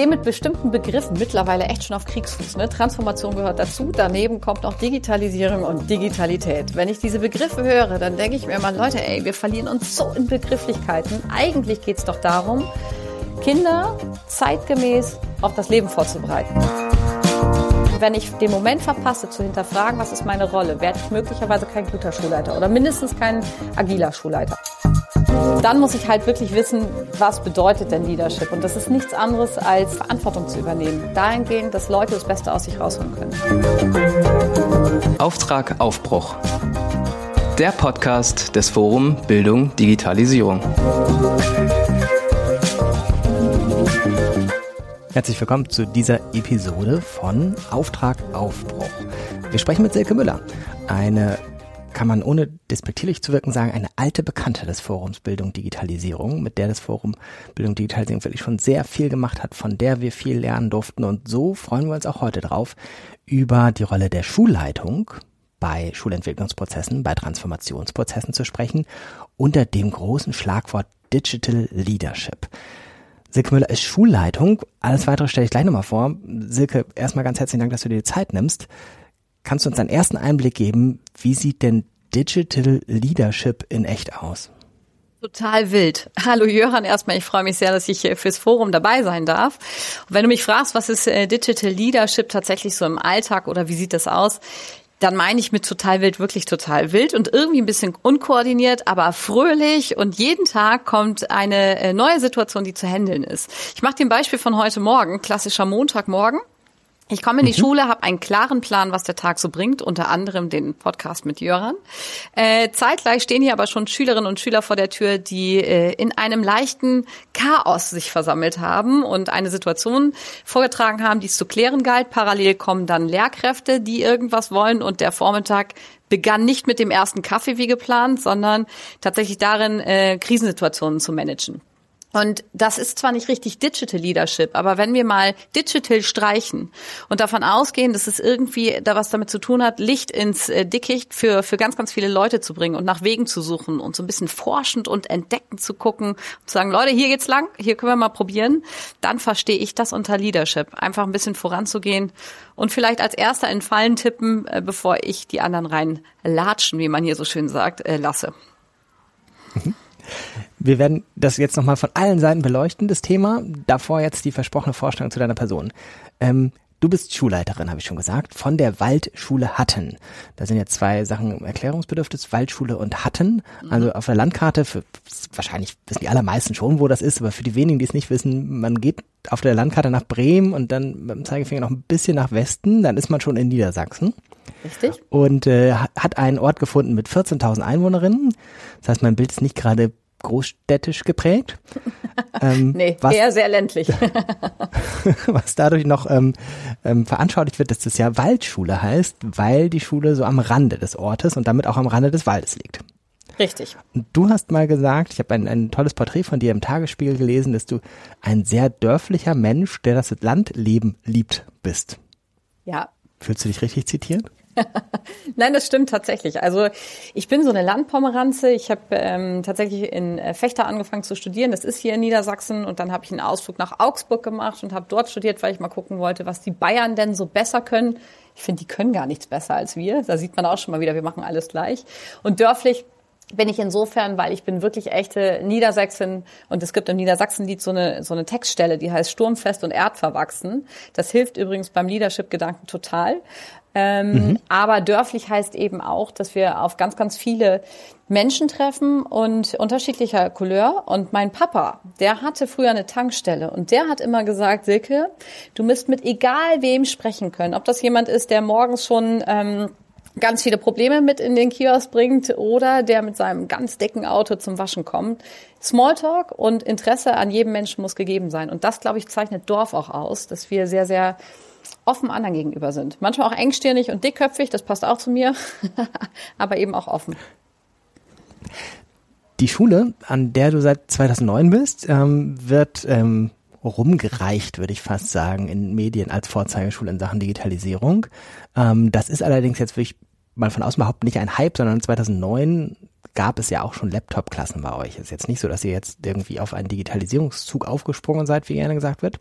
stehe mit bestimmten Begriffen mittlerweile echt schon auf Kriegsfuß. Ne? Transformation gehört dazu. Daneben kommt noch Digitalisierung und Digitalität. Wenn ich diese Begriffe höre, dann denke ich mir immer, Leute, ey, wir verlieren uns so in Begrifflichkeiten. Eigentlich geht es doch darum, Kinder zeitgemäß auf das Leben vorzubereiten. Wenn ich den Moment verpasse, zu hinterfragen, was ist meine Rolle, werde ich möglicherweise kein guter Schulleiter oder mindestens kein agiler Schulleiter. Dann muss ich halt wirklich wissen, was bedeutet denn Leadership? Und das ist nichts anderes als Verantwortung zu übernehmen. Dahingehend, dass Leute das Beste aus sich rausholen können. Auftrag Aufbruch. Der Podcast des Forum Bildung Digitalisierung. Herzlich willkommen zu dieser Episode von Auftrag Aufbruch. Wir sprechen mit Silke Müller, eine kann man ohne despektierlich zu wirken sagen, eine alte Bekannte des Forums Bildung Digitalisierung, mit der das Forum Bildung Digitalisierung wirklich schon sehr viel gemacht hat, von der wir viel lernen durften. Und so freuen wir uns auch heute drauf, über die Rolle der Schulleitung bei Schulentwicklungsprozessen, bei Transformationsprozessen zu sprechen, unter dem großen Schlagwort Digital Leadership. Silke Müller ist Schulleitung. Alles weitere stelle ich gleich nochmal vor. Silke, erstmal ganz herzlichen Dank, dass du dir die Zeit nimmst. Kannst du uns einen ersten Einblick geben, wie sieht denn Digital Leadership in echt aus? Total wild. Hallo Jöran, erstmal, ich freue mich sehr, dass ich fürs Forum dabei sein darf. Und wenn du mich fragst, was ist äh, Digital Leadership tatsächlich so im Alltag oder wie sieht das aus? dann meine ich mit total wild wirklich total wild und irgendwie ein bisschen unkoordiniert, aber fröhlich und jeden Tag kommt eine äh, neue Situation, die zu handeln ist. Ich mache dir ein Beispiel von heute Morgen, klassischer Montagmorgen. Ich komme in die mhm. Schule, habe einen klaren Plan, was der Tag so bringt, unter anderem den Podcast mit Jöran. Äh, zeitgleich stehen hier aber schon Schülerinnen und Schüler vor der Tür, die äh, in einem leichten Chaos sich versammelt haben und eine Situation vorgetragen haben, die es zu klären galt. Parallel kommen dann Lehrkräfte, die irgendwas wollen und der Vormittag begann nicht mit dem ersten Kaffee wie geplant, sondern tatsächlich darin, äh, Krisensituationen zu managen. Und das ist zwar nicht richtig Digital Leadership, aber wenn wir mal Digital streichen und davon ausgehen, dass es irgendwie da was damit zu tun hat, Licht ins äh, Dickicht für, für ganz, ganz viele Leute zu bringen und nach Wegen zu suchen und so ein bisschen forschend und entdeckend zu gucken und zu sagen, Leute, hier geht's lang, hier können wir mal probieren, dann verstehe ich das unter Leadership. Einfach ein bisschen voranzugehen und vielleicht als erster in Fallen tippen, äh, bevor ich die anderen rein latschen, wie man hier so schön sagt, äh, lasse. Mhm. Wir werden das jetzt nochmal von allen Seiten beleuchten, das Thema. Davor jetzt die versprochene Vorstellung zu deiner Person. Ähm, du bist Schulleiterin, habe ich schon gesagt, von der Waldschule Hatten. Da sind jetzt zwei Sachen erklärungsbedürftig, Waldschule und Hatten. Also mhm. auf der Landkarte, für, wahrscheinlich wissen die allermeisten schon, wo das ist, aber für die wenigen, die es nicht wissen, man geht auf der Landkarte nach Bremen und dann mit dem Zeigefinger noch ein bisschen nach Westen, dann ist man schon in Niedersachsen. Richtig. Und äh, hat einen Ort gefunden mit 14.000 Einwohnerinnen. Das heißt, mein Bild ist nicht gerade großstädtisch geprägt. ähm, nee, was, eher sehr ländlich. was dadurch noch ähm, ähm, veranschaulicht wird, dass das ja Waldschule heißt, weil die Schule so am Rande des Ortes und damit auch am Rande des Waldes liegt. Richtig. Und du hast mal gesagt, ich habe ein, ein tolles Porträt von dir im Tagesspiegel gelesen, dass du ein sehr dörflicher Mensch, der das Landleben liebt, bist. Ja. Fühlst du dich richtig zitiert? Nein, das stimmt tatsächlich. Also ich bin so eine Landpomeranze. Ich habe ähm, tatsächlich in äh, Fechter angefangen zu studieren. Das ist hier in Niedersachsen. Und dann habe ich einen Ausflug nach Augsburg gemacht und habe dort studiert, weil ich mal gucken wollte, was die Bayern denn so besser können. Ich finde, die können gar nichts besser als wir. Da sieht man auch schon mal wieder, wir machen alles gleich. Und dörflich bin ich insofern, weil ich bin wirklich echte Niedersächsin und es gibt im Niedersachsenlied so eine, so eine Textstelle, die heißt Sturmfest und Erdverwachsen. Das hilft übrigens beim Leadership-Gedanken total. Ähm, mhm. Aber dörflich heißt eben auch, dass wir auf ganz, ganz viele Menschen treffen und unterschiedlicher Couleur. Und mein Papa, der hatte früher eine Tankstelle und der hat immer gesagt, Silke, du müsst mit egal wem sprechen können. Ob das jemand ist, der morgens schon ähm, ganz viele Probleme mit in den Kiosk bringt oder der mit seinem ganz dicken Auto zum Waschen kommt. Smalltalk und Interesse an jedem Menschen muss gegeben sein. Und das, glaube ich, zeichnet Dorf auch aus, dass wir sehr, sehr offen anderen gegenüber sind. Manchmal auch engstirnig und dickköpfig, das passt auch zu mir, aber eben auch offen. Die Schule, an der du seit 2009 bist, ähm, wird ähm, rumgereicht, würde ich fast sagen, in Medien als Vorzeigeschule in Sachen Digitalisierung. Ähm, das ist allerdings jetzt wirklich mal von außen überhaupt nicht ein Hype, sondern 2009 gab es ja auch schon Laptop-Klassen bei euch. Es ist jetzt nicht so, dass ihr jetzt irgendwie auf einen Digitalisierungszug aufgesprungen seid, wie gerne gesagt wird.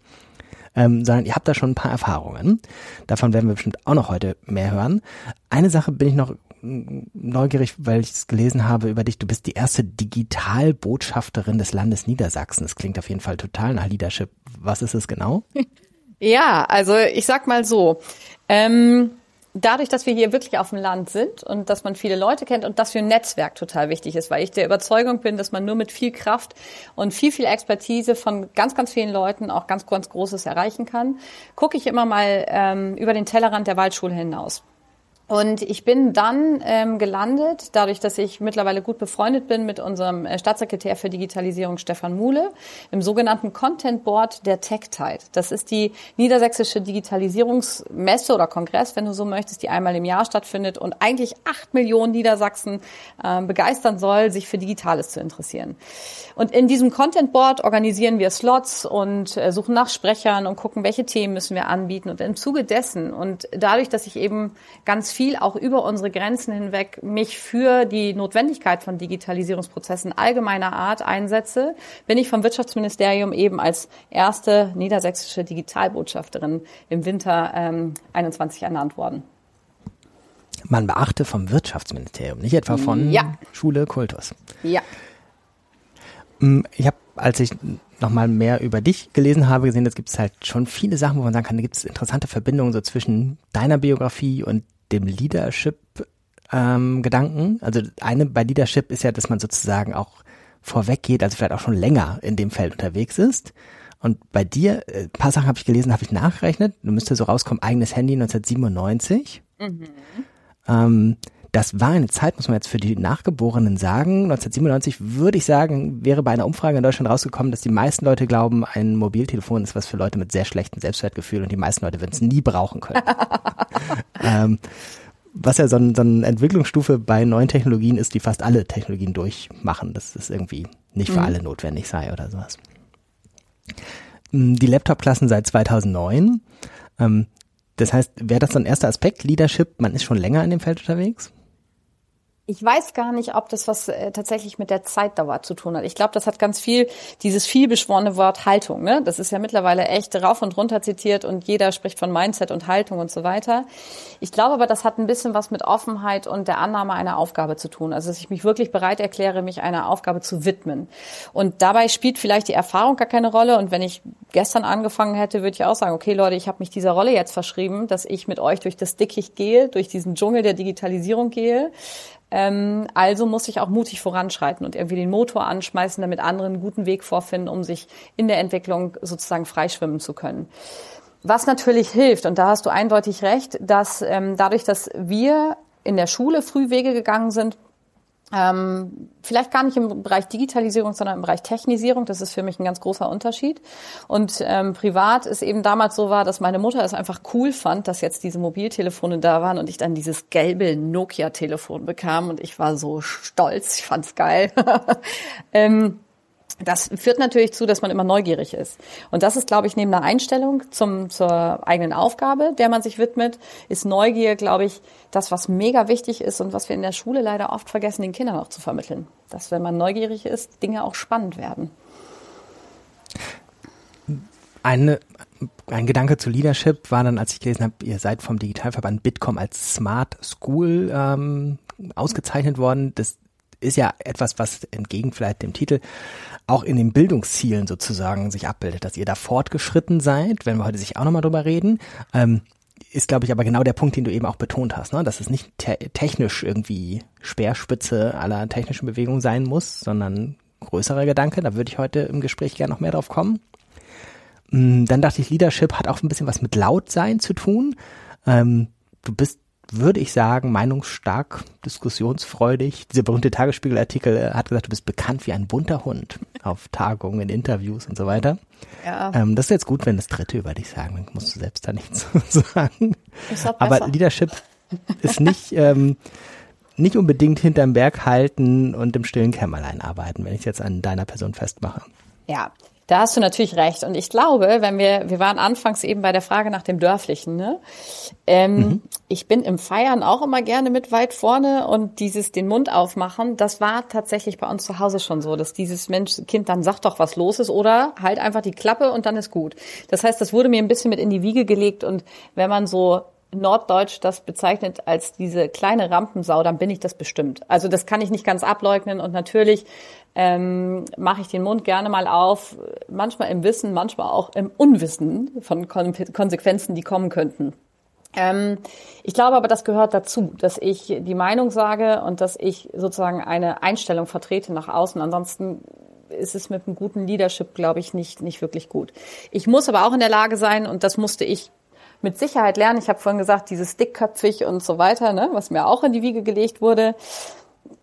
Ähm, sondern ihr habt da schon ein paar Erfahrungen. Davon werden wir bestimmt auch noch heute mehr hören. Eine Sache bin ich noch neugierig, weil ich es gelesen habe über dich. Du bist die erste Digitalbotschafterin des Landes Niedersachsen. Das klingt auf jeden Fall total nach Leadership. Was ist es genau? Ja, also ich sag mal so. Ähm, dadurch, dass wir hier wirklich auf dem Land sind und dass man viele Leute kennt und dass für ein Netzwerk total wichtig ist, weil ich der Überzeugung bin, dass man nur mit viel Kraft und viel, viel Expertise von ganz, ganz vielen Leuten auch ganz, ganz Großes erreichen kann, gucke ich immer mal ähm, über den Tellerrand der Waldschule hinaus. Und ich bin dann ähm, gelandet, dadurch, dass ich mittlerweile gut befreundet bin mit unserem äh, Staatssekretär für Digitalisierung Stefan Muhle, im sogenannten Content Board der TechTide. Das ist die niedersächsische Digitalisierungsmesse oder Kongress, wenn du so möchtest, die einmal im Jahr stattfindet und eigentlich acht Millionen Niedersachsen äh, begeistern soll, sich für Digitales zu interessieren. Und in diesem Content Board organisieren wir Slots und äh, suchen nach Sprechern und gucken, welche Themen müssen wir anbieten. Und im Zuge dessen und dadurch, dass ich eben ganz viel auch über unsere Grenzen hinweg mich für die Notwendigkeit von Digitalisierungsprozessen allgemeiner Art einsetze, bin ich vom Wirtschaftsministerium eben als erste niedersächsische Digitalbotschafterin im Winter ähm, 21 ernannt worden. Man beachte vom Wirtschaftsministerium, nicht etwa von ja. Schule Kultus. Ja. Mm, ich habe, als ich nochmal mehr über dich gelesen habe, gesehen, es gibt halt schon viele Sachen, wo man sagen kann, da gibt es interessante Verbindungen so zwischen deiner Biografie und dem Leadership-Gedanken. Ähm, also eine bei Leadership ist ja, dass man sozusagen auch vorweg geht, also vielleicht auch schon länger in dem Feld unterwegs ist. Und bei dir, ein äh, paar Sachen habe ich gelesen, habe ich nachgerechnet. Du müsste so rauskommen, eigenes Handy 1997. Mhm. Ähm, das war eine Zeit, muss man jetzt für die Nachgeborenen sagen. 1997 würde ich sagen, wäre bei einer Umfrage in Deutschland rausgekommen, dass die meisten Leute glauben, ein Mobiltelefon ist was für Leute mit sehr schlechtem Selbstwertgefühl und die meisten Leute würden es nie brauchen können. ähm, was ja so, ein, so eine Entwicklungsstufe bei neuen Technologien ist, die fast alle Technologien durchmachen, dass es irgendwie nicht für mhm. alle notwendig sei oder sowas. Die Laptop-Klassen seit 2009. Ähm, das heißt, wäre das so ein erster Aspekt, Leadership, man ist schon länger in dem Feld unterwegs? Ich weiß gar nicht, ob das was äh, tatsächlich mit der Zeitdauer zu tun hat. Ich glaube, das hat ganz viel, dieses vielbeschworene Wort Haltung, ne? Das ist ja mittlerweile echt rauf und runter zitiert und jeder spricht von Mindset und Haltung und so weiter. Ich glaube aber, das hat ein bisschen was mit Offenheit und der Annahme einer Aufgabe zu tun. Also, dass ich mich wirklich bereit erkläre, mich einer Aufgabe zu widmen. Und dabei spielt vielleicht die Erfahrung gar keine Rolle. Und wenn ich gestern angefangen hätte, würde ich auch sagen, okay Leute, ich habe mich dieser Rolle jetzt verschrieben, dass ich mit euch durch das Dickicht gehe, durch diesen Dschungel der Digitalisierung gehe ähm, also muss ich auch mutig voranschreiten und irgendwie den Motor anschmeißen, damit andere einen guten Weg vorfinden, um sich in der Entwicklung sozusagen freischwimmen zu können. Was natürlich hilft, und da hast du eindeutig recht, dass ähm, dadurch, dass wir in der Schule früh Wege gegangen sind, ähm, vielleicht gar nicht im Bereich Digitalisierung, sondern im Bereich Technisierung. Das ist für mich ein ganz großer Unterschied. Und ähm, privat ist eben damals so war, dass meine Mutter es einfach cool fand, dass jetzt diese Mobiltelefone da waren und ich dann dieses gelbe Nokia-Telefon bekam und ich war so stolz. Ich fand's geil. ähm, das führt natürlich zu, dass man immer neugierig ist. Und das ist, glaube ich, neben einer Einstellung zum, zur eigenen Aufgabe, der man sich widmet, ist Neugier, glaube ich, das, was mega wichtig ist und was wir in der Schule leider oft vergessen, den Kindern auch zu vermitteln. Dass, wenn man neugierig ist, Dinge auch spannend werden. Eine, ein Gedanke zu Leadership war dann, als ich gelesen habe, ihr seid vom Digitalverband Bitkom als Smart School ähm, ausgezeichnet worden. Das ist ja etwas, was entgegen vielleicht dem Titel auch in den Bildungszielen sozusagen sich abbildet, dass ihr da fortgeschritten seid, wenn wir heute sich auch nochmal drüber reden. Ähm, ist, glaube ich, aber genau der Punkt, den du eben auch betont hast, ne? dass es nicht te technisch irgendwie Speerspitze aller technischen Bewegungen sein muss, sondern größerer Gedanke. Da würde ich heute im Gespräch gerne noch mehr drauf kommen. Mm, dann dachte ich, Leadership hat auch ein bisschen was mit Lautsein zu tun. Ähm, du bist würde ich sagen, meinungsstark, diskussionsfreudig. Dieser berühmte Tagesspiegelartikel äh, hat gesagt, du bist bekannt wie ein bunter Hund auf Tagungen, in Interviews und so weiter. Ja. Ähm, das ist jetzt gut, wenn das Dritte über dich sagen, dann musst du selbst da nichts sagen. Aber Leadership ist nicht, ähm, nicht unbedingt hinterm Berg halten und im stillen Kämmerlein arbeiten, wenn ich jetzt an deiner Person festmache. Ja, da hast du natürlich recht. Und ich glaube, wenn wir, wir waren anfangs eben bei der Frage nach dem Dörflichen, ne? Ähm, mhm. Ich bin im Feiern auch immer gerne mit weit vorne und dieses den Mund aufmachen, das war tatsächlich bei uns zu Hause schon so, dass dieses Mensch, Kind dann sagt doch, was los ist oder halt einfach die Klappe und dann ist gut. Das heißt, das wurde mir ein bisschen mit in die Wiege gelegt und wenn man so Norddeutsch das bezeichnet als diese kleine Rampensau, dann bin ich das bestimmt. Also das kann ich nicht ganz ableugnen und natürlich ähm, mache ich den Mund gerne mal auf, manchmal im Wissen, manchmal auch im Unwissen von Kon Konsequenzen, die kommen könnten. Ähm, ich glaube aber, das gehört dazu, dass ich die Meinung sage und dass ich sozusagen eine Einstellung vertrete nach außen. Ansonsten ist es mit einem guten Leadership, glaube ich, nicht, nicht wirklich gut. Ich muss aber auch in der Lage sein, und das musste ich mit Sicherheit lernen. Ich habe vorhin gesagt, dieses dickköpfig und so weiter, ne, was mir auch in die Wiege gelegt wurde,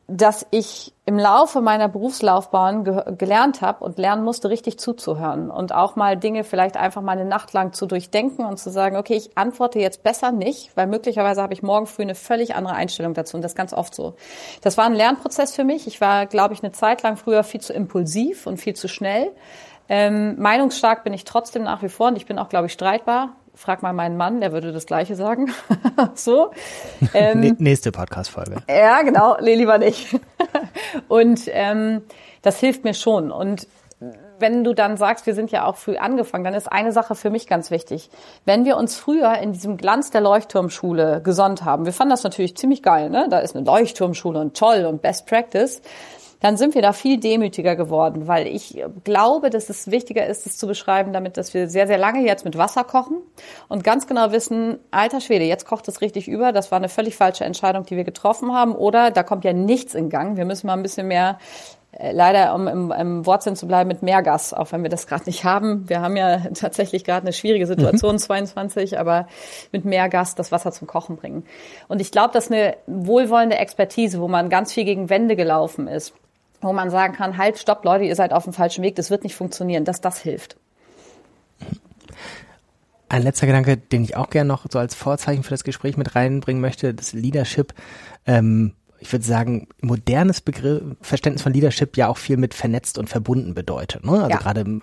dass ich im Laufe meiner Berufslaufbahn ge gelernt habe und lernen musste, richtig zuzuhören und auch mal Dinge vielleicht einfach mal eine Nacht lang zu durchdenken und zu sagen, okay, ich antworte jetzt besser nicht, weil möglicherweise habe ich morgen früh eine völlig andere Einstellung dazu und das ist ganz oft so. Das war ein Lernprozess für mich. Ich war, glaube ich, eine Zeit lang früher viel zu impulsiv und viel zu schnell. Ähm, meinungsstark bin ich trotzdem nach wie vor und ich bin auch, glaube ich, streitbar frag mal meinen Mann, der würde das Gleiche sagen. so. Ähm, Nächste Podcast-Folge. Ja, genau, nee, lieber nicht. und ähm, das hilft mir schon. Und wenn du dann sagst, wir sind ja auch früh angefangen, dann ist eine Sache für mich ganz wichtig. Wenn wir uns früher in diesem Glanz der Leuchtturmschule gesonnt haben, wir fanden das natürlich ziemlich geil, ne? Da ist eine Leuchtturmschule und toll und Best Practice dann sind wir da viel demütiger geworden, weil ich glaube, dass es wichtiger ist, es zu beschreiben, damit, dass wir sehr, sehr lange jetzt mit Wasser kochen und ganz genau wissen, alter Schwede, jetzt kocht es richtig über, das war eine völlig falsche Entscheidung, die wir getroffen haben, oder da kommt ja nichts in Gang, wir müssen mal ein bisschen mehr äh, leider, um im, im Wortsinn zu bleiben, mit mehr Gas, auch wenn wir das gerade nicht haben. Wir haben ja tatsächlich gerade eine schwierige Situation, mhm. 22, aber mit mehr Gas das Wasser zum Kochen bringen. Und ich glaube, dass eine wohlwollende Expertise, wo man ganz viel gegen Wände gelaufen ist, wo man sagen kann, halt, stopp, Leute, ihr seid auf dem falschen Weg, das wird nicht funktionieren, dass das hilft. Ein letzter Gedanke, den ich auch gerne noch so als Vorzeichen für das Gespräch mit reinbringen möchte, das Leadership. Ähm, ich würde sagen, modernes Begriff, Verständnis von Leadership ja auch viel mit vernetzt und verbunden bedeutet. Ne? Also ja. gerade im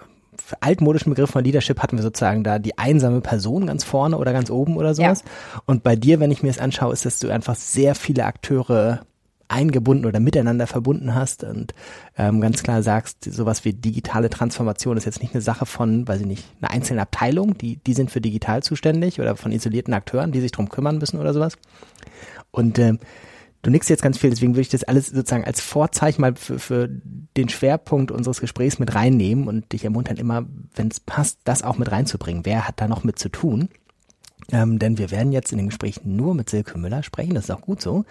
altmodischen Begriff von Leadership hatten wir sozusagen da die einsame Person ganz vorne oder ganz oben oder sowas. Ja. Und bei dir, wenn ich mir das anschaue, ist, dass du einfach sehr viele Akteure eingebunden oder miteinander verbunden hast und ähm, ganz klar sagst, sowas wie digitale Transformation ist jetzt nicht eine Sache von, weiß ich nicht, einer einzelnen Abteilung, die, die sind für digital zuständig oder von isolierten Akteuren, die sich drum kümmern müssen oder sowas. Und ähm, du nickst jetzt ganz viel, deswegen würde ich das alles sozusagen als Vorzeichen mal für, für den Schwerpunkt unseres Gesprächs mit reinnehmen und dich ermuntern, immer, wenn es passt, das auch mit reinzubringen. Wer hat da noch mit zu tun? Ähm, denn wir werden jetzt in dem Gespräch nur mit Silke Müller sprechen, das ist auch gut so.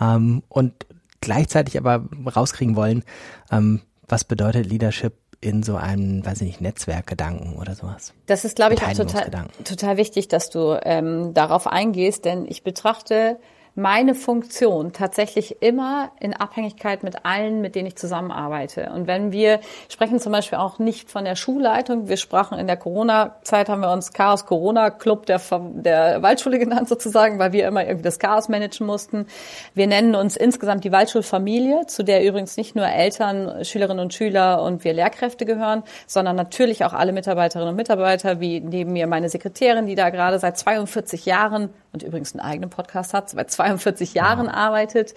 Ähm, und gleichzeitig aber rauskriegen wollen, ähm, was bedeutet Leadership in so einem, weiß ich nicht, Netzwerkgedanken oder sowas. Das ist, glaube ich, auch total, total wichtig, dass du ähm, darauf eingehst, denn ich betrachte meine Funktion tatsächlich immer in Abhängigkeit mit allen, mit denen ich zusammenarbeite. Und wenn wir sprechen zum Beispiel auch nicht von der Schulleitung, wir sprachen in der Corona-Zeit, haben wir uns Chaos Corona Club der, der Waldschule genannt sozusagen, weil wir immer irgendwie das Chaos managen mussten. Wir nennen uns insgesamt die Waldschulfamilie, zu der übrigens nicht nur Eltern, Schülerinnen und Schüler und wir Lehrkräfte gehören, sondern natürlich auch alle Mitarbeiterinnen und Mitarbeiter, wie neben mir meine Sekretärin, die da gerade seit 42 Jahren und übrigens einen eigenen Podcast hat, seit 42 Jahren ja. arbeitet.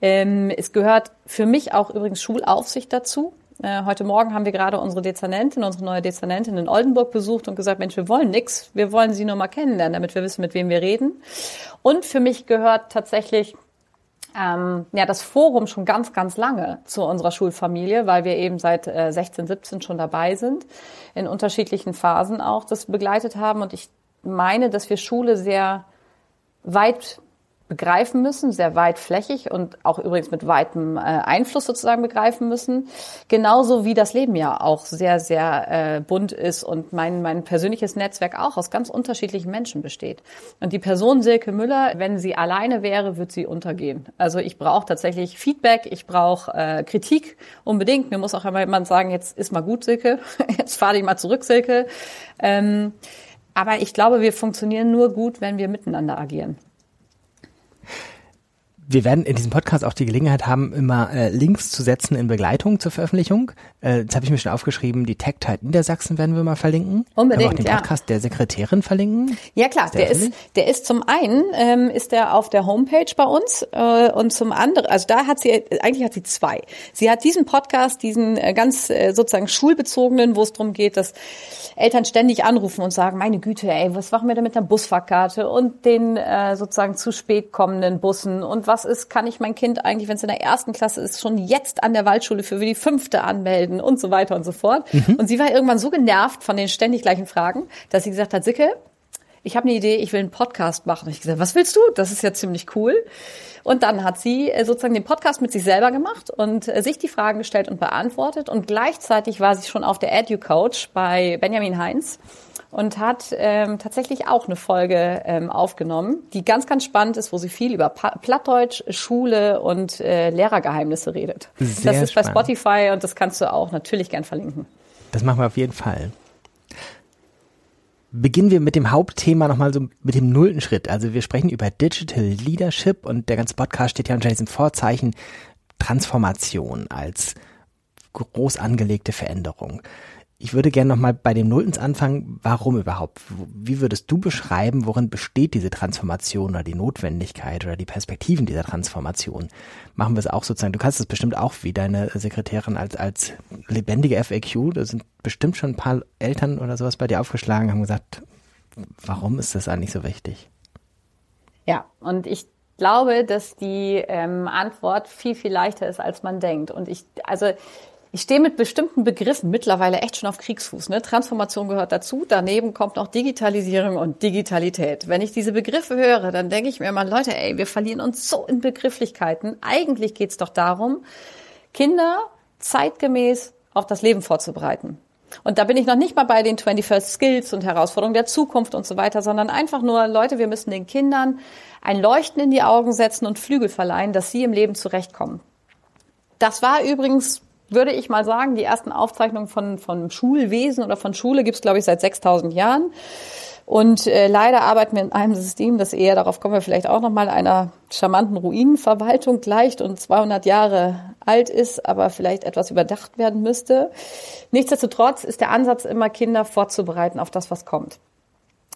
Ähm, es gehört für mich auch übrigens Schulaufsicht dazu. Äh, heute Morgen haben wir gerade unsere Dezernentin, unsere neue Dezernentin in Oldenburg besucht und gesagt, Mensch, wir wollen nix, wir wollen sie nur mal kennenlernen, damit wir wissen, mit wem wir reden. Und für mich gehört tatsächlich ähm, ja, das Forum schon ganz, ganz lange zu unserer Schulfamilie, weil wir eben seit äh, 16, 17 schon dabei sind, in unterschiedlichen Phasen auch das begleitet haben. Und ich meine, dass wir Schule sehr weit begreifen müssen, sehr weitflächig und auch übrigens mit weitem äh, Einfluss sozusagen begreifen müssen. Genauso wie das Leben ja auch sehr, sehr äh, bunt ist und mein, mein persönliches Netzwerk auch aus ganz unterschiedlichen Menschen besteht. Und die Person Silke Müller, wenn sie alleine wäre, wird sie untergehen. Also ich brauche tatsächlich Feedback, ich brauche äh, Kritik unbedingt. Mir muss auch einmal jemand sagen, jetzt ist mal gut, Silke, jetzt fahr dich mal zurück, Silke. Ähm, aber ich glaube, wir funktionieren nur gut, wenn wir miteinander agieren. Wir werden in diesem Podcast auch die Gelegenheit haben, immer äh, Links zu setzen in Begleitung zur Veröffentlichung. Äh, jetzt habe ich mir schon aufgeschrieben, die Tech Tide Niedersachsen werden wir mal verlinken. Unbedingt, Können wir auch den Podcast ja. der Sekretärin verlinken. Ja klar, ist der, der ist, der ist zum einen ähm, ist der auf der Homepage bei uns äh, und zum anderen, also da hat sie eigentlich hat sie zwei. Sie hat diesen Podcast, diesen äh, ganz äh, sozusagen schulbezogenen, wo es darum geht, dass Eltern ständig anrufen und sagen, meine Güte, ey, was machen wir denn mit der Busfahrkarte und den äh, sozusagen zu spät kommenden Bussen und was ist, kann ich mein Kind eigentlich, wenn es in der ersten Klasse ist, schon jetzt an der Waldschule für die fünfte anmelden und so weiter und so fort. Mhm. Und sie war irgendwann so genervt von den ständig gleichen Fragen, dass sie gesagt hat, Sicke, ich habe eine Idee, ich will einen Podcast machen. Und ich gesagt, was willst du? Das ist ja ziemlich cool. Und dann hat sie äh, sozusagen den Podcast mit sich selber gemacht und äh, sich die Fragen gestellt und beantwortet. Und gleichzeitig war sie schon auf der EduCoach bei Benjamin Heinz und hat ähm, tatsächlich auch eine Folge ähm, aufgenommen, die ganz, ganz spannend ist, wo sie viel über pa Plattdeutsch, Schule und äh, Lehrergeheimnisse redet. Sehr das ist spannend. bei Spotify und das kannst du auch natürlich gern verlinken. Das machen wir auf jeden Fall. Beginnen wir mit dem Hauptthema nochmal so mit dem nullten Schritt. Also wir sprechen über Digital Leadership und der ganze Podcast steht ja unter diesem Vorzeichen Transformation als groß angelegte Veränderung. Ich würde gerne nochmal bei dem Nulltens anfangen. Warum überhaupt? Wie würdest du beschreiben, worin besteht diese Transformation oder die Notwendigkeit oder die Perspektiven dieser Transformation? Machen wir es auch sozusagen, du kannst es bestimmt auch wie deine Sekretärin als, als lebendige FAQ. Da sind bestimmt schon ein paar Eltern oder sowas bei dir aufgeschlagen, haben gesagt, warum ist das eigentlich so wichtig? Ja, und ich glaube, dass die ähm, Antwort viel, viel leichter ist, als man denkt. Und ich, also ich stehe mit bestimmten Begriffen mittlerweile echt schon auf Kriegsfuß. Ne? Transformation gehört dazu. Daneben kommt noch Digitalisierung und Digitalität. Wenn ich diese Begriffe höre, dann denke ich mir immer, Leute, ey, wir verlieren uns so in Begrifflichkeiten. Eigentlich geht's doch darum, Kinder zeitgemäß auf das Leben vorzubereiten. Und da bin ich noch nicht mal bei den 21st Skills und Herausforderungen der Zukunft und so weiter, sondern einfach nur, Leute, wir müssen den Kindern ein Leuchten in die Augen setzen und Flügel verleihen, dass sie im Leben zurechtkommen. Das war übrigens würde ich mal sagen, die ersten Aufzeichnungen von, von Schulwesen oder von Schule gibt es, glaube ich, seit 6000 Jahren. Und äh, leider arbeiten wir in einem System, das eher, darauf kommen wir vielleicht auch nochmal, einer charmanten Ruinenverwaltung gleicht und 200 Jahre alt ist, aber vielleicht etwas überdacht werden müsste. Nichtsdestotrotz ist der Ansatz immer, Kinder vorzubereiten auf das, was kommt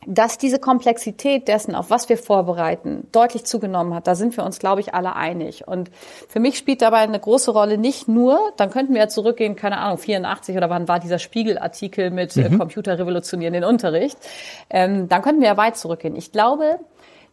dass diese Komplexität dessen, auf was wir vorbereiten, deutlich zugenommen hat. Da sind wir uns, glaube ich, alle einig. Und für mich spielt dabei eine große Rolle nicht nur, dann könnten wir ja zurückgehen, keine Ahnung, 84 oder wann war dieser Spiegelartikel mit äh, mhm. Computer revolutionieren den Unterricht. Ähm, dann könnten wir ja weit zurückgehen. Ich glaube,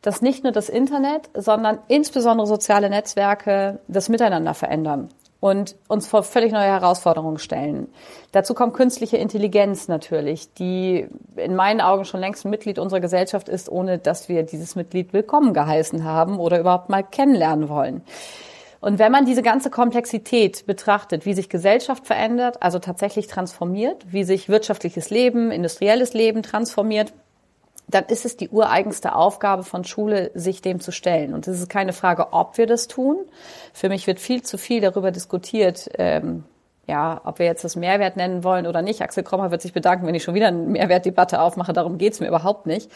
dass nicht nur das Internet, sondern insbesondere soziale Netzwerke das Miteinander verändern und uns vor völlig neue Herausforderungen stellen. Dazu kommt künstliche Intelligenz natürlich, die in meinen Augen schon längst ein Mitglied unserer Gesellschaft ist, ohne dass wir dieses Mitglied willkommen geheißen haben oder überhaupt mal kennenlernen wollen. Und wenn man diese ganze Komplexität betrachtet, wie sich Gesellschaft verändert, also tatsächlich transformiert, wie sich wirtschaftliches Leben, industrielles Leben transformiert, dann ist es die ureigenste Aufgabe von Schule, sich dem zu stellen. Und es ist keine Frage, ob wir das tun. Für mich wird viel zu viel darüber diskutiert, ähm, ja, ob wir jetzt das Mehrwert nennen wollen oder nicht. Axel Krommer wird sich bedanken, wenn ich schon wieder eine Mehrwertdebatte aufmache. Darum geht's mir überhaupt nicht.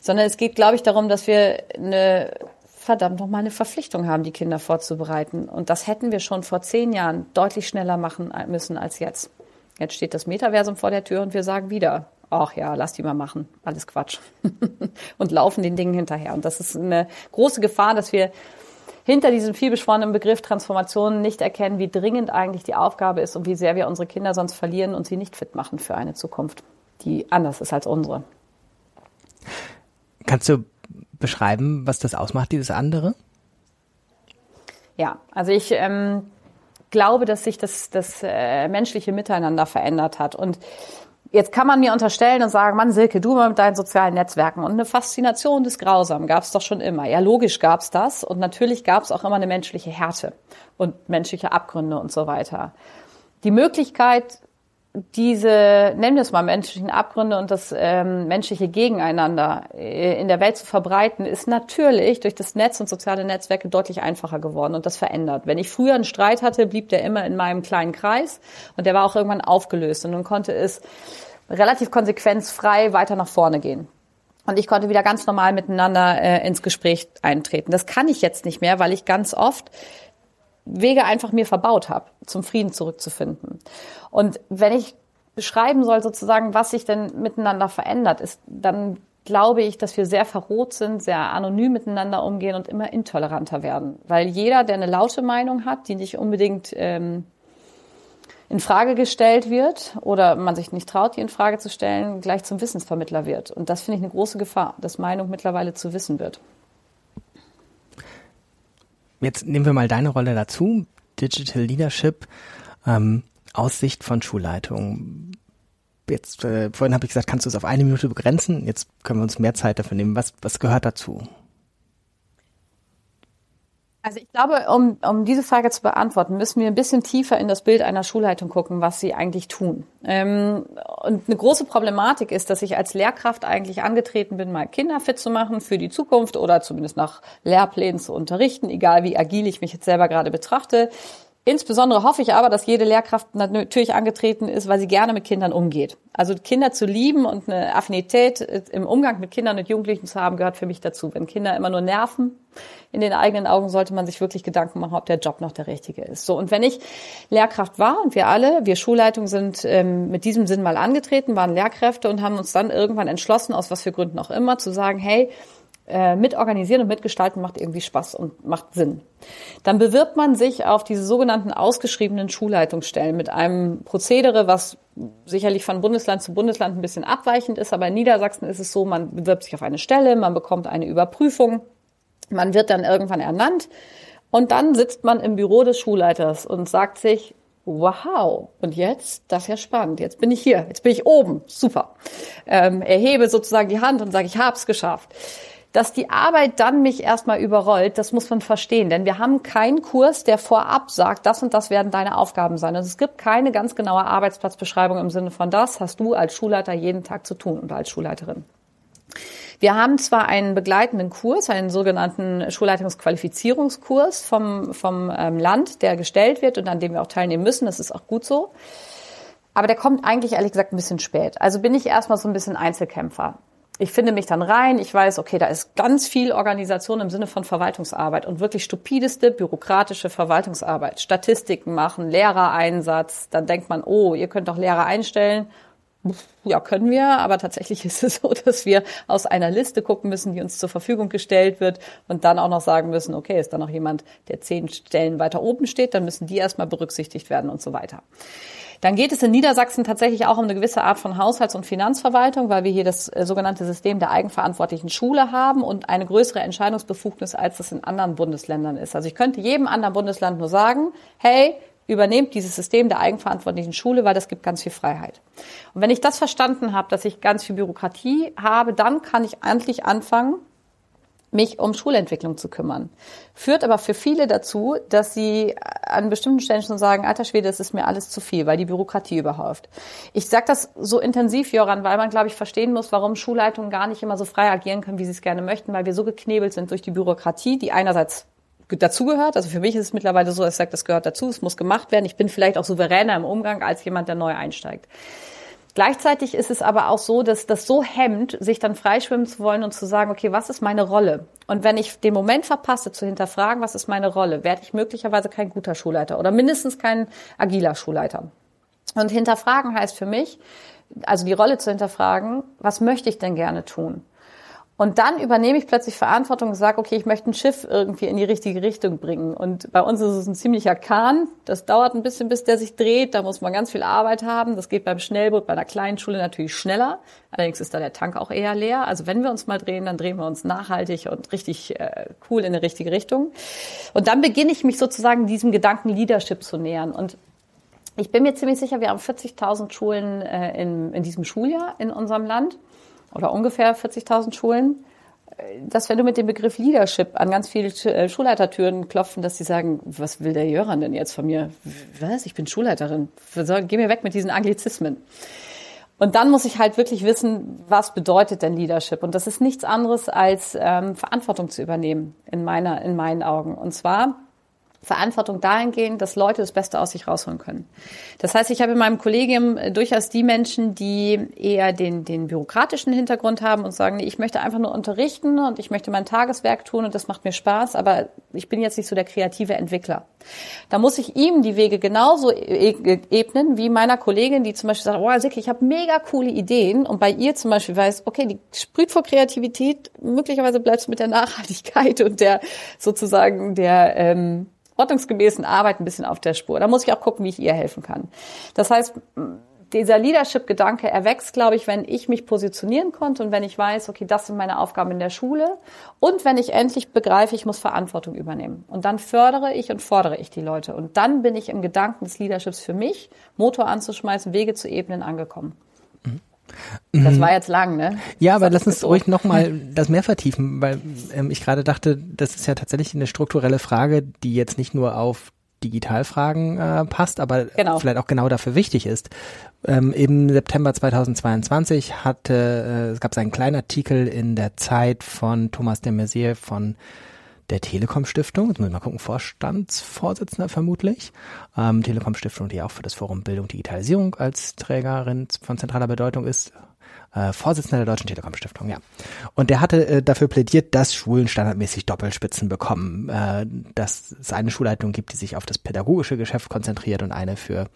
Sondern es geht, glaube ich, darum, dass wir eine verdammt nochmal eine Verpflichtung haben, die Kinder vorzubereiten. Und das hätten wir schon vor zehn Jahren deutlich schneller machen müssen als jetzt. Jetzt steht das Metaversum vor der Tür und wir sagen wieder, ach ja, lass die mal machen, alles Quatsch. und laufen den Dingen hinterher. Und das ist eine große Gefahr, dass wir hinter diesem vielbeschworenen Begriff Transformation nicht erkennen, wie dringend eigentlich die Aufgabe ist und wie sehr wir unsere Kinder sonst verlieren und sie nicht fit machen für eine Zukunft, die anders ist als unsere. Kannst du beschreiben, was das ausmacht, dieses andere? Ja, also ich ähm, glaube, dass sich das, das äh, menschliche Miteinander verändert hat. Und Jetzt kann man mir unterstellen und sagen, Mann, Silke, du mal mit deinen sozialen Netzwerken und eine Faszination des Grausamen gab es doch schon immer. Ja, logisch gab es das und natürlich gab es auch immer eine menschliche Härte und menschliche Abgründe und so weiter. Die Möglichkeit, diese, nennen wir es mal menschlichen Abgründe und das ähm, menschliche Gegeneinander äh, in der Welt zu verbreiten, ist natürlich durch das Netz und soziale Netzwerke deutlich einfacher geworden und das verändert. Wenn ich früher einen Streit hatte, blieb der immer in meinem kleinen Kreis und der war auch irgendwann aufgelöst und dann konnte es relativ konsequenzfrei weiter nach vorne gehen. und ich konnte wieder ganz normal miteinander äh, ins Gespräch eintreten. Das kann ich jetzt nicht mehr, weil ich ganz oft Wege einfach mir verbaut habe, zum Frieden zurückzufinden. Und wenn ich beschreiben soll sozusagen, was sich denn miteinander verändert, ist, dann glaube ich, dass wir sehr verroht sind, sehr anonym miteinander umgehen und immer intoleranter werden. Weil jeder, der eine laute Meinung hat, die nicht unbedingt ähm, in Frage gestellt wird oder man sich nicht traut, die in Frage zu stellen, gleich zum Wissensvermittler wird. Und das finde ich eine große Gefahr, dass Meinung mittlerweile zu Wissen wird. Jetzt nehmen wir mal deine Rolle dazu, Digital Leadership, ähm, aus Sicht von Schulleitung. Jetzt, äh, vorhin habe ich gesagt, kannst du es auf eine Minute begrenzen? Jetzt können wir uns mehr Zeit dafür nehmen. Was, was gehört dazu? Also ich glaube, um, um diese Frage zu beantworten, müssen wir ein bisschen tiefer in das Bild einer Schulleitung gucken, was sie eigentlich tun. Ähm, und eine große Problematik ist, dass ich als Lehrkraft eigentlich angetreten bin, mal Kinder fit zu machen für die Zukunft oder zumindest nach Lehrplänen zu unterrichten, egal wie agil ich mich jetzt selber gerade betrachte. Insbesondere hoffe ich aber, dass jede Lehrkraft natürlich angetreten ist, weil sie gerne mit Kindern umgeht. Also Kinder zu lieben und eine Affinität im Umgang mit Kindern und Jugendlichen zu haben, gehört für mich dazu. Wenn Kinder immer nur nerven, in den eigenen Augen sollte man sich wirklich Gedanken machen, ob der Job noch der richtige ist. So und wenn ich Lehrkraft war und wir alle, wir Schulleitung sind ähm, mit diesem Sinn mal angetreten, waren Lehrkräfte und haben uns dann irgendwann entschlossen, aus was für Gründen auch immer, zu sagen, hey, äh, mitorganisieren und mitgestalten macht irgendwie Spaß und macht Sinn. Dann bewirbt man sich auf diese sogenannten ausgeschriebenen Schulleitungsstellen mit einem Prozedere, was sicherlich von Bundesland zu Bundesland ein bisschen abweichend ist, aber in Niedersachsen ist es so, man bewirbt sich auf eine Stelle, man bekommt eine Überprüfung, man wird dann irgendwann ernannt und dann sitzt man im Büro des Schulleiters und sagt sich, wow, und jetzt, das ist ja spannend, jetzt bin ich hier, jetzt bin ich oben, super. Ähm, erhebe sozusagen die Hand und sage, ich habe es geschafft. Dass die Arbeit dann mich erstmal überrollt, das muss man verstehen, denn wir haben keinen Kurs, der vorab sagt, das und das werden deine Aufgaben sein. Also es gibt keine ganz genaue Arbeitsplatzbeschreibung im Sinne von das hast du als Schulleiter jeden Tag zu tun und als Schulleiterin. Wir haben zwar einen begleitenden Kurs, einen sogenannten Schulleitungsqualifizierungskurs vom, vom ähm, Land, der gestellt wird und an dem wir auch teilnehmen müssen. Das ist auch gut so. Aber der kommt eigentlich ehrlich gesagt ein bisschen spät. Also bin ich erstmal so ein bisschen Einzelkämpfer ich finde mich dann rein, ich weiß, okay, da ist ganz viel Organisation im Sinne von Verwaltungsarbeit und wirklich stupideste bürokratische Verwaltungsarbeit. Statistiken machen, Lehrereinsatz, dann denkt man, oh, ihr könnt doch Lehrer einstellen. Ja, können wir, aber tatsächlich ist es so, dass wir aus einer Liste gucken müssen, die uns zur Verfügung gestellt wird und dann auch noch sagen müssen, okay, ist da noch jemand, der zehn Stellen weiter oben steht, dann müssen die erstmal berücksichtigt werden und so weiter. Dann geht es in Niedersachsen tatsächlich auch um eine gewisse Art von Haushalts- und Finanzverwaltung, weil wir hier das äh, sogenannte System der eigenverantwortlichen Schule haben und eine größere Entscheidungsbefugnis, als das in anderen Bundesländern ist. Also ich könnte jedem anderen Bundesland nur sagen, hey, übernehmt dieses System der eigenverantwortlichen Schule, weil das gibt ganz viel Freiheit. Und wenn ich das verstanden habe, dass ich ganz viel Bürokratie habe, dann kann ich endlich anfangen, mich um Schulentwicklung zu kümmern. Führt aber für viele dazu, dass sie an bestimmten Stellen schon sagen, alter Schwede, das ist mir alles zu viel, weil die Bürokratie überhäuft. Ich sage das so intensiv, Joran, weil man, glaube ich, verstehen muss, warum Schulleitungen gar nicht immer so frei agieren können, wie sie es gerne möchten, weil wir so geknebelt sind durch die Bürokratie, die einerseits dazugehört. Also für mich ist es mittlerweile so, dass ich sage, das gehört dazu, es muss gemacht werden. Ich bin vielleicht auch souveräner im Umgang als jemand, der neu einsteigt. Gleichzeitig ist es aber auch so, dass das so hemmt, sich dann freischwimmen zu wollen und zu sagen, okay, was ist meine Rolle? Und wenn ich den Moment verpasse, zu hinterfragen, was ist meine Rolle, werde ich möglicherweise kein guter Schulleiter oder mindestens kein agiler Schulleiter. Und hinterfragen heißt für mich, also die Rolle zu hinterfragen, was möchte ich denn gerne tun? Und dann übernehme ich plötzlich Verantwortung und sage, okay, ich möchte ein Schiff irgendwie in die richtige Richtung bringen. Und bei uns ist es ein ziemlicher Kahn. Das dauert ein bisschen, bis der sich dreht. Da muss man ganz viel Arbeit haben. Das geht beim Schnellboot, bei einer kleinen Schule natürlich schneller. Allerdings ist da der Tank auch eher leer. Also wenn wir uns mal drehen, dann drehen wir uns nachhaltig und richtig äh, cool in die richtige Richtung. Und dann beginne ich mich sozusagen diesem Gedanken Leadership zu nähern. Und ich bin mir ziemlich sicher, wir haben 40.000 Schulen äh, in, in diesem Schuljahr in unserem Land oder ungefähr 40.000 Schulen, dass wenn du mit dem Begriff Leadership an ganz viele äh, Schulleitertüren klopfen, dass sie sagen, was will der Jöran denn jetzt von mir? Was? Ich bin Schulleiterin. Geh mir weg mit diesen Anglizismen. Und dann muss ich halt wirklich wissen, was bedeutet denn Leadership? Und das ist nichts anderes als ähm, Verantwortung zu übernehmen in meiner, in meinen Augen. Und zwar Verantwortung dahingehend, dass Leute das Beste aus sich rausholen können. Das heißt, ich habe in meinem Kollegium äh, durchaus die Menschen, die eher den, den bürokratischen Hintergrund haben und sagen, ich möchte einfach nur unterrichten und ich möchte mein Tageswerk tun und das macht mir Spaß, aber ich bin jetzt nicht so der kreative Entwickler. Da muss ich ihm die Wege genauso e-, e-, ebnen wie meiner Kollegin, die zum Beispiel sagt, oh, Sick, ich habe mega coole Ideen und bei ihr zum Beispiel weiß, okay, die sprüht vor Kreativität, möglicherweise bleibst du mit der Nachhaltigkeit und der sozusagen der ähm, ordnungsgemäßen Arbeit ein bisschen auf der Spur. Da muss ich auch gucken, wie ich ihr helfen kann. Das heißt, dieser Leadership-Gedanke erwächst, glaube ich, wenn ich mich positionieren konnte und wenn ich weiß, okay, das sind meine Aufgaben in der Schule und wenn ich endlich begreife, ich muss Verantwortung übernehmen. Und dann fördere ich und fordere ich die Leute. Und dann bin ich im Gedanken des Leaderships für mich, Motor anzuschmeißen, Wege zu ebnen, angekommen. Das mhm. war jetzt lang, ne? Ja, aber lass uns ruhig nochmal das mehr vertiefen, weil ähm, ich gerade dachte, das ist ja tatsächlich eine strukturelle Frage, die jetzt nicht nur auf Digitalfragen äh, passt, aber genau. vielleicht auch genau dafür wichtig ist. Ähm, Im September 2022 hatte, äh, es gab einen kleinen Artikel in der Zeit von Thomas de Maizière von der Telekom Stiftung, jetzt muss ich mal gucken, Vorstandsvorsitzender vermutlich, ähm, Telekom Stiftung, die auch für das Forum Bildung Digitalisierung als Trägerin von zentraler Bedeutung ist, äh, Vorsitzender der Deutschen Telekom Stiftung, ja. Und der hatte äh, dafür plädiert, dass Schulen standardmäßig Doppelspitzen bekommen, äh, dass es eine Schulleitung gibt, die sich auf das pädagogische Geschäft konzentriert und eine für,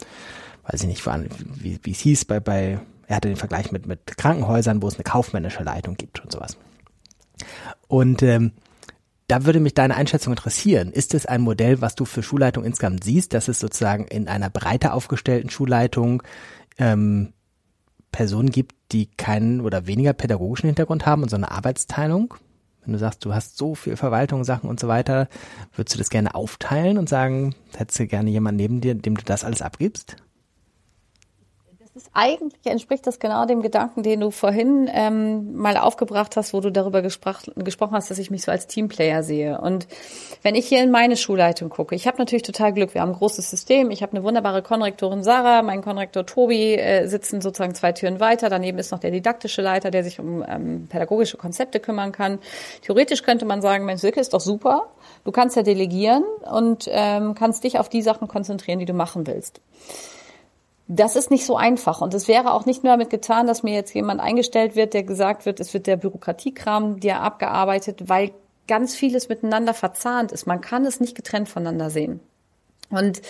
weiß ich nicht, wie, wie es hieß, bei, bei, er hatte den Vergleich mit, mit Krankenhäusern, wo es eine kaufmännische Leitung gibt und sowas. Und ähm, da würde mich deine Einschätzung interessieren. Ist es ein Modell, was du für Schulleitung insgesamt siehst, dass es sozusagen in einer breiter aufgestellten Schulleitung ähm, Personen gibt, die keinen oder weniger pädagogischen Hintergrund haben und so eine Arbeitsteilung? Wenn du sagst, du hast so viel Verwaltung, Sachen und so weiter, würdest du das gerne aufteilen und sagen, hättest du gerne jemanden neben dir, dem du das alles abgibst? Ist eigentlich entspricht das genau dem Gedanken, den du vorhin ähm, mal aufgebracht hast, wo du darüber gesprach, gesprochen hast, dass ich mich so als Teamplayer sehe. Und wenn ich hier in meine Schulleitung gucke, ich habe natürlich total Glück. Wir haben ein großes System. Ich habe eine wunderbare Konrektorin Sarah, mein Konrektor Tobi äh, sitzen sozusagen zwei Türen weiter. Daneben ist noch der didaktische Leiter, der sich um ähm, pädagogische Konzepte kümmern kann. Theoretisch könnte man sagen, Mensch, Silke ist doch super. Du kannst ja delegieren und ähm, kannst dich auf die Sachen konzentrieren, die du machen willst das ist nicht so einfach. Und es wäre auch nicht nur damit getan, dass mir jetzt jemand eingestellt wird, der gesagt wird, es wird der Bürokratiekram dir abgearbeitet, weil ganz vieles miteinander verzahnt ist. Man kann es nicht getrennt voneinander sehen. Und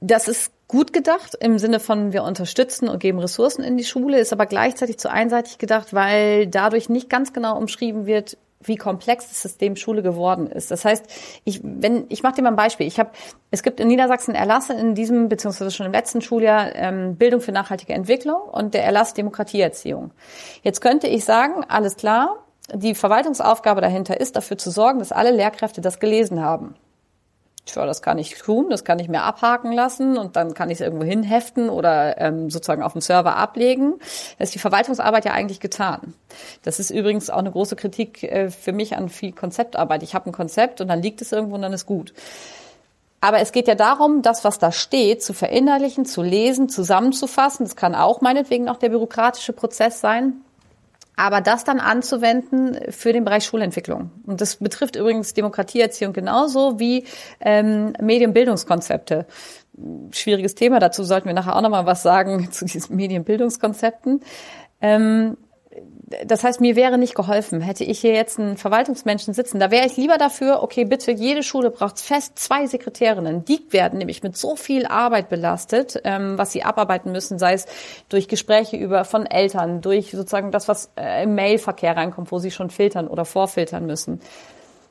das ist gut gedacht im Sinne von wir unterstützen und geben Ressourcen in die Schule, ist aber gleichzeitig zu einseitig gedacht, weil dadurch nicht ganz genau umschrieben wird, wie komplex das System Schule geworden ist. Das heißt, ich, wenn, ich mache dir mal ein Beispiel. Ich habe, es gibt in Niedersachsen Erlasse in diesem, beziehungsweise schon im letzten Schuljahr, ähm, Bildung für nachhaltige Entwicklung und der Erlass Demokratieerziehung. Jetzt könnte ich sagen, alles klar, die Verwaltungsaufgabe dahinter ist, dafür zu sorgen, dass alle Lehrkräfte das gelesen haben tja, das kann ich tun, das kann ich mir abhaken lassen und dann kann ich es irgendwo hinheften oder ähm, sozusagen auf dem Server ablegen. Da ist die Verwaltungsarbeit ja eigentlich getan. Das ist übrigens auch eine große Kritik äh, für mich an viel Konzeptarbeit. Ich habe ein Konzept und dann liegt es irgendwo und dann ist gut. Aber es geht ja darum, das, was da steht, zu verinnerlichen, zu lesen, zusammenzufassen. Das kann auch meinetwegen auch der bürokratische Prozess sein aber das dann anzuwenden für den Bereich Schulentwicklung. Und das betrifft übrigens Demokratieerziehung genauso wie ähm, Medienbildungskonzepte. Schwieriges Thema, dazu sollten wir nachher auch nochmal was sagen zu diesen Medienbildungskonzepten. Ähm, das heißt, mir wäre nicht geholfen, hätte ich hier jetzt einen Verwaltungsmenschen sitzen. Da wäre ich lieber dafür, okay, bitte, jede Schule braucht fest zwei Sekretärinnen. Die werden nämlich mit so viel Arbeit belastet, ähm, was sie abarbeiten müssen, sei es durch Gespräche über von Eltern, durch sozusagen das, was äh, im Mailverkehr reinkommt, wo sie schon filtern oder vorfiltern müssen.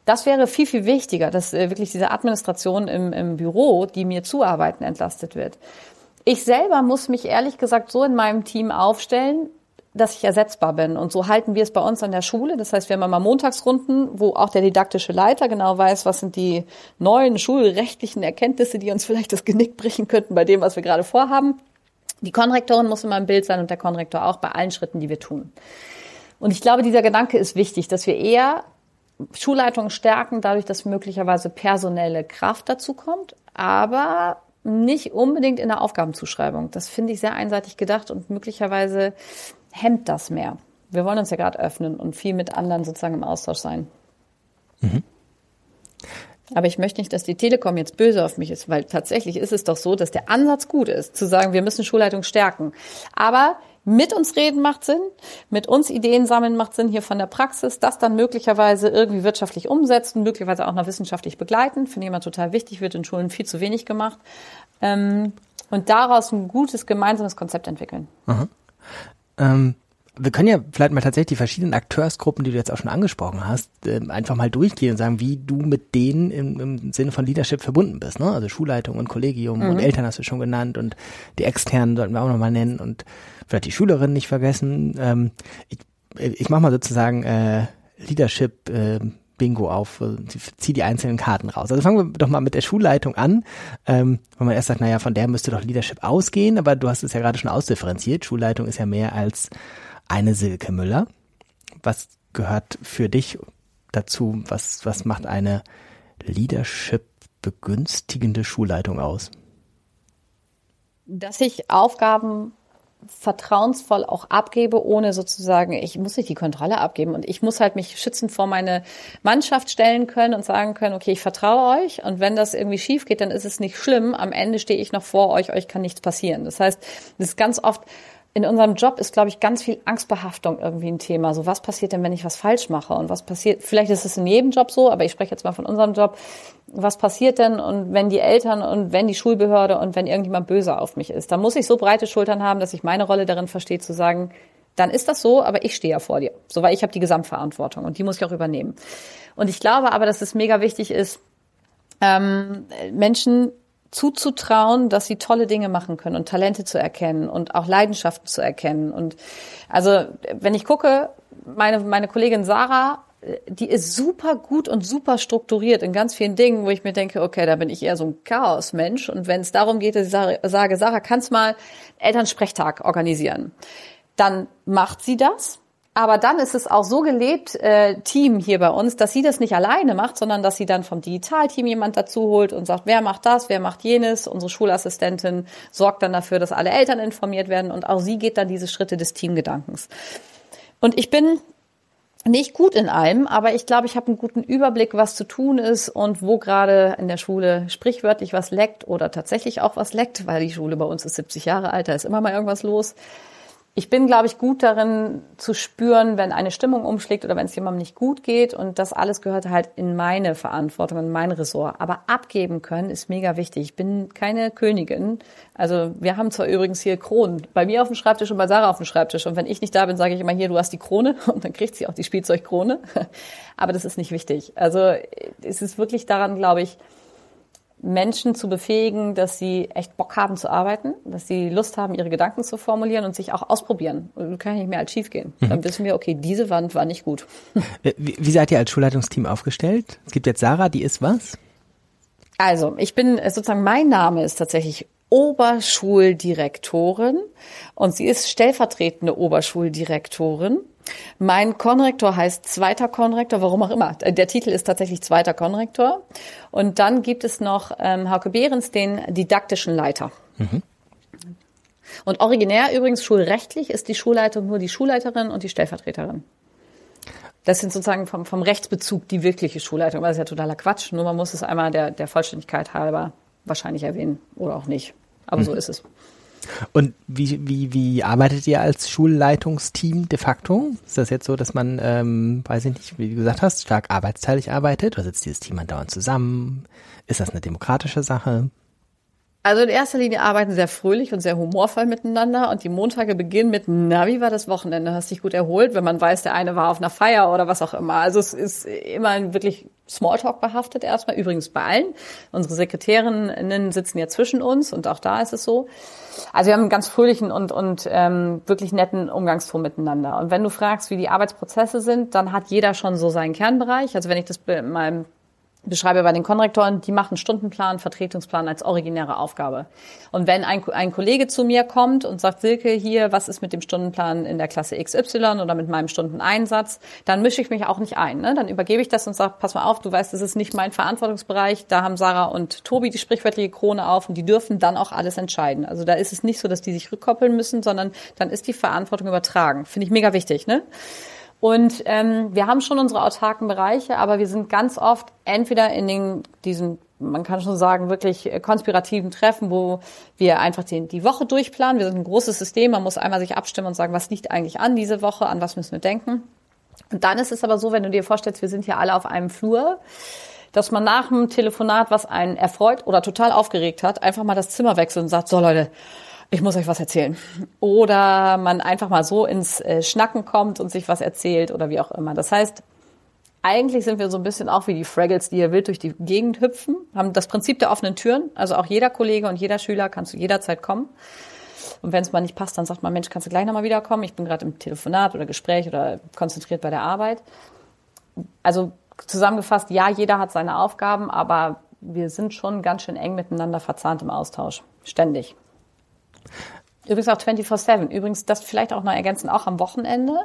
Das wäre viel, viel wichtiger, dass äh, wirklich diese Administration im, im Büro, die mir zuarbeiten, entlastet wird. Ich selber muss mich ehrlich gesagt so in meinem Team aufstellen, dass ich ersetzbar bin. Und so halten wir es bei uns an der Schule. Das heißt, wir haben mal Montagsrunden, wo auch der didaktische Leiter genau weiß, was sind die neuen schulrechtlichen Erkenntnisse, die uns vielleicht das Genick brechen könnten bei dem, was wir gerade vorhaben. Die Konrektorin muss immer im Bild sein und der Konrektor auch bei allen Schritten, die wir tun. Und ich glaube, dieser Gedanke ist wichtig, dass wir eher Schulleitungen stärken, dadurch, dass möglicherweise personelle Kraft dazu kommt, aber nicht unbedingt in der Aufgabenzuschreibung. Das finde ich sehr einseitig gedacht und möglicherweise hemmt das mehr. Wir wollen uns ja gerade öffnen und viel mit anderen sozusagen im Austausch sein. Mhm. Aber ich möchte nicht, dass die Telekom jetzt böse auf mich ist, weil tatsächlich ist es doch so, dass der Ansatz gut ist, zu sagen, wir müssen Schulleitung stärken. Aber mit uns reden macht Sinn, mit uns Ideen sammeln macht Sinn hier von der Praxis, das dann möglicherweise irgendwie wirtschaftlich umsetzen, möglicherweise auch noch wissenschaftlich begleiten, finde ich immer total wichtig, wird in Schulen viel zu wenig gemacht. Ähm, und daraus ein gutes gemeinsames Konzept entwickeln. Ähm, wir können ja vielleicht mal tatsächlich die verschiedenen Akteursgruppen, die du jetzt auch schon angesprochen hast, äh, einfach mal durchgehen und sagen, wie du mit denen im, im Sinne von Leadership verbunden bist. Ne? Also Schulleitung und Kollegium mhm. und Eltern hast du schon genannt und die externen sollten wir auch nochmal nennen und vielleicht die Schülerinnen nicht vergessen. Ähm, ich ich mache mal sozusagen äh, Leadership äh, Bingo auf, äh, zieh die einzelnen Karten raus. Also fangen wir doch mal mit der Schulleitung an, ähm, wenn man erst sagt, naja, von der müsste doch Leadership ausgehen, aber du hast es ja gerade schon ausdifferenziert. Schulleitung ist ja mehr als eine Silke Müller. Was gehört für dich dazu? Was, was macht eine Leadership begünstigende Schulleitung aus? Dass ich Aufgaben vertrauensvoll auch abgebe, ohne sozusagen, ich muss nicht die Kontrolle abgeben und ich muss halt mich schützend vor meine Mannschaft stellen können und sagen können, okay, ich vertraue euch und wenn das irgendwie schief geht, dann ist es nicht schlimm. Am Ende stehe ich noch vor euch, euch kann nichts passieren. Das heißt, das ist ganz oft in unserem Job ist, glaube ich, ganz viel Angstbehaftung irgendwie ein Thema. So, was passiert denn, wenn ich was falsch mache? Und was passiert, vielleicht ist es in jedem Job so, aber ich spreche jetzt mal von unserem Job. Was passiert denn, und wenn die Eltern und wenn die Schulbehörde und wenn irgendjemand böse auf mich ist? Da muss ich so breite Schultern haben, dass ich meine Rolle darin verstehe, zu sagen, dann ist das so, aber ich stehe ja vor dir. So, weil ich habe die Gesamtverantwortung und die muss ich auch übernehmen. Und ich glaube aber, dass es mega wichtig ist, ähm, Menschen zuzutrauen, dass sie tolle Dinge machen können und Talente zu erkennen und auch Leidenschaften zu erkennen. Und also, wenn ich gucke, meine, meine Kollegin Sarah, die ist super gut und super strukturiert in ganz vielen Dingen, wo ich mir denke, okay, da bin ich eher so ein Chaosmensch. Und wenn es darum geht, dass ich sage, Sarah, kannst mal Elternsprechtag organisieren, dann macht sie das aber dann ist es auch so gelebt, äh, Team hier bei uns, dass sie das nicht alleine macht, sondern dass sie dann vom Digitalteam jemand dazu holt und sagt, wer macht das, wer macht jenes. Unsere Schulassistentin sorgt dann dafür, dass alle Eltern informiert werden und auch sie geht dann diese Schritte des Teamgedankens. Und ich bin nicht gut in allem, aber ich glaube, ich habe einen guten Überblick, was zu tun ist und wo gerade in der Schule sprichwörtlich was leckt oder tatsächlich auch was leckt, weil die Schule bei uns ist 70 Jahre alt, da ist immer mal irgendwas los ich bin, glaube ich, gut darin zu spüren, wenn eine Stimmung umschlägt oder wenn es jemandem nicht gut geht. Und das alles gehört halt in meine Verantwortung, in mein Ressort. Aber abgeben können ist mega wichtig. Ich bin keine Königin. Also wir haben zwar übrigens hier Kronen. Bei mir auf dem Schreibtisch und bei Sarah auf dem Schreibtisch. Und wenn ich nicht da bin, sage ich immer hier, du hast die Krone. Und dann kriegt sie auch die Spielzeugkrone. Aber das ist nicht wichtig. Also es ist wirklich daran, glaube ich, Menschen zu befähigen, dass sie echt Bock haben zu arbeiten, dass sie Lust haben, ihre Gedanken zu formulieren und sich auch ausprobieren. Und kann nicht mehr als schief gehen. Mhm. Dann wissen wir, okay, diese Wand war nicht gut. Äh, wie, wie seid ihr als Schulleitungsteam aufgestellt? Es gibt jetzt Sarah, die ist was? Also, ich bin äh, sozusagen, mein Name ist tatsächlich Oberschuldirektorin und sie ist stellvertretende Oberschuldirektorin. Mein Konrektor heißt zweiter Konrektor, warum auch immer. Der Titel ist tatsächlich zweiter Konrektor. Und dann gibt es noch ähm, Hauke Behrens, den didaktischen Leiter. Mhm. Und originär übrigens schulrechtlich ist die Schulleitung nur die Schulleiterin und die Stellvertreterin. Das sind sozusagen vom, vom Rechtsbezug die wirkliche Schulleitung, das ist ja totaler Quatsch. Nur man muss es einmal der, der Vollständigkeit halber wahrscheinlich erwähnen oder auch nicht. Aber mhm. so ist es. Und wie, wie, wie arbeitet ihr als Schulleitungsteam de facto? Ist das jetzt so, dass man, ähm, weiß ich nicht, wie du gesagt hast, stark arbeitsteilig arbeitet? Oder sitzt dieses Team andauernd zusammen? Ist das eine demokratische Sache? Also in erster Linie arbeiten sehr fröhlich und sehr humorvoll miteinander und die Montage beginnen mit, na, wie war das Wochenende? Hast dich gut erholt? Wenn man weiß, der eine war auf einer Feier oder was auch immer. Also es ist immer wirklich Smalltalk behaftet erstmal. Übrigens bei allen. Unsere Sekretärinnen sitzen ja zwischen uns und auch da ist es so. Also wir haben einen ganz fröhlichen und, und ähm, wirklich netten Umgangston miteinander. Und wenn du fragst, wie die Arbeitsprozesse sind, dann hat jeder schon so seinen Kernbereich. Also wenn ich das mal beschreibe bei den Konrektoren, die machen Stundenplan, Vertretungsplan als originäre Aufgabe. Und wenn ein, ein Kollege zu mir kommt und sagt, Silke, hier, was ist mit dem Stundenplan in der Klasse XY oder mit meinem Stundeneinsatz, dann mische ich mich auch nicht ein. Ne? Dann übergebe ich das und sage, pass mal auf, du weißt, das ist nicht mein Verantwortungsbereich. Da haben Sarah und Tobi die sprichwörtliche Krone auf und die dürfen dann auch alles entscheiden. Also da ist es nicht so, dass die sich rückkoppeln müssen, sondern dann ist die Verantwortung übertragen. Finde ich mega wichtig. Ne? Und ähm, wir haben schon unsere autarken Bereiche, aber wir sind ganz oft entweder in den, diesen, man kann schon sagen, wirklich konspirativen Treffen, wo wir einfach die, die Woche durchplanen. Wir sind ein großes System, man muss einmal sich abstimmen und sagen, was liegt eigentlich an diese Woche, an was müssen wir denken. Und dann ist es aber so, wenn du dir vorstellst, wir sind hier alle auf einem Flur, dass man nach dem Telefonat, was einen erfreut oder total aufgeregt hat, einfach mal das Zimmer wechselt und sagt, so Leute, ich muss euch was erzählen. Oder man einfach mal so ins äh, Schnacken kommt und sich was erzählt oder wie auch immer. Das heißt, eigentlich sind wir so ein bisschen auch wie die Fraggles, die hier wild durch die Gegend hüpfen, haben das Prinzip der offenen Türen. Also auch jeder Kollege und jeder Schüler kann zu jeder Zeit kommen. Und wenn es mal nicht passt, dann sagt man, Mensch, kannst du gleich nochmal wiederkommen? Ich bin gerade im Telefonat oder Gespräch oder konzentriert bei der Arbeit. Also zusammengefasst, ja, jeder hat seine Aufgaben, aber wir sind schon ganz schön eng miteinander verzahnt im Austausch. Ständig. Übrigens auch 24-7. Übrigens, das vielleicht auch noch ergänzen, auch am Wochenende.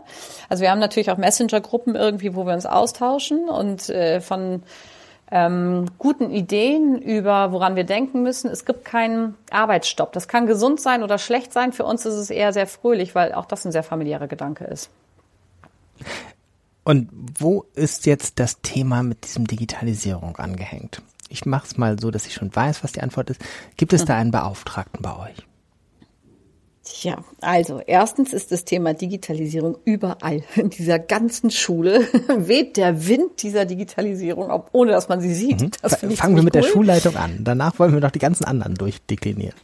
Also wir haben natürlich auch Messenger-Gruppen irgendwie, wo wir uns austauschen und äh, von ähm, guten Ideen über, woran wir denken müssen. Es gibt keinen Arbeitsstopp. Das kann gesund sein oder schlecht sein. Für uns ist es eher sehr fröhlich, weil auch das ein sehr familiärer Gedanke ist. Und wo ist jetzt das Thema mit diesem Digitalisierung angehängt? Ich mache es mal so, dass ich schon weiß, was die Antwort ist. Gibt es da einen Beauftragten bei euch? Tja, also erstens ist das Thema Digitalisierung überall in dieser ganzen Schule weht der Wind dieser Digitalisierung, ob, ohne dass man sie sieht. Mhm. Fangen wir mit cool. der Schulleitung an. Danach wollen wir noch die ganzen anderen durchdeklinieren.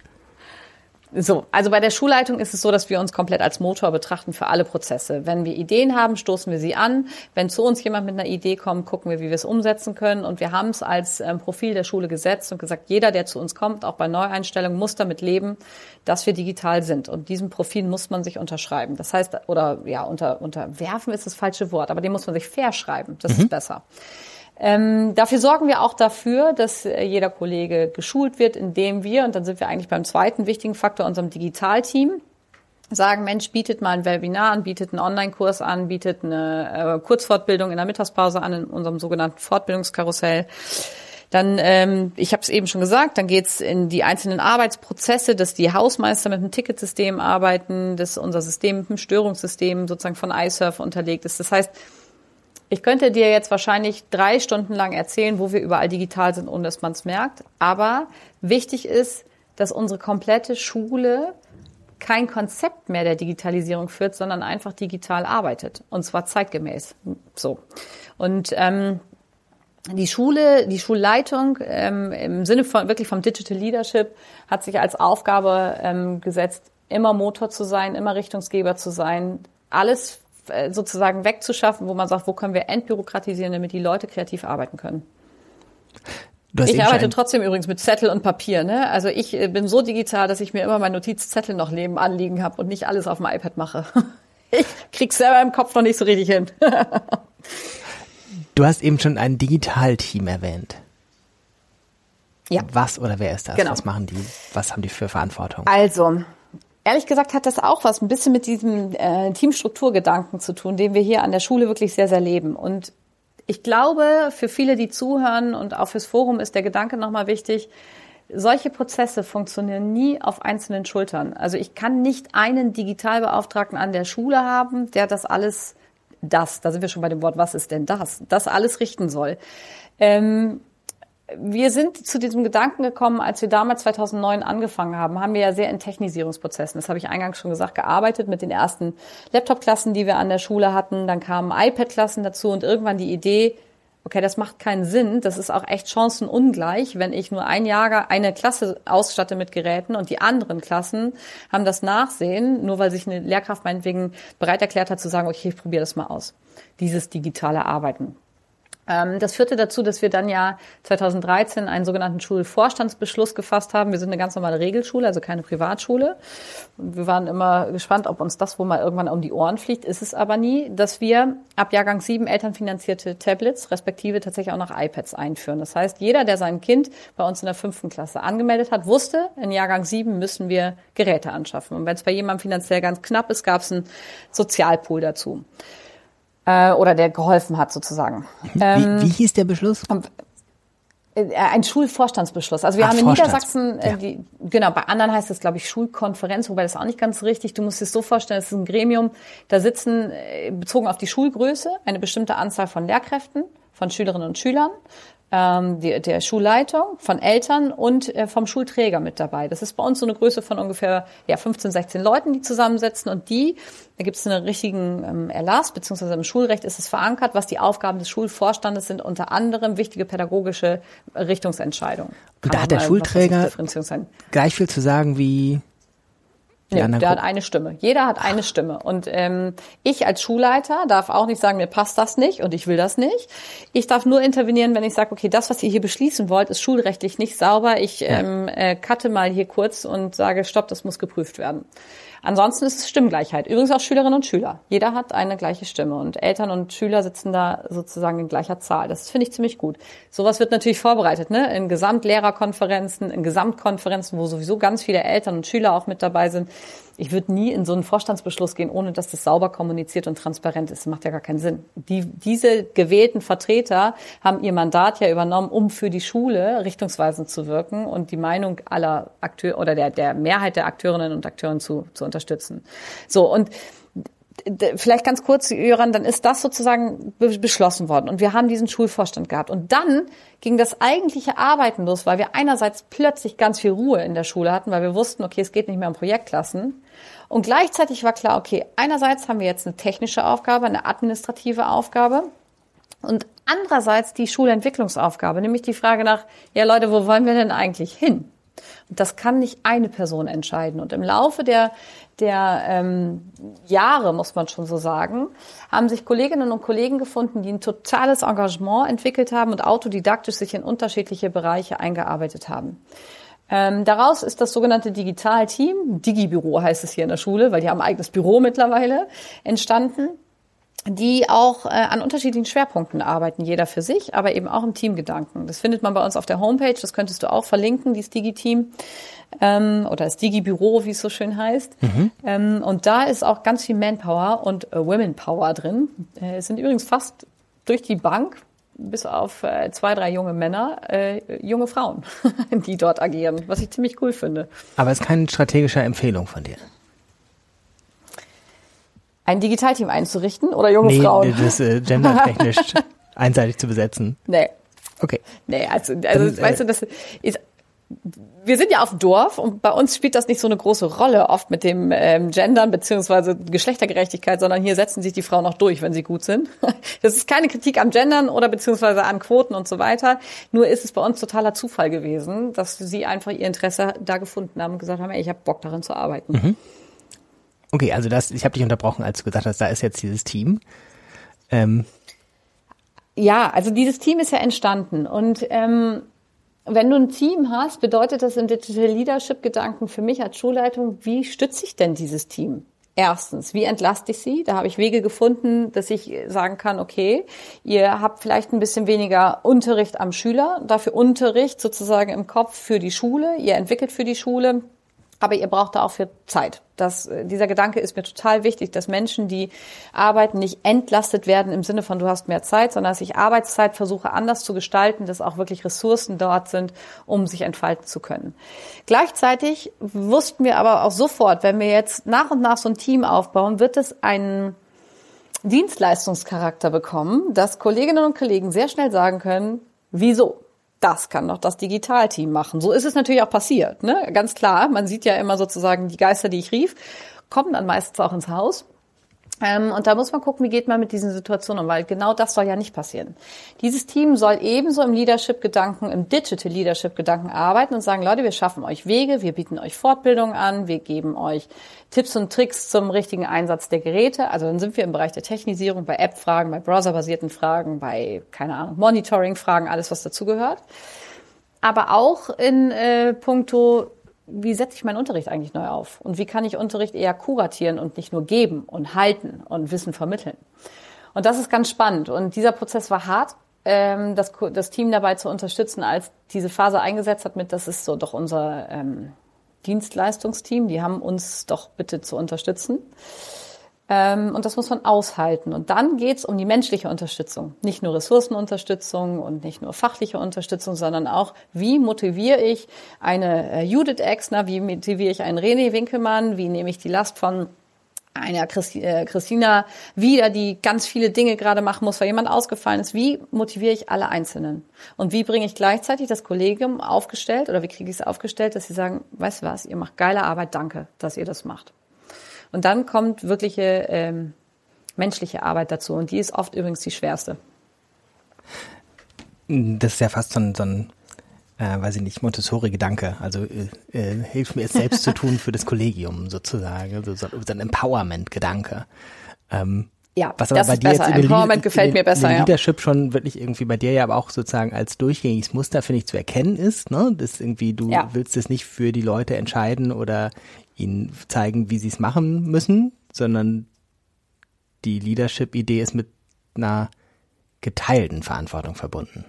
So, also bei der Schulleitung ist es so, dass wir uns komplett als Motor betrachten für alle Prozesse. Wenn wir Ideen haben, stoßen wir sie an. Wenn zu uns jemand mit einer Idee kommt, gucken wir, wie wir es umsetzen können. Und wir haben es als ähm, Profil der Schule gesetzt und gesagt, jeder, der zu uns kommt, auch bei Neueinstellungen, muss damit leben, dass wir digital sind. Und diesem Profil muss man sich unterschreiben. Das heißt, oder ja, unter, unterwerfen ist das falsche Wort, aber dem muss man sich verschreiben. Das mhm. ist besser. Ähm, dafür sorgen wir auch dafür, dass äh, jeder Kollege geschult wird, indem wir, und dann sind wir eigentlich beim zweiten wichtigen Faktor, unserem Digitalteam, sagen, Mensch, bietet mal ein Webinar an, bietet einen Online-Kurs an, bietet eine äh, Kurzfortbildung in der Mittagspause an, in unserem sogenannten Fortbildungskarussell. Dann, ähm, ich habe es eben schon gesagt, dann geht's in die einzelnen Arbeitsprozesse, dass die Hausmeister mit einem Ticketsystem arbeiten, dass unser System mit einem Störungssystem sozusagen von iSurf unterlegt ist. Das heißt, ich könnte dir jetzt wahrscheinlich drei Stunden lang erzählen, wo wir überall digital sind, ohne dass man es merkt. Aber wichtig ist, dass unsere komplette Schule kein Konzept mehr der Digitalisierung führt, sondern einfach digital arbeitet. Und zwar zeitgemäß. So. Und ähm, die Schule, die Schulleitung ähm, im Sinne von wirklich vom Digital Leadership hat sich als Aufgabe ähm, gesetzt, immer Motor zu sein, immer Richtungsgeber zu sein, alles sozusagen wegzuschaffen, wo man sagt, wo können wir entbürokratisieren, damit die Leute kreativ arbeiten können. Ich arbeite trotzdem übrigens mit Zettel und Papier. Ne? Also ich äh, bin so digital, dass ich mir immer meinen Notizzettel noch neben anliegen habe und nicht alles auf dem iPad mache. Ich krieg's selber im Kopf noch nicht so richtig hin. Du hast eben schon ein Digitalteam erwähnt. Ja. Was oder wer ist das? Genau. Was machen die? Was haben die für Verantwortung? Also, Ehrlich gesagt hat das auch was ein bisschen mit diesem äh, Teamstrukturgedanken zu tun, den wir hier an der Schule wirklich sehr, sehr leben. Und ich glaube, für viele, die zuhören und auch fürs Forum ist der Gedanke nochmal wichtig, solche Prozesse funktionieren nie auf einzelnen Schultern. Also ich kann nicht einen Digitalbeauftragten an der Schule haben, der das alles, das, da sind wir schon bei dem Wort, was ist denn das, das alles richten soll. Ähm, wir sind zu diesem Gedanken gekommen, als wir damals 2009 angefangen haben, haben wir ja sehr in Technisierungsprozessen, das habe ich eingangs schon gesagt, gearbeitet mit den ersten Laptop-Klassen, die wir an der Schule hatten. Dann kamen iPad-Klassen dazu und irgendwann die Idee, okay, das macht keinen Sinn, das ist auch echt chancenungleich, wenn ich nur ein Jahr eine Klasse ausstatte mit Geräten und die anderen Klassen haben das Nachsehen, nur weil sich eine Lehrkraft meinetwegen bereit erklärt hat zu sagen, okay, ich probiere das mal aus. Dieses digitale Arbeiten. Ähm, das führte dazu, dass wir dann ja 2013 einen sogenannten Schulvorstandsbeschluss gefasst haben. Wir sind eine ganz normale Regelschule, also keine Privatschule. Wir waren immer gespannt, ob uns das wohl mal irgendwann um die Ohren fliegt. Ist es aber nie, dass wir ab Jahrgang 7 elternfinanzierte Tablets, respektive tatsächlich auch noch iPads einführen. Das heißt, jeder, der sein Kind bei uns in der fünften Klasse angemeldet hat, wusste, in Jahrgang 7 müssen wir Geräte anschaffen. Und wenn es bei jemandem finanziell ganz knapp ist, gab es einen Sozialpool dazu äh, oder der geholfen hat sozusagen. Ähm, wie, wie hieß der Beschluss? Äh, ein Schulvorstandsbeschluss. Also wir Ach, haben in Niedersachsen, äh, ja. die, genau, bei anderen heißt es, glaube ich, Schulkonferenz, wobei das auch nicht ganz richtig. Du musst es so vorstellen, es ist ein Gremium, da sitzen, äh, bezogen auf die Schulgröße, eine bestimmte Anzahl von Lehrkräften, von Schülerinnen und Schülern, ähm, die, der Schulleitung, von Eltern und äh, vom Schulträger mit dabei. Das ist bei uns so eine Größe von ungefähr ja, 15, 16 Leuten, die zusammensetzen und die, da gibt es einen richtigen ähm, Erlass, beziehungsweise im Schulrecht ist es verankert, was die Aufgaben des Schulvorstandes sind, unter anderem wichtige pädagogische Richtungsentscheidungen. Und da hat der Schulträger. Gleich viel zu sagen wie Nee, der hat eine Stimme. Jeder hat eine Stimme. Und ähm, ich als Schulleiter darf auch nicht sagen, mir passt das nicht und ich will das nicht. Ich darf nur intervenieren, wenn ich sage, okay, das, was ihr hier beschließen wollt, ist schulrechtlich nicht sauber. Ich ähm, äh, cutte mal hier kurz und sage, stopp, das muss geprüft werden. Ansonsten ist es Stimmgleichheit. Übrigens auch Schülerinnen und Schüler. Jeder hat eine gleiche Stimme und Eltern und Schüler sitzen da sozusagen in gleicher Zahl. Das finde ich ziemlich gut. Sowas wird natürlich vorbereitet, ne? In Gesamtlehrerkonferenzen, in Gesamtkonferenzen, wo sowieso ganz viele Eltern und Schüler auch mit dabei sind. Ich würde nie in so einen Vorstandsbeschluss gehen, ohne dass das sauber kommuniziert und transparent ist. Das macht ja gar keinen Sinn. Die, diese gewählten Vertreter haben ihr Mandat ja übernommen, um für die Schule richtungsweisend zu wirken und die Meinung aller Akteure oder der, der Mehrheit der Akteurinnen und Akteuren zu, zu unterstützen. So, und vielleicht ganz kurz, Jöran, dann ist das sozusagen be- beschlossen worden und wir haben diesen Schulvorstand gehabt. Und dann ging das eigentliche Arbeiten los, weil wir einerseits plötzlich ganz viel Ruhe in der Schule hatten, weil wir wussten, okay, es geht nicht mehr um Projektklassen. Und gleichzeitig war klar, okay, einerseits haben wir jetzt eine technische Aufgabe, eine administrative Aufgabe und andererseits die Schulentwicklungsaufgabe, nämlich die Frage nach, ja Leute, wo wollen wir denn eigentlich hin? Und das kann nicht eine Person entscheiden. Und im Laufe der, der ähm, Jahre, muss man schon so sagen, haben sich Kolleginnen und Kollegen gefunden, die ein totales Engagement entwickelt haben und autodidaktisch sich in unterschiedliche Bereiche eingearbeitet haben. Ähm, daraus ist das sogenannte Digitalteam, Digibüro heißt es hier in der Schule, weil die haben ein eigenes Büro mittlerweile, entstanden die auch äh, an unterschiedlichen Schwerpunkten arbeiten, jeder für sich, aber eben auch im Teamgedanken. Das findet man bei uns auf der Homepage, das könntest du auch verlinken, dieses Digi-Team ähm, oder das Digi-Büro, wie es so schön heißt. Ähm, und da ist auch ganz viel Manpower und äh, Womenpower drin. Äh, es sind übrigens fast durch die Bank bis auf äh, zwei, drei junge Männer, äh, junge Frauen, die dort agieren, was ich ziemlich cool finde. Aber es ist keine strategische Empfehlung von dir. Ein Digitalteam einzurichten oder junge Nee, Frauen? das äh, gendertechnisch einseitig zu besetzen. Nee, Okay. Nee, also, also Dann, weißt äh, du, das ist. Wir sind ja auf dem Dorf und bei uns spielt das nicht so eine große Rolle oft mit dem ähm, Gendern beziehungsweise Geschlechtergerechtigkeit, sondern hier setzen sich die Frauen noch durch, wenn sie gut sind. Das ist keine Kritik am Gendern oder beziehungsweise an Quoten und so weiter. Nur ist es bei uns totaler Zufall gewesen, dass sie einfach ihr Interesse da gefunden haben und gesagt haben, ey, ich habe Bock darin zu arbeiten. Okay, also das, ich habe dich unterbrochen, als du gesagt hast, da ist jetzt dieses Team. Ähm, Ja, also dieses Team ist ja entstanden und ähm, wenn du ein Team hast, bedeutet das im Digital Leadership Gedanken für mich als Schulleitung, wie stütze ich denn dieses Team? Erstens, wie entlaste ich sie? Da habe ich Wege gefunden, dass ich sagen kann, okay, ihr habt vielleicht ein bisschen weniger Unterricht am Schüler, dafür Unterricht sozusagen im Kopf für die Schule, ihr entwickelt für die Schule, aber ihr braucht da auch für Zeit. Das, äh, dieser Gedanke ist mir total wichtig, dass Menschen, die arbeiten, nicht entlastet werden im Sinne von du hast mehr Zeit, sondern dass ich Arbeitszeit versuche anders zu gestalten, dass auch wirklich Ressourcen dort sind, um sich entfalten zu können. Gleichzeitig wussten wir aber auch sofort, wenn wir jetzt nach und nach so ein Team aufbauen, wird es einen Dienstleistungscharakter bekommen, dass Kolleginnen und Kollegen sehr schnell sagen können, wieso? Das kann doch das Digitalteam machen. So ist es natürlich auch passiert, ne? Ganz klar. Man sieht ja immer sozusagen die Geister, die ich rief, kommen dann meistens auch ins Haus. Ähm, und da muss man gucken, wie geht man mit diesen Situationen um, weil genau das soll ja nicht passieren. Dieses Team soll ebenso im Leadership-Gedanken, im Digital Leadership-Gedanken arbeiten und sagen, Leute, wir schaffen euch Wege, wir bieten euch Fortbildung an, wir geben euch Tipps und Tricks zum richtigen Einsatz der Geräte. Also dann sind wir im Bereich der Technisierung, bei App-Fragen, bei browserbasierten Fragen, bei, keine Ahnung, Monitoring-Fragen, alles, was dazugehört. Aber auch in äh, puncto wie setze ich meinen Unterricht eigentlich neu auf? Und wie kann ich Unterricht eher kuratieren und nicht nur geben und halten und Wissen vermitteln? Und das ist ganz spannend. Und dieser Prozess war hart, ähm, das, das Team dabei zu unterstützen, als diese Phase eingesetzt hat mit, das ist so doch unser ähm, Dienstleistungsteam, die haben uns doch bitte zu unterstützen. Ähm, und das muss man aushalten. Und dann geht's um die menschliche Unterstützung. Nicht nur Ressourcenunterstützung und nicht nur fachliche Unterstützung, sondern auch, wie motiviere ich eine äh, Judith Exner, wie motiviere ich einen René Winkelmann, wie nehme ich die Last von einer äh, Christina wieder, die ganz viele Dinge gerade machen muss, weil jemand ausgefallen ist. Wie motiviere ich alle Einzelnen? Und wie bringe ich gleichzeitig das Kollegium aufgestellt oder wie kriege ich es aufgestellt, dass sie sagen, weißt du was, ihr macht geile Arbeit, danke, dass ihr das macht. Und dann kommt wirkliche ähm, menschliche Arbeit dazu. Und die ist oft übrigens die schwerste. Das ist ja fast so ein, so ein äh, weiß ich nicht, Montessori-Gedanke. Also äh, äh, hilft mir es selbst zu tun für das Kollegium sozusagen. Also so, so ein Empowerment-Gedanke. Ähm, ja, was aber das bei dir besser. Jetzt Empowerment gefällt mir besser. In Leadership ja. schon wirklich irgendwie bei dir ja aber auch sozusagen als durchgängiges Muster, finde ich, zu erkennen ist, ne? Das irgendwie, du ja. willst es nicht für die Leute entscheiden oder ihnen zeigen, wie sie es machen müssen, sondern die Leadership-Idee ist mit einer geteilten Verantwortung verbunden.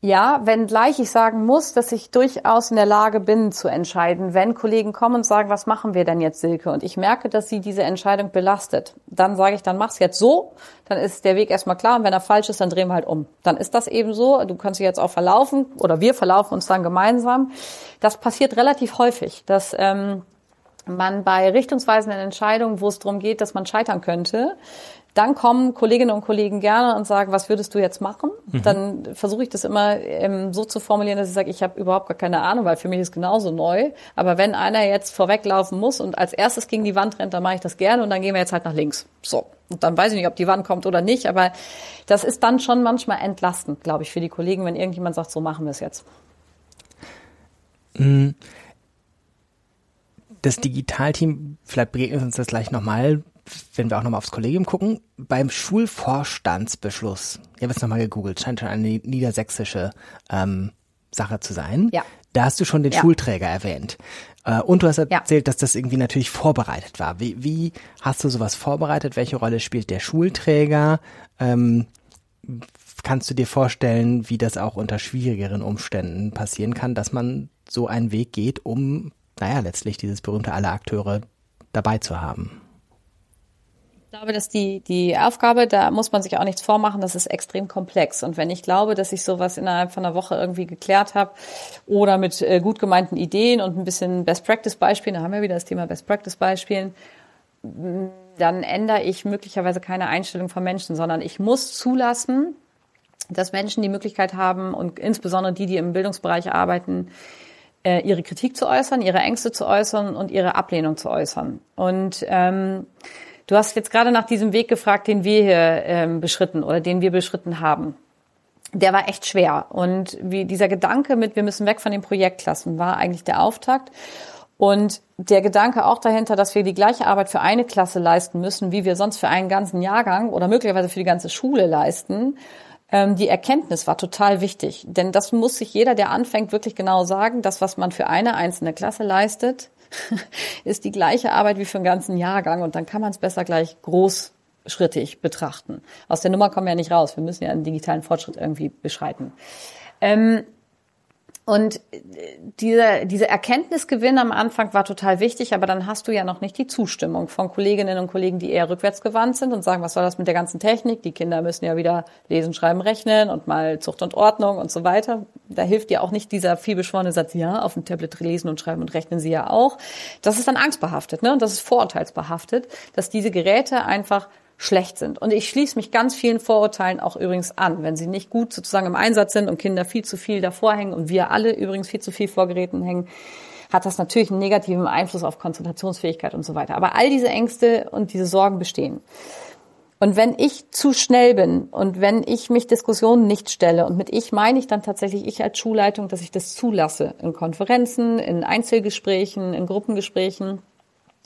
Ja, wenngleich ich sagen muss, dass ich durchaus in der Lage bin zu entscheiden, wenn Kollegen kommen und sagen, was machen wir denn jetzt, Silke? Und ich merke, dass sie diese Entscheidung belastet. Dann sage ich, dann mach's jetzt so, dann ist der Weg erstmal klar und wenn er falsch ist, dann drehen wir halt um. Dann ist das eben so. Du kannst dich jetzt auch verlaufen oder wir verlaufen uns dann gemeinsam. Das passiert relativ häufig, dass ähm, man bei richtungsweisenden Entscheidungen, wo es darum geht, dass man scheitern könnte, dann kommen Kolleginnen und Kollegen gerne und sagen, was würdest du jetzt machen? Mhm. Dann versuche ich das immer ähm, so zu formulieren, dass ich sage, ich habe überhaupt gar keine Ahnung, weil für mich ist genauso neu. Aber wenn einer jetzt vorweglaufen muss und als erstes gegen die Wand rennt, dann mache ich das gerne und dann gehen wir jetzt halt nach links. So. Und dann weiß ich nicht, ob die Wand kommt oder nicht, aber das ist dann schon manchmal entlastend, glaube ich, für die Kollegen, wenn irgendjemand sagt, so machen wir es jetzt. Mhm das Digitalteam, vielleicht begegnet uns das gleich nochmal, wenn wir auch nochmal aufs Kollegium gucken, beim Schulvorstandsbeschluss, ich habe es nochmal gegoogelt, scheint schon eine niedersächsische ähm, Sache zu sein. Ja. Da hast du schon den ja. Schulträger erwähnt. Äh, und du hast erzählt, ja. dass das irgendwie natürlich vorbereitet war. Wie, wie hast du sowas vorbereitet? Welche Rolle spielt der Schulträger? Ähm, kannst du dir vorstellen, wie das auch unter schwierigeren Umständen passieren kann, dass man so einen Weg geht, um naja, letztlich dieses berühmte alle Akteure dabei zu haben. Ich glaube, dass die, die Aufgabe, da muss man sich auch nichts vormachen, das ist extrem komplex. Und wenn ich glaube, dass ich sowas innerhalb von einer Woche irgendwie geklärt habe oder mit äh, gut gemeinten Ideen und ein bisschen Best-Practice-Beispielen, da haben wir wieder das Thema Best-Practice-Beispielen, dann ändere ich möglicherweise keine Einstellung von Menschen, sondern ich muss zulassen, dass Menschen die Möglichkeit haben und insbesondere die, die im Bildungsbereich arbeiten, äh, ihre Kritik zu äußern, ihre Ängste zu äußern und ihre Ablehnung zu äußern. Und ähm, du hast jetzt gerade nach diesem Weg gefragt, den wir hier ähm, beschritten oder den wir beschritten haben. Der war echt schwer. Und wie dieser Gedanke mit, wir müssen weg von den Projektklassen, war eigentlich der Auftakt. Und der Gedanke auch dahinter, dass wir die gleiche Arbeit für eine Klasse leisten müssen, wie wir sonst für einen ganzen Jahrgang oder möglicherweise für die ganze Schule leisten, die Erkenntnis war total wichtig. Denn das muss sich jeder, der anfängt, wirklich genau sagen, das, was man für eine einzelne Klasse leistet, ist die gleiche Arbeit wie für einen ganzen Jahrgang und dann kann man es besser gleich großschrittig betrachten. Aus der Nummer kommen wir ja nicht raus. Wir müssen ja einen digitalen Fortschritt irgendwie beschreiten. Ähm, und äh, dieser, dieser Erkenntnisgewinn am Anfang war total wichtig, aber dann hast du ja noch nicht die Zustimmung von Kolleginnen und Kollegen, die eher rückwärtsgewandt sind und sagen, was soll das mit der ganzen Technik? Die Kinder müssen ja wieder lesen, schreiben, rechnen und mal Zucht und Ordnung und so weiter. Da hilft dir auch nicht dieser vielbeschworene Satz, ja, auf dem Tablet lesen und schreiben und rechnen sie ja auch. Das ist dann angstbehaftet, ne? Und das ist vorurteilsbehaftet, dass diese Geräte einfach schlecht sind. Und ich schließe mich ganz vielen Vorurteilen auch übrigens an. Wenn sie nicht gut sozusagen im Einsatz sind und Kinder viel zu viel davor hängen und wir alle übrigens viel zu viel vor Geräten hängen, hat das natürlich einen negativen Einfluss auf Konzentrationsfähigkeit und so weiter. Aber all diese Ängste und diese Sorgen bestehen. Und wenn ich zu schnell bin und wenn ich mich Diskussionen nicht stelle, und mit ich meine ich dann tatsächlich ich als Schulleitung, dass ich das zulasse in Konferenzen, in Einzelgesprächen, in Gruppengesprächen,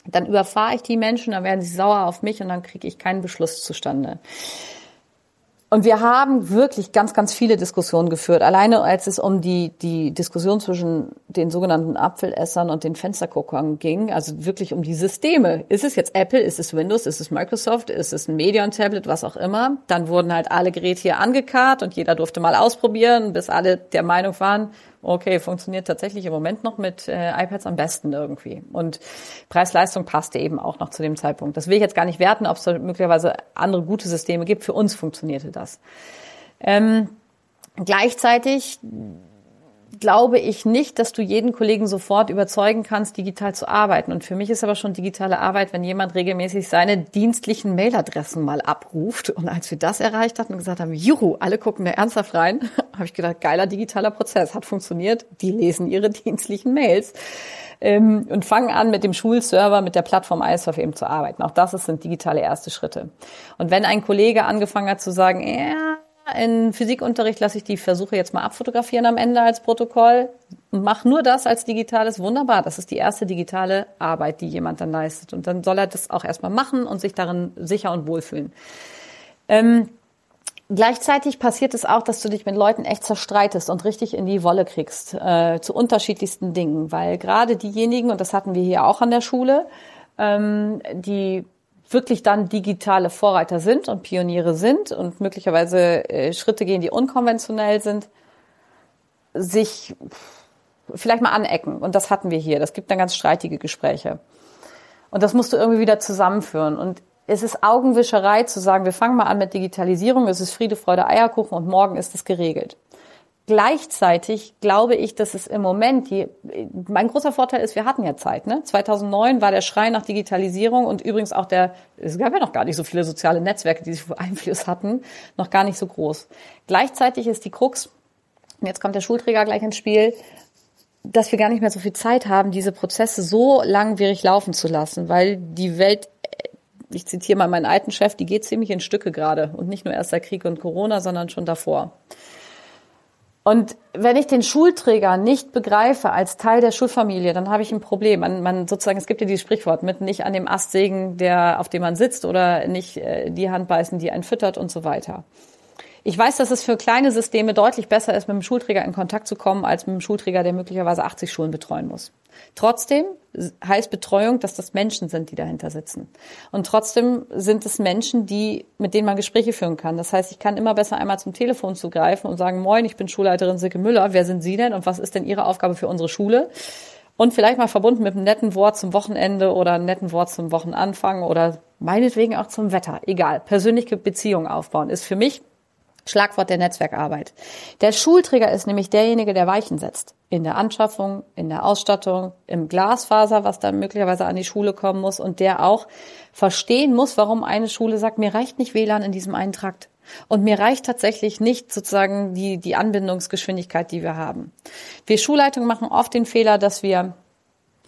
dann überfahre ich die Menschen, dann werden sie sauer auf mich und dann kriege ich keinen Beschluss zustande. Und wir haben wirklich ganz, ganz viele Diskussionen geführt. Alleine als es um die, die Diskussion zwischen den sogenannten Apfelessern und den Fensterguckern ging, also wirklich um die Systeme. Ist es jetzt Apple, ist es Windows, ist es Microsoft, ist es ein Medion-Tablet, was auch immer. Dann wurden halt alle Geräte hier angekarrt und jeder durfte mal ausprobieren, bis alle der Meinung waren, okay, funktioniert tatsächlich im Moment noch mit äh, iPads am besten irgendwie. Und Preis-Leistung passte eben auch noch zu dem Zeitpunkt. Das will ich jetzt gar nicht werten, ob es möglicherweise andere gute Systeme gibt. Für uns funktionierte das. Ähm, gleichzeitig glaube ich nicht, dass du jeden Kollegen sofort überzeugen kannst, digital zu arbeiten. Und für mich ist aber schon digitale Arbeit, wenn jemand regelmäßig seine dienstlichen Mailadressen mal abruft. Und als wir das erreicht hatten und gesagt haben, juhu, alle gucken da ernsthaft rein, habe ich gedacht, geiler digitaler Prozess, hat funktioniert. Die lesen ihre dienstlichen Mails ähm, und fangen an, mit dem Schulserver, mit der Plattform iSurf eben zu arbeiten. Auch das sind digitale erste Schritte. Und wenn ein Kollege angefangen hat zu sagen, ja, in Physikunterricht lasse ich die Versuche jetzt mal abfotografieren am Ende als Protokoll. Mach nur das als digitales. Wunderbar. Das ist die erste digitale Arbeit, die jemand dann leistet. Und dann soll er das auch erstmal machen und sich darin sicher und wohlfühlen. Ähm, gleichzeitig passiert es auch, dass du dich mit Leuten echt zerstreitest und richtig in die Wolle kriegst äh, zu unterschiedlichsten Dingen. Weil gerade diejenigen, und das hatten wir hier auch an der Schule, ähm, die wirklich dann digitale Vorreiter sind und Pioniere sind und möglicherweise äh, Schritte gehen, die unkonventionell sind, sich vielleicht mal anecken. Und das hatten wir hier. Das gibt dann ganz streitige Gespräche. Und das musst du irgendwie wieder zusammenführen. Und es ist Augenwischerei zu sagen, wir fangen mal an mit Digitalisierung, es ist Friede, Freude, Eierkuchen und morgen ist es geregelt. Gleichzeitig glaube ich, dass es im Moment die, mein großer Vorteil ist, wir hatten ja Zeit. Ne? 2009 war der Schrei nach Digitalisierung und übrigens auch der, es gab ja noch gar nicht so viele soziale Netzwerke, die sich Einfluss hatten, noch gar nicht so groß. Gleichzeitig ist die Krux, und jetzt kommt der Schulträger gleich ins Spiel, dass wir gar nicht mehr so viel Zeit haben, diese Prozesse so langwierig laufen zu lassen, weil die Welt ich zitiere mal meinen alten Chef, die geht ziemlich in Stücke gerade und nicht nur erst der Krieg und Corona, sondern schon davor. Und wenn ich den Schulträger nicht begreife als Teil der Schulfamilie, dann habe ich ein Problem. Man, man sozusagen, es gibt ja dieses Sprichwort mit nicht an dem Ast sägen, der auf dem man sitzt, oder nicht äh, die Hand beißen, die einen füttert und so weiter. Ich weiß, dass es für kleine Systeme deutlich besser ist, mit dem Schulträger in Kontakt zu kommen, als mit dem Schulträger, der möglicherweise 80 Schulen betreuen muss. Trotzdem heißt Betreuung, dass das Menschen sind, die dahinter sitzen. Und trotzdem sind es Menschen, die, mit denen man Gespräche führen kann. Das heißt, ich kann immer besser einmal zum Telefon zugreifen und sagen, moin, ich bin Schulleiterin Silke Müller. Wer sind Sie denn und was ist denn Ihre Aufgabe für unsere Schule? Und vielleicht mal verbunden mit einem netten Wort zum Wochenende oder einem netten Wort zum Wochenanfang oder meinetwegen auch zum Wetter. Egal. Persönliche Beziehungen aufbauen ist für mich Schlagwort der Netzwerkarbeit. Der Schulträger ist nämlich derjenige, der Weichen setzt. In der Anschaffung, in der Ausstattung, im Glasfaser, was dann möglicherweise an die Schule kommen muss und der auch verstehen muss, warum eine Schule sagt, mir reicht nicht WLAN in diesem einen Trakt. Und mir reicht tatsächlich nicht sozusagen die, die Anbindungsgeschwindigkeit, die wir haben. Wir Schulleitungen machen oft den Fehler, dass wir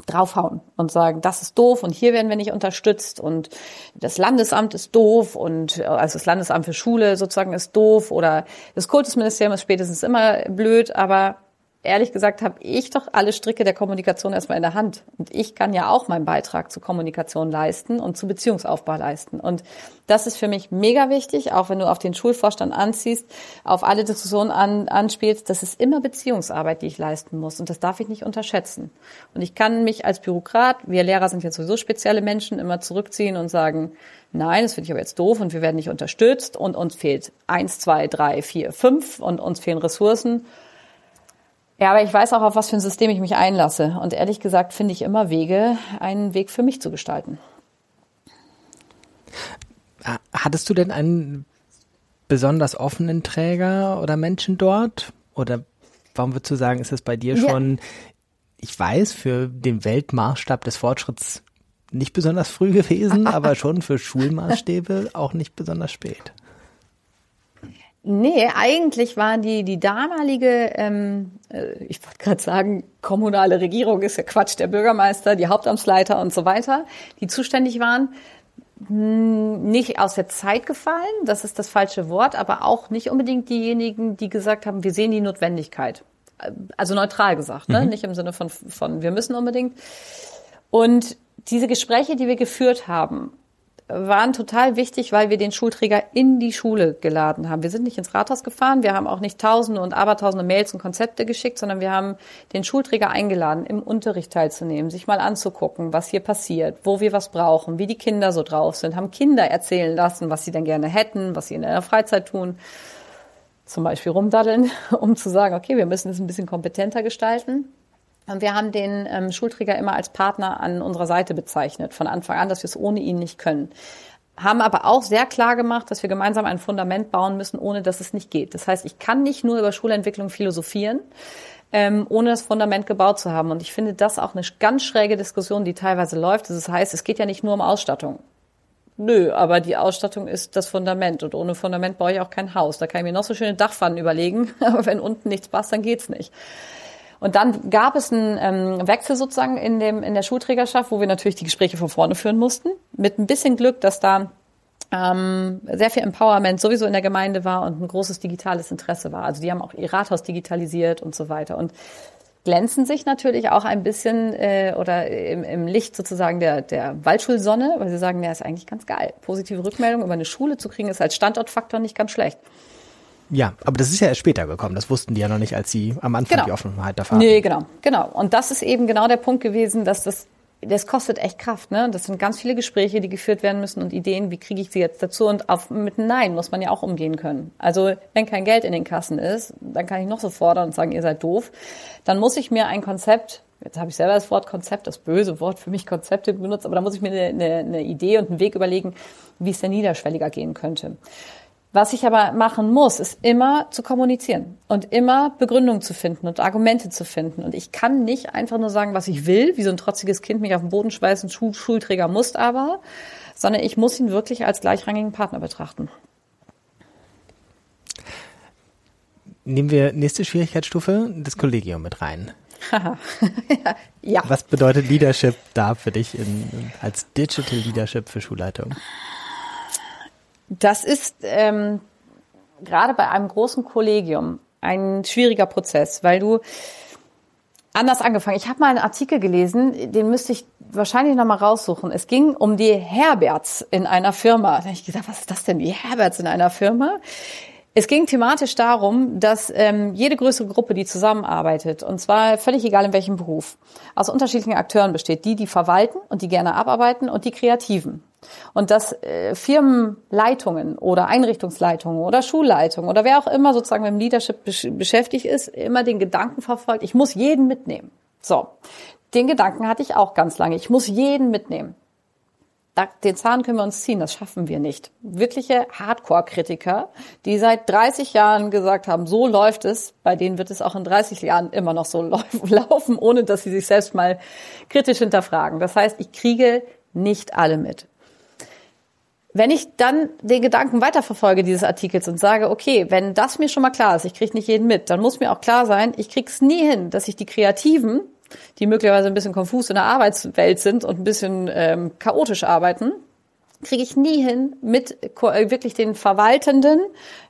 draufhauen und sagen, das ist doof und hier werden wir nicht unterstützt und das Landesamt ist doof und äh, also das Landesamt für Schule sozusagen ist doof oder das Kultusministerium ist spätestens immer blöd, aber ehrlich gesagt habe ich doch alle Stricke der Kommunikation erstmal in der Hand. Und ich kann ja auch meinen Beitrag zur Kommunikation leisten und zu Beziehungsaufbau leisten. Und das ist für mich mega wichtig, auch wenn du auf den Schulvorstand anziehst, auf alle Diskussionen an, anspielst. Das ist immer Beziehungsarbeit, die ich leisten muss. Und das darf ich nicht unterschätzen. Und ich kann mich als Bürokrat, wir Lehrer sind jetzt sowieso spezielle Menschen, immer zurückziehen und sagen, nein, das finde ich aber jetzt doof und wir werden nicht unterstützt und uns fehlt eins, zwei, drei, vier, fünf und uns fehlen Ressourcen. Ja, aber ich weiß auch, auf was für ein System ich mich einlasse. Und ehrlich gesagt finde ich immer Wege, einen Weg für mich zu gestalten. Hattest du denn einen besonders offenen Träger oder Menschen dort? Oder warum würdest du sagen, ist es bei dir schon, ja. ich weiß, für den Weltmaßstab des Fortschritts nicht besonders früh gewesen, aber schon für Schulmaßstäbe auch nicht besonders spät? Nee, eigentlich war die, die damalige, ähm, äh, ich wollte gerade sagen, kommunale Regierung ist ja Quatsch, der Bürgermeister, die Hauptamtsleiter und so weiter, die zuständig waren, hm, nicht aus der Zeit gefallen, das ist das falsche Wort, aber auch nicht unbedingt diejenigen, die gesagt haben, wir sehen die Notwendigkeit. Also neutral gesagt, ne? Mhm. nicht im Sinne von, von wir müssen unbedingt. Und diese Gespräche, die wir geführt haben, waren total wichtig, weil wir den Schulträger in die Schule geladen haben. Wir sind nicht ins Rathaus gefahren, wir haben auch nicht tausende und abertausende Mails und Konzepte geschickt, sondern wir haben den Schulträger eingeladen, im Unterricht teilzunehmen, sich mal anzugucken, was hier passiert, wo wir was brauchen, wie die Kinder so drauf sind, haben Kinder erzählen lassen, was sie denn gerne hätten, was sie in der Freizeit tun. zum Beispiel rumdaddeln, um zu sagen, okay, wir müssen es ein bisschen kompetenter gestalten. Und wir haben den ähm, Schulträger immer als Partner an unserer Seite bezeichnet, von Anfang an, dass wir es ohne ihn nicht können. Haben aber auch sehr klar gemacht, dass wir gemeinsam ein Fundament bauen müssen, ohne dass es nicht geht. Das heißt, ich kann nicht nur über Schulentwicklung philosophieren, ähm, ohne das Fundament gebaut zu haben. Und ich finde das auch eine ganz schräge Diskussion, die teilweise läuft. Das heißt, es geht ja nicht nur um Ausstattung. Nö, aber die Ausstattung ist das Fundament und ohne Fundament baue ich auch kein Haus. Da kann ich mir noch so schöne Dachpfannen überlegen, aber wenn unten nichts passt, dann geht's nicht. Und dann gab es einen ähm, Wechsel sozusagen in, dem, in der Schulträgerschaft, wo wir natürlich die Gespräche von vorne führen mussten. Mit ein bisschen Glück, dass da ähm, sehr viel Empowerment sowieso in der Gemeinde war und ein großes digitales Interesse war. Also die haben auch ihr Rathaus digitalisiert und so weiter. Und glänzen sich natürlich auch ein bisschen äh, oder im, im Licht sozusagen der, der Waldschulsonne, weil sie sagen, ja, ist eigentlich ganz geil. Positive Rückmeldung über eine Schule zu kriegen, ist als Standortfaktor nicht ganz schlecht. Ja, aber das ist ja erst später gekommen. Das wussten die ja noch nicht, als sie am Anfang genau. die Offenheit davon hatten. Nee, genau, genau. Und das ist eben genau der Punkt gewesen, dass das das kostet echt Kraft, ne? Das sind ganz viele Gespräche, die geführt werden müssen und Ideen, wie kriege ich sie jetzt dazu? Und auf, mit Nein muss man ja auch umgehen können. Also wenn kein Geld in den Kassen ist, dann kann ich noch so fordern und sagen, ihr seid doof. Dann muss ich mir ein Konzept, jetzt habe ich selber das Wort Konzept, das böse Wort für mich Konzepte benutzt, aber da muss ich mir eine, eine, eine Idee und einen Weg überlegen, wie es denn niederschwelliger gehen könnte. Was ich aber machen muss, ist immer zu kommunizieren und immer Begründung zu finden und Argumente zu finden. Und ich kann nicht einfach nur sagen, was ich will, wie so ein trotziges Kind mich auf den Boden schweißen, Schul Schulträger muss aber, sondern ich muss ihn wirklich als gleichrangigen Partner betrachten. Nehmen wir nächste Schwierigkeitsstufe, das Kollegium mit rein. ja. Was bedeutet Leadership da für dich in, als Digital Leadership für Schulleitung? Das ist ähm, gerade bei einem großen Kollegium ein schwieriger Prozess, weil du anders angefangen. Ich habe mal einen Artikel gelesen, den müsste ich wahrscheinlich noch mal raussuchen. Es ging um die Herberts in einer Firma. Da habe ich gedacht, was ist das denn, die Herberts in einer Firma? Es ging thematisch darum, dass ähm, jede größere Gruppe, die zusammenarbeitet, und zwar völlig egal in welchem Beruf, aus unterschiedlichen Akteuren besteht, die, die verwalten und die gerne abarbeiten und die Kreativen. Und dass äh, Firmenleitungen oder Einrichtungsleitungen oder Schulleitungen oder wer auch immer sozusagen mit dem Leadership besch beschäftigt ist, immer den Gedanken verfolgt, ich muss jeden mitnehmen. So, den Gedanken hatte ich auch ganz lange. Ich muss jeden mitnehmen. Den Zahn können wir uns ziehen, das schaffen wir nicht. Wirkliche Hardcore-Kritiker, die seit 30 Jahren gesagt haben, so läuft es, bei denen wird es auch in 30 Jahren immer noch so laufen, ohne dass sie sich selbst mal kritisch hinterfragen. Das heißt, ich kriege nicht alle mit. Wenn ich dann den Gedanken weiterverfolge dieses Artikels und sage, okay, wenn das mir schon mal klar ist, ich kriege nicht jeden mit, dann muss mir auch klar sein, ich krieg's nie hin, dass ich die Kreativen, die möglicherweise ein bisschen konfus in der Arbeitswelt sind und ein bisschen ähm, chaotisch arbeiten, kriege ich nie hin, mit äh, wirklich den Verwaltenden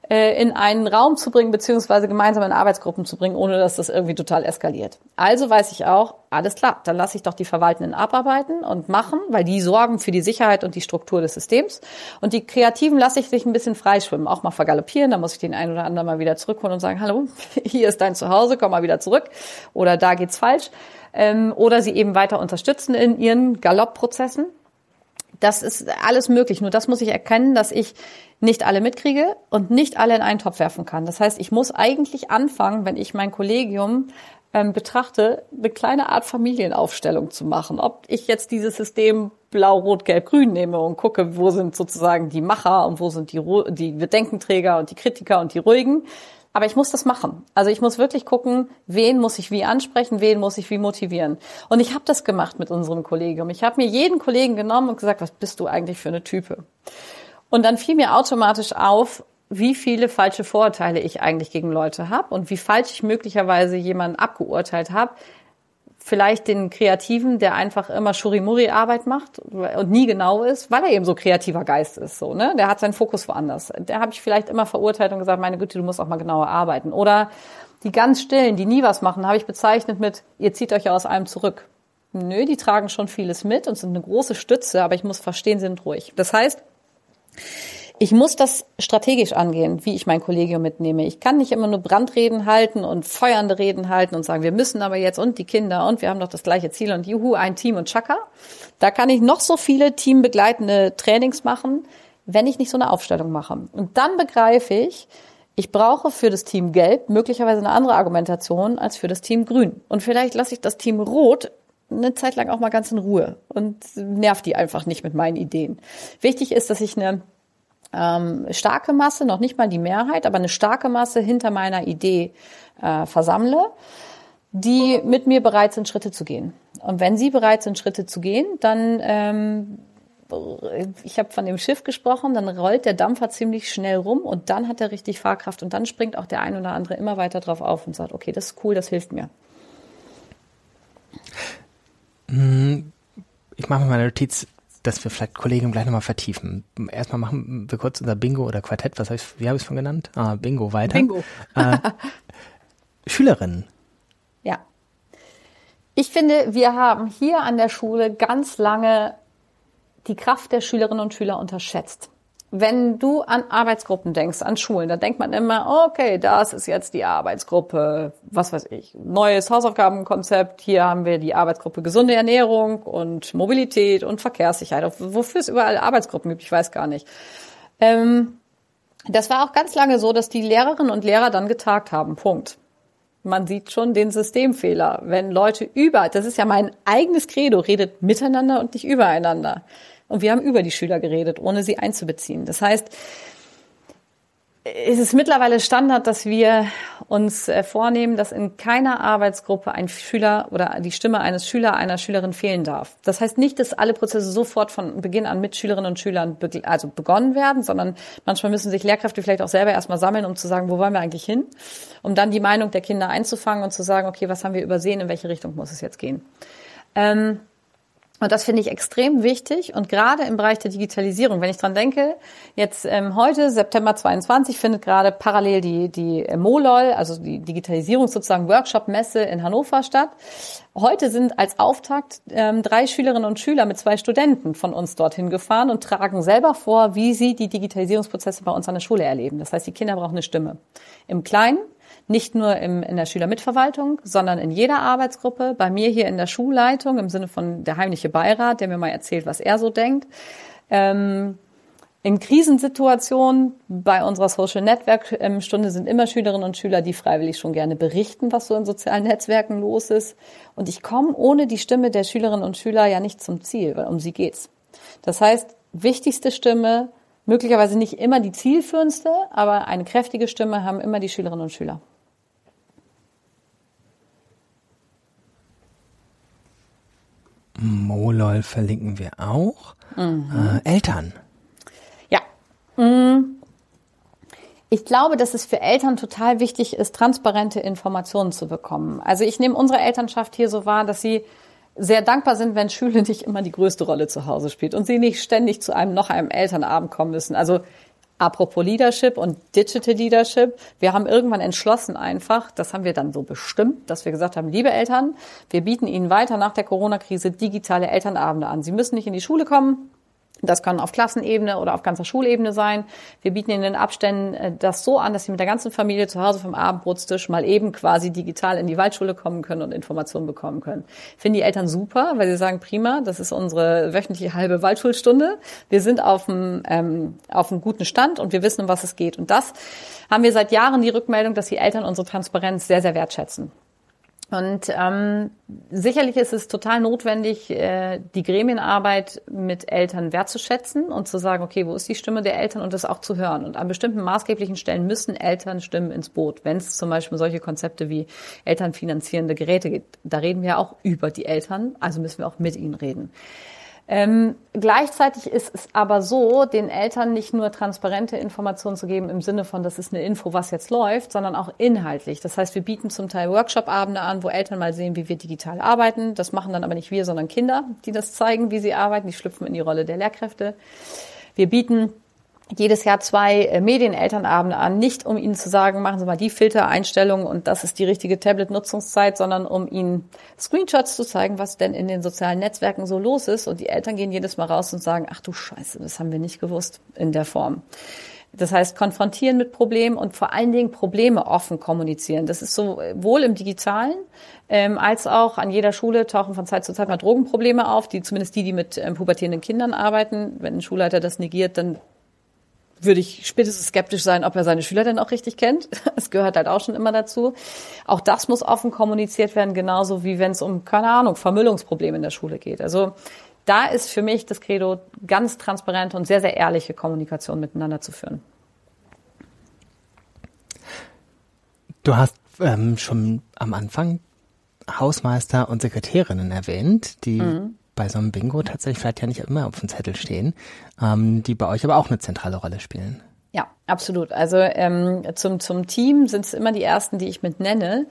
äh, in einen Raum zu bringen, beziehungsweise gemeinsam in Arbeitsgruppen zu bringen, ohne dass das irgendwie total eskaliert. Also weiß ich auch, alles klar, dann lasse ich doch die Verwaltenden abarbeiten und machen, weil die sorgen für die Sicherheit und die Struktur des Systems. Und die Kreativen lasse ich sich ein bisschen freischwimmen, auch mal vergaloppieren, da muss ich den einen oder anderen mal wieder zurückholen und sagen, hallo, hier ist dein Zuhause, komm mal wieder zurück. Oder da geht's falsch. Ähm, oder sie eben weiter unterstützen in ihren Galoppprozessen das ist alles möglich. Nur das muss ich erkennen, dass ich nicht alle mitkriege und nicht alle in einen Topf werfen kann. Das heißt, ich muss eigentlich anfangen, wenn ich mein Kollegium ähm, betrachte, eine kleine Art Familienaufstellung zu machen. Ob ich jetzt dieses System blau, rot, gelb, grün nehme und gucke, wo sind sozusagen die Macher und wo sind die, die Bedenkenträger und die Kritiker und die Ruhigen aber ich muss das machen. Also ich muss wirklich gucken, wen muss ich wie ansprechen, wen muss ich wie motivieren. Und ich habe das gemacht mit unserem Kollegium. Ich habe mir jeden Kollegen genommen und gesagt, was bist du eigentlich für eine Type? Und dann fiel mir automatisch auf, wie viele falsche Vorurteile ich eigentlich gegen Leute habe und wie falsch ich möglicherweise jemanden abgeurteilt habe, vielleicht den Kreativen, der einfach immer Schurimuri-Arbeit macht und nie genau ist, weil er eben so kreativer Geist ist. So, ne? Der hat seinen Fokus woanders. Der habe ich vielleicht immer verurteilt und gesagt, meine Güte, du musst auch mal genauer arbeiten. Oder die ganz Stillen, die nie was machen, habe ich bezeichnet mit, ihr zieht euch ja aus allem zurück. Nö, die tragen schon vieles mit und sind eine große Stütze, aber ich muss verstehen, sie sind ruhig. Das heißt, ich muss das strategisch angehen, wie ich mein Kollegium mitnehme. Ich kann nicht immer nur Brandreden halten und feuernde Reden halten und sagen, wir müssen aber jetzt und die Kinder und wir haben doch das gleiche Ziel und juhu, ein Team und Chaka. Da kann ich noch so viele teambegleitende Trainings machen, wenn ich nicht so eine Aufstellung mache. Und dann begreife ich, Ich brauche für das Team Gelb möglicherweise eine andere Argumentation als für das Team Grün. Und vielleicht lasse ich das Team Rot eine Zeit lang auch mal ganz in Ruhe und nerv die einfach nicht mit meinen Ideen. Wichtig ist, dass ich eine ähm, starke Masse, noch nicht mal die Mehrheit, aber eine starke Masse hinter meiner Idee äh, versammle, die mit mir bereit sind, Schritte zu gehen. Und wenn sie bereit sind, Schritte zu gehen, dann ähm, ich habe von dem Schiff gesprochen, dann rollt der Dampfer ziemlich schnell rum und dann hat er richtig Fahrkraft und dann springt auch der ein oder andere immer weiter drauf auf und sagt, okay, das ist cool, das hilft mir. Hm, ich mache mir meine Notiz, dass wir vielleicht Kollegen gleich nochmal vertiefen. Erstmal machen wir kurz unser Bingo oder Quartett, was hab ich, wie habe ich es von genannt? Ah, Bingo weiter. Bingo. Äh, Schülerinnen. Ja. Ich finde, wir haben hier an der Schule ganz lange die Kraft der Schülerinnen und Schüler unterschätzt. Wenn du an Arbeitsgruppen denkst, an Schulen, da denkt man immer, okay, das ist jetzt die Arbeitsgruppe, was weiß ich, neues Hausaufgabenkonzept, hier haben wir die Arbeitsgruppe gesunde Ernährung und Mobilität und Verkehrssicherheit. Wofür es überall Arbeitsgruppen gibt, ich weiß gar nicht. Ähm, das war auch ganz lange so, dass die Lehrerinnen und Lehrer dann getagt haben. Punkt. Man sieht schon den Systemfehler. Wenn Leute über, das ist ja mein eigenes Credo, redet miteinander und nicht übereinander. Und wir haben über die Schüler geredet, ohne sie einzubeziehen. Das heißt, es ist mittlerweile Standard, dass wir uns äh, vornehmen, dass in keiner Arbeitsgruppe ein Schüler oder die Stimme eines Schüler, einer Schülerin fehlen darf. Das heißt nicht, dass alle Prozesse sofort von Beginn an mit Schülerinnen und Schülern also begonnen werden, sondern manchmal müssen sich Lehrkräfte vielleicht auch selber erstmal sammeln, um zu sagen, wo wollen wir eigentlich hin, um dann die Meinung der Kinder einzufangen und zu sagen, okay, was haben wir übersehen, in welche Richtung muss es jetzt gehen. Ähm, und das finde ich extrem wichtig und gerade im Bereich der Digitalisierung, wenn ich dran denke, jetzt ähm, heute, September 22, findet gerade parallel die, die äh, MOLOL, also die Digitalisierung sozusagen Workshop-Messe in Hannover statt. Heute sind als Auftakt ähm, drei Schülerinnen und Schüler mit zwei Studenten von uns dorthin gefahren und tragen selber vor, wie sie die Digitalisierungsprozesse bei uns an der Schule erleben. Das heißt, die Kinder brauchen eine Stimme. Im Kleinen, nicht nur im, in der Schülermitverwaltung, sondern in jeder Arbeitsgruppe, bei mir hier in der Schulleitung im Sinne von der heimliche Beirat, der mir mal erzählt, was er so denkt. Ähm, in Krisensituationen bei unserer Social Network Stunde sind immer Schülerinnen und Schüler, die freiwillig schon gerne berichten, was so in sozialen Netzwerken los ist. Und ich komme ohne die Stimme der Schülerinnen und Schüler ja nicht zum Ziel, weil um sie geht's. Das heißt, wichtigste Stimme, möglicherweise nicht immer die zielführendste, aber eine kräftige Stimme haben immer die Schülerinnen und Schüler. Molol verlinken wir auch. Mhm. Äh, Eltern. Ja. Mhm. Ich glaube, dass es für Eltern total wichtig ist, transparente Informationen zu bekommen. Also ich nehme unsere Elternschaft hier so wahr, dass sie sehr dankbar sind, wenn Schüler nicht immer die größte Rolle zu Hause spielt und sie nicht ständig zu einem noch einem Elternabend kommen müssen. Also Apropos Leadership und Digital Leadership. Wir haben irgendwann entschlossen einfach, das haben wir dann so bestimmt, dass wir gesagt haben, liebe Eltern, wir bieten Ihnen weiter nach der Corona-Krise digitale Elternabende an. Sie müssen nicht in die Schule kommen. Das kann auf Klassenebene oder auf ganzer Schulebene sein. Wir bieten in den Abständen äh, das so an, dass Sie mit der ganzen Familie zu Hause vom Abendbrotstisch mal eben quasi digital in die Waldschule kommen können und Informationen bekommen können. Finden die Eltern super, weil sie sagen, prima, das ist unsere wöchentliche halbe Waldschulstunde. Wir sind auf einem, ähm, auf einem guten Stand und wir wissen, um was es geht. Und das haben wir seit Jahren die Rückmeldung, dass die Eltern unsere Transparenz sehr, sehr wertschätzen. Und ähm, sicherlich ist es total notwendig, äh, die Gremienarbeit mit Eltern wertzuschätzen und zu sagen, okay, wo ist die Stimme der Eltern und das auch zu hören. Und an bestimmten maßgeblichen Stellen müssen Eltern Stimmen ins Boot. Wenn es zum Beispiel solche Konzepte wie elternfinanzierende Geräte gibt, da reden wir auch über die Eltern, also müssen wir auch mit ihnen reden. Ähm, gleichzeitig ist es aber so, den Eltern nicht nur transparente Informationen zu geben im Sinne von, das ist eine Info, was jetzt läuft, sondern auch inhaltlich. Das heißt, wir bieten zum Teil Workshop-Abende an, wo Eltern mal sehen, wie wir digital arbeiten. Das machen dann aber nicht wir, sondern Kinder, die das zeigen, wie sie arbeiten. Die schlüpfen in die Rolle der Lehrkräfte. Wir bieten jedes Jahr zwei äh, Medienelternabende an, nicht um ihnen zu sagen, machen Sie mal die Filtereinstellungen und das ist die richtige Tablet-Nutzungszeit, sondern um ihnen Screenshots zu zeigen, was denn in den sozialen Netzwerken so los ist. Und die Eltern gehen jedes Mal raus und sagen, ach du Scheiße, das haben wir nicht gewusst in der Form. Das heißt, konfrontieren mit Problemen und vor allen Dingen Probleme offen kommunizieren. Das ist sowohl im Digitalen ähm, als auch an jeder Schule tauchen von Zeit zu Zeit mal Drogenprobleme auf, die zumindest die, die mit ähm, pubertierenden Kindern arbeiten. Wenn ein Schulleiter das negiert, dann würde ich spätestens skeptisch sein, ob er seine Schüler denn auch richtig kennt. Es gehört halt auch schon immer dazu. Auch das muss offen kommuniziert werden, genauso wie wenn es um, keine Ahnung, Vermüllungsprobleme in der Schule geht. Also da ist für mich das Credo ganz transparente und sehr, sehr ehrliche Kommunikation miteinander zu führen. Du hast ähm, schon am Anfang Hausmeister und Sekretärinnen erwähnt, die mhm. Bei so einem Bingo tatsächlich vielleicht ja nicht immer auf dem Zettel stehen, ähm, die bei euch aber auch eine zentrale Rolle spielen. Ja, absolut. Also ähm, zum, zum Team sind es immer die ersten, die ich mit nenne,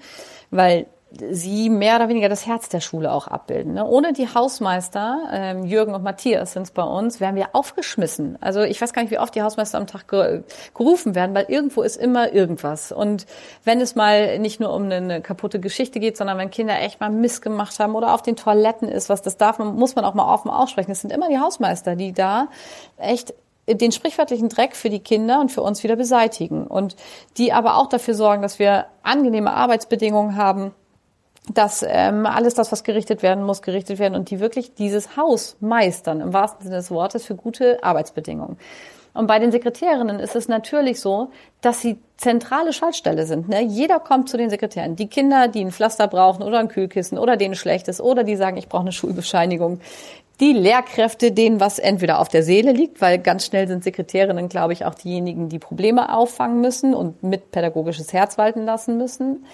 weil sie mehr oder weniger das Herz der Schule auch abbilden. Ne? Ohne die Hausmeister, ähm, Jürgen und Matthias sind es bei uns, wären wir aufgeschmissen. Also ich weiß gar nicht, wie oft die Hausmeister am Tag ge gerufen werden, weil irgendwo ist immer irgendwas. Und wenn es mal nicht nur um eine kaputte Geschichte geht, sondern wenn Kinder echt mal Mist gemacht haben oder auf den Toiletten ist, was das darf, muss man auch mal offen aussprechen. Es sind immer die Hausmeister, die da echt den sprichwörtlichen Dreck für die Kinder und für uns wieder beseitigen und die aber auch dafür sorgen, dass wir angenehme Arbeitsbedingungen haben, dass ähm, alles das, was gerichtet werden muss, gerichtet werden und die wirklich dieses Haus meistern, im wahrsten Sinne des Wortes, für gute Arbeitsbedingungen. Und bei den Sekretärinnen ist es natürlich so, dass sie zentrale Schaltstelle sind. Ne? Jeder kommt zu den Sekretären. Die Kinder, die ein Pflaster brauchen oder ein Kühlkissen oder denen schlecht ist oder die sagen, ich brauche eine Schulbescheinigung. Die Lehrkräfte, denen was entweder auf der Seele liegt, weil ganz schnell sind Sekretärinnen, glaube ich, auch diejenigen, die Probleme auffangen müssen und mit pädagogisches Herz walten lassen müssen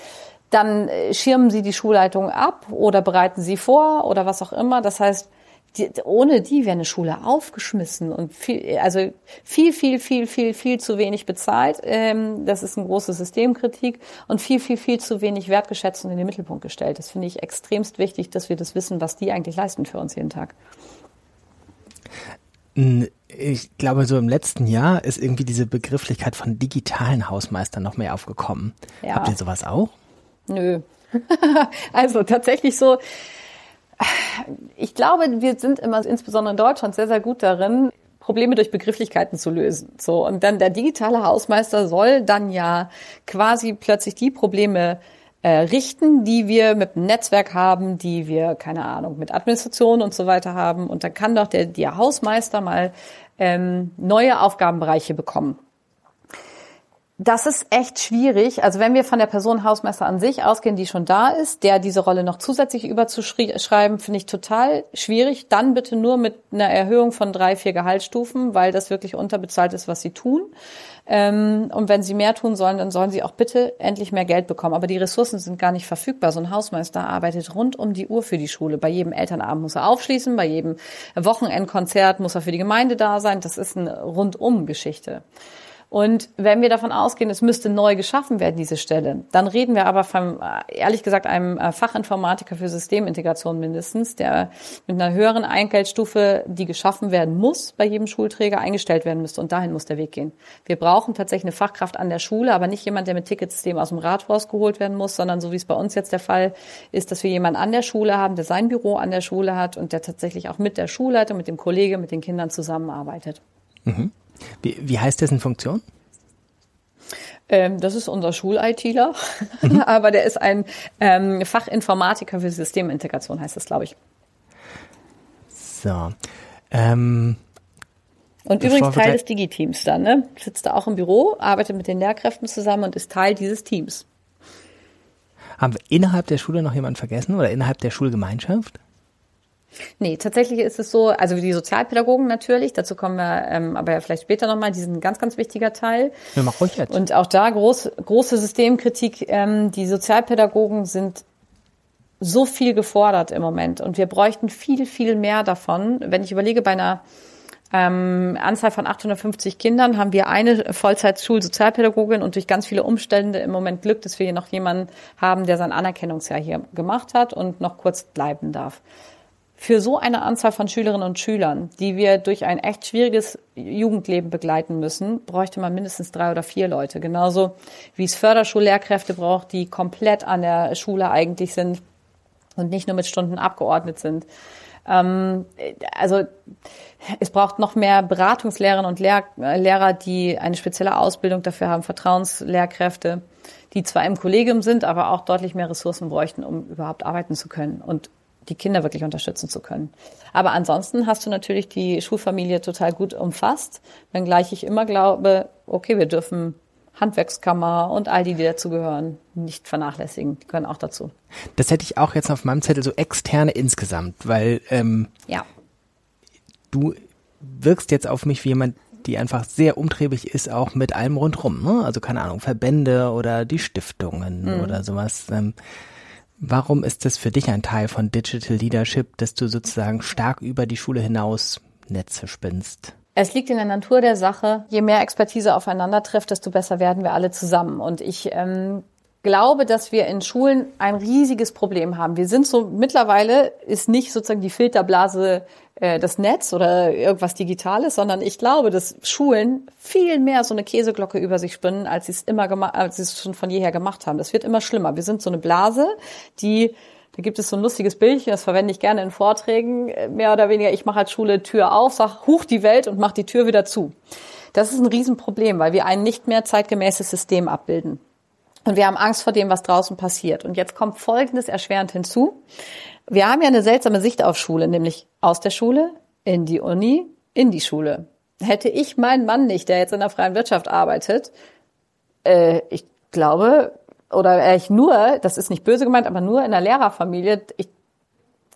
dann äh, schirmen sie die Schulleitung ab oder bereiten sie vor oder was auch immer. Das heißt, die, ohne die wäre eine Schule aufgeschmissen und viel, also viel, viel, viel, viel, viel zu wenig bezahlt. Ähm, das ist eine große Systemkritik und viel, viel, viel zu wenig wertgeschätzt und in den Mittelpunkt gestellt. Das finde ich extremst wichtig, dass wir das wissen, was die eigentlich leisten für uns jeden Tag. Ich glaube, so im letzten Jahr ist irgendwie diese Begrifflichkeit von digitalen Hausmeistern noch mehr aufgekommen. Ja. Habt ihr sowas auch? Nö. also tatsächlich so, ich glaube, wir sind immer insbesondere in Deutschland sehr, sehr gut darin, Probleme durch Begrifflichkeiten zu lösen. So. Und dann der digitale Hausmeister soll dann ja quasi plötzlich die Probleme äh, richten, die wir mit dem Netzwerk haben, die wir, keine Ahnung, mit Administration und so weiter haben. Und dann kann doch der, der Hausmeister mal ähm, neue Aufgabenbereiche bekommen. Das ist echt schwierig. Also wenn wir von der Person Hausmeister an sich ausgehen, die schon da ist, der diese Rolle noch zusätzlich überzuschreiben, finde ich total schwierig. Dann bitte nur mit einer Erhöhung von drei, vier Gehaltsstufen, weil das wirklich unterbezahlt ist, was sie tun. Ähm, und wenn sie mehr tun sollen, dann sollen sie auch bitte endlich mehr Geld bekommen. Aber die Ressourcen sind gar nicht verfügbar. So ein Hausmeister arbeitet rund um die Uhr für die Schule. Bei jedem Elternabend muss er aufschließen, bei jedem Wochenendkonzert muss er für die Gemeinde da sein. Das ist eine Rundum-Geschichte. Und wenn wir davon ausgehen, es müsste neu geschaffen werden, diese Stelle, dann reden wir aber von, ehrlich gesagt, einem äh, Fachinformatiker für Systemintegration mindestens, der mit einer höheren Eingeldstufe, die geschaffen werden muss, bei jedem Schulträger eingestellt werden müsste. Und dahin muss der Weg gehen. Wir brauchen tatsächlich eine Fachkraft an der Schule, aber nicht jemand, der mit Ticketsystem aus dem Rathaus geholt werden muss, sondern so wie es bei uns jetzt der Fall ist, dass wir jemanden an der Schule haben, der sein Büro an der Schule hat und der tatsächlich auch mit der Schulleitung, mit dem Kollege, mit den Kindern zusammenarbeitet. Mhm. Wie, wie heißt dessen Funktion? Ähm, das ist unser Schul-ITler, mhm. aber der ist ein ähm, Fachinformatiker für Systemintegration, heißt das, glaube ich. So. Ähm, und übrigens Teil des Digi-Teams dann, ne? Sitzt da auch im Büro, arbeitet mit den Lehrkräften zusammen und ist Teil dieses Teams. Haben wir innerhalb der Schule noch jemanden vergessen oder innerhalb der Schulgemeinschaft? Nee, tatsächlich ist es so, also die Sozialpädagogen natürlich, dazu kommen wir ähm, aber ja vielleicht später nochmal, die sind ein ganz, ganz wichtiger Teil. Ja, mach ruhig jetzt. Und auch da groß, große Systemkritik, ähm, die Sozialpädagogen sind so viel gefordert im Moment und wir bräuchten viel, viel mehr davon. Wenn ich überlege, bei einer ähm, Anzahl von 850 Kindern haben wir eine Vollzeit-Schulsozialpädagogin und durch ganz viele Umstände im Moment Glück, dass wir hier noch jemanden haben, der sein Anerkennungsjahr hier gemacht hat und noch kurz bleiben darf für so eine Anzahl von Schülerinnen und Schülern, die wir durch ein echt schwieriges Jugendleben begleiten müssen, bräuchte man mindestens drei oder vier Leute. Genauso wie es Förderschullehrkräfte braucht, die komplett an der Schule eigentlich sind und nicht nur mit Stunden abgeordnet sind. Ähm, also es braucht noch mehr Beratungslehrerinnen und Lehr Lehrer, die eine spezielle Ausbildung dafür haben, Vertrauenslehrkräfte, die zwar im Kollegium sind, aber auch deutlich mehr Ressourcen bräuchten, um überhaupt arbeiten zu können. Und die Kinder wirklich unterstützen zu können. Aber ansonsten hast du natürlich die Schulfamilie total gut umfasst, wenngleich ich immer glaube, okay, wir dürfen Handwerkskammer und all die, die dazugehören, nicht vernachlässigen. Die gehören auch dazu. Das hätte ich auch jetzt auf meinem Zettel so externe insgesamt, weil ähm, ja. du wirkst jetzt auf mich wie jemand, die einfach sehr umtriebig ist, auch mit allem rundrum. Ne? Also keine Ahnung, Verbände oder die Stiftungen mhm. oder sowas. Ähm, warum ist das für dich ein Teil von Digital Leadership, dass du sozusagen stark über die Schule hinaus Netze spinnst? Es liegt in der Natur der Sache, je mehr Expertise aufeinander trifft, desto besser werden wir alle zusammen. Und ich ähm, glaube, dass wir in Schulen ein riesiges Problem haben. Wir sind so, mittlerweile ist nicht sozusagen die Filterblase das Netz oder irgendwas Digitales, sondern ich glaube, dass Schulen viel mehr so eine Käseglocke über sich spinnen, als sie es immer gemacht, als sie es schon von jeher gemacht haben. Das wird immer schlimmer. Wir sind so eine Blase, die da gibt es so ein lustiges Bildchen, das verwende ich gerne in Vorträgen, äh, mehr oder weniger. Ich mache als Schule Tür auf, sag, huch die Welt und mach die Tür wieder zu. Das ist ein Riesenproblem, weil wir ein nicht mehr zeitgemäßes System abbilden. Und wir haben Angst vor dem, was draußen passiert. Und jetzt kommt Folgendes erschwerend hinzu. Wir haben ja eine seltsame Sicht auf Schule, nämlich aus der Schule, in die Uni, in die Schule. Hätte ich meinen Mann nicht, der jetzt in der freien Wirtschaft arbeitet, äh, ich glaube, oder ich nur, das ist nicht böse gemeint, aber nur in der Lehrerfamilie, ich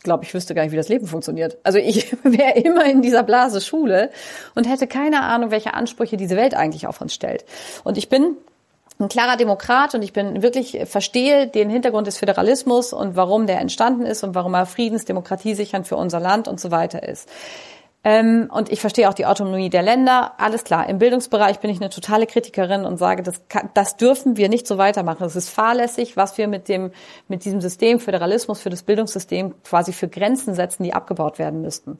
glaube, ich wüsste gar nicht, wie das Leben funktioniert. Also ich wäre immer in dieser Blase Schule und hätte keine Ahnung, welche Ansprüche diese Welt eigentlich auf uns stellt. Und ich bin ein klarer Demokrat und ich bin wirklich verstehe den Hintergrund des Föderalismus und warum der entstanden ist und warum er Friedens, Demokratie sichern für unser Land und so weiter ist. Ähm, und ich verstehe auch die Autonomie der Länder. Alles klar. Im Bildungsbereich bin ich eine totale Kritikerin und sage, das, das dürfen wir nicht so weitermachen. Es ist fahrlässig, was wir mit dem, mit diesem System Föderalismus für das Bildungssystem quasi für Grenzen setzen, die abgebaut werden müssten.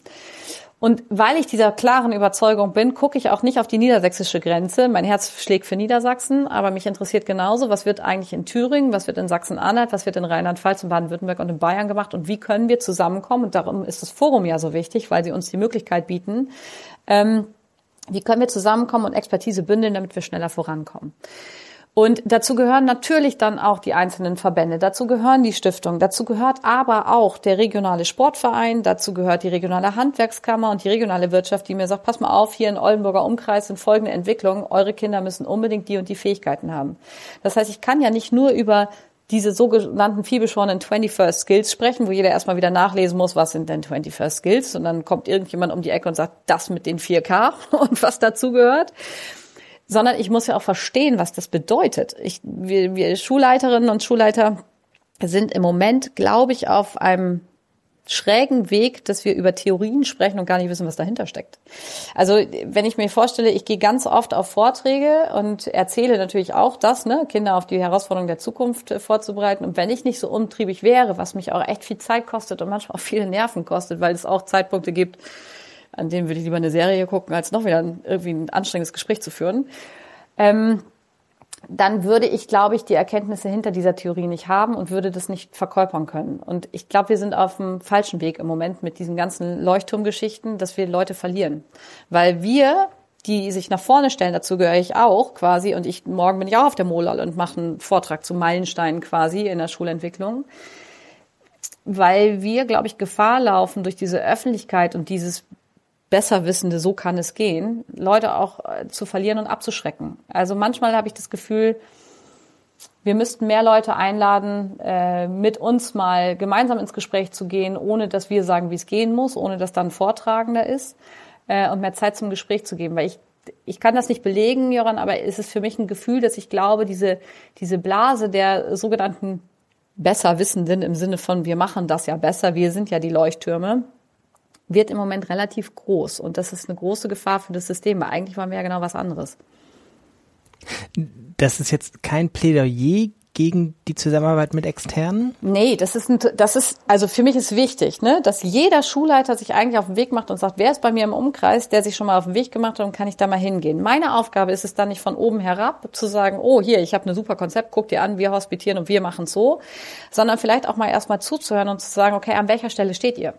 Und weil ich dieser klaren Überzeugung bin, gucke ich auch nicht auf die niedersächsische Grenze. Mein Herz schlägt für Niedersachsen, aber mich interessiert genauso, was wird eigentlich in Thüringen, was wird in Sachsen-Anhalt, was wird in Rheinland-Pfalz, in Baden-Württemberg und in Bayern gemacht und wie können wir zusammenkommen? Und darum ist das Forum ja so wichtig, weil sie uns die Möglichkeit bieten. Ähm, wie können wir zusammenkommen und Expertise bündeln, damit wir schneller vorankommen? Und dazu gehören natürlich dann auch die einzelnen Verbände, dazu gehören die Stiftungen, dazu gehört aber auch der regionale Sportverein, dazu gehört die regionale Handwerkskammer und die regionale Wirtschaft, die mir sagt, pass mal auf, hier in Oldenburger Umkreis sind folgende Entwicklungen, eure Kinder müssen unbedingt die und die Fähigkeiten haben. Das heißt, ich kann ja nicht nur über diese sogenannten vielbeschworenen 21st Skills sprechen, wo jeder erstmal wieder nachlesen muss, was sind denn 21st Skills? Und dann kommt irgendjemand um die Ecke und sagt, das mit den 4K und was dazu gehört sondern ich muss ja auch verstehen, was das bedeutet. Ich, wir, wir Schulleiterinnen und Schulleiter sind im Moment, glaube ich, auf einem schrägen Weg, dass wir über Theorien sprechen und gar nicht wissen, was dahinter steckt. Also wenn ich mir vorstelle, ich gehe ganz oft auf Vorträge und erzähle natürlich auch das, ne, Kinder auf die Herausforderungen der Zukunft äh, vorzubereiten. Und wenn ich nicht so umtriebig wäre, was mich auch echt viel Zeit kostet und manchmal auch viele Nerven kostet, weil es auch Zeitpunkte gibt, an denen würde ich lieber eine Serie gucken, als noch wieder ein, irgendwie ein anstrengendes Gespräch zu führen. Ähm, dann würde ich, glaube ich, die Erkenntnisse hinter dieser Theorie nicht haben und würde das nicht verkörpern können. Und ich glaube, wir sind auf dem falschen Weg im Moment mit diesen ganzen Leuchtturmgeschichten, dass wir Leute verlieren. Weil wir, die sich nach vorne stellen, dazu gehöre ich auch quasi, und ich morgen bin ich auch auf der Molal und mache einen Vortrag zu Meilensteinen quasi in der Schulentwicklung. Weil wir, glaube ich, Gefahr laufen durch diese Öffentlichkeit und dieses Besserwissende, so kann es gehen, Leute auch äh, zu verlieren und abzuschrecken. Also manchmal habe ich das Gefühl, wir müssten mehr Leute einladen, äh, mit uns mal gemeinsam ins Gespräch zu gehen, ohne dass wir sagen, wie es gehen muss, ohne dass dann Vortragender ist äh, und mehr Zeit zum Gespräch zu geben. Weil ich, ich kann das nicht belegen, Joran, aber es ist für mich ein Gefühl, dass ich glaube, diese, diese Blase der sogenannten Besserwissenden im Sinne von, wir machen das ja besser, wir sind ja die Leuchttürme, wird im Moment relativ groß. Und das ist eine große Gefahr für das System, weil eigentlich wollen wir ja genau was anderes. Das ist jetzt kein Plädoyer gegen die Zusammenarbeit mit Externen? Nee, das ist, ein, das ist, also für mich ist wichtig, ne, dass jeder Schulleiter sich eigentlich auf den Weg macht und sagt, wer ist bei mir im Umkreis, der sich schon mal auf den Weg gemacht hat und kann ich da mal hingehen. Meine Aufgabe ist es dann nicht von oben herab zu sagen, oh, hier, ich habe ein super Konzept, guck dir an, wir hospitieren und wir machen so, sondern vielleicht auch mal erstmal zuzuhören und zu sagen, okay, an welcher Stelle steht ihr?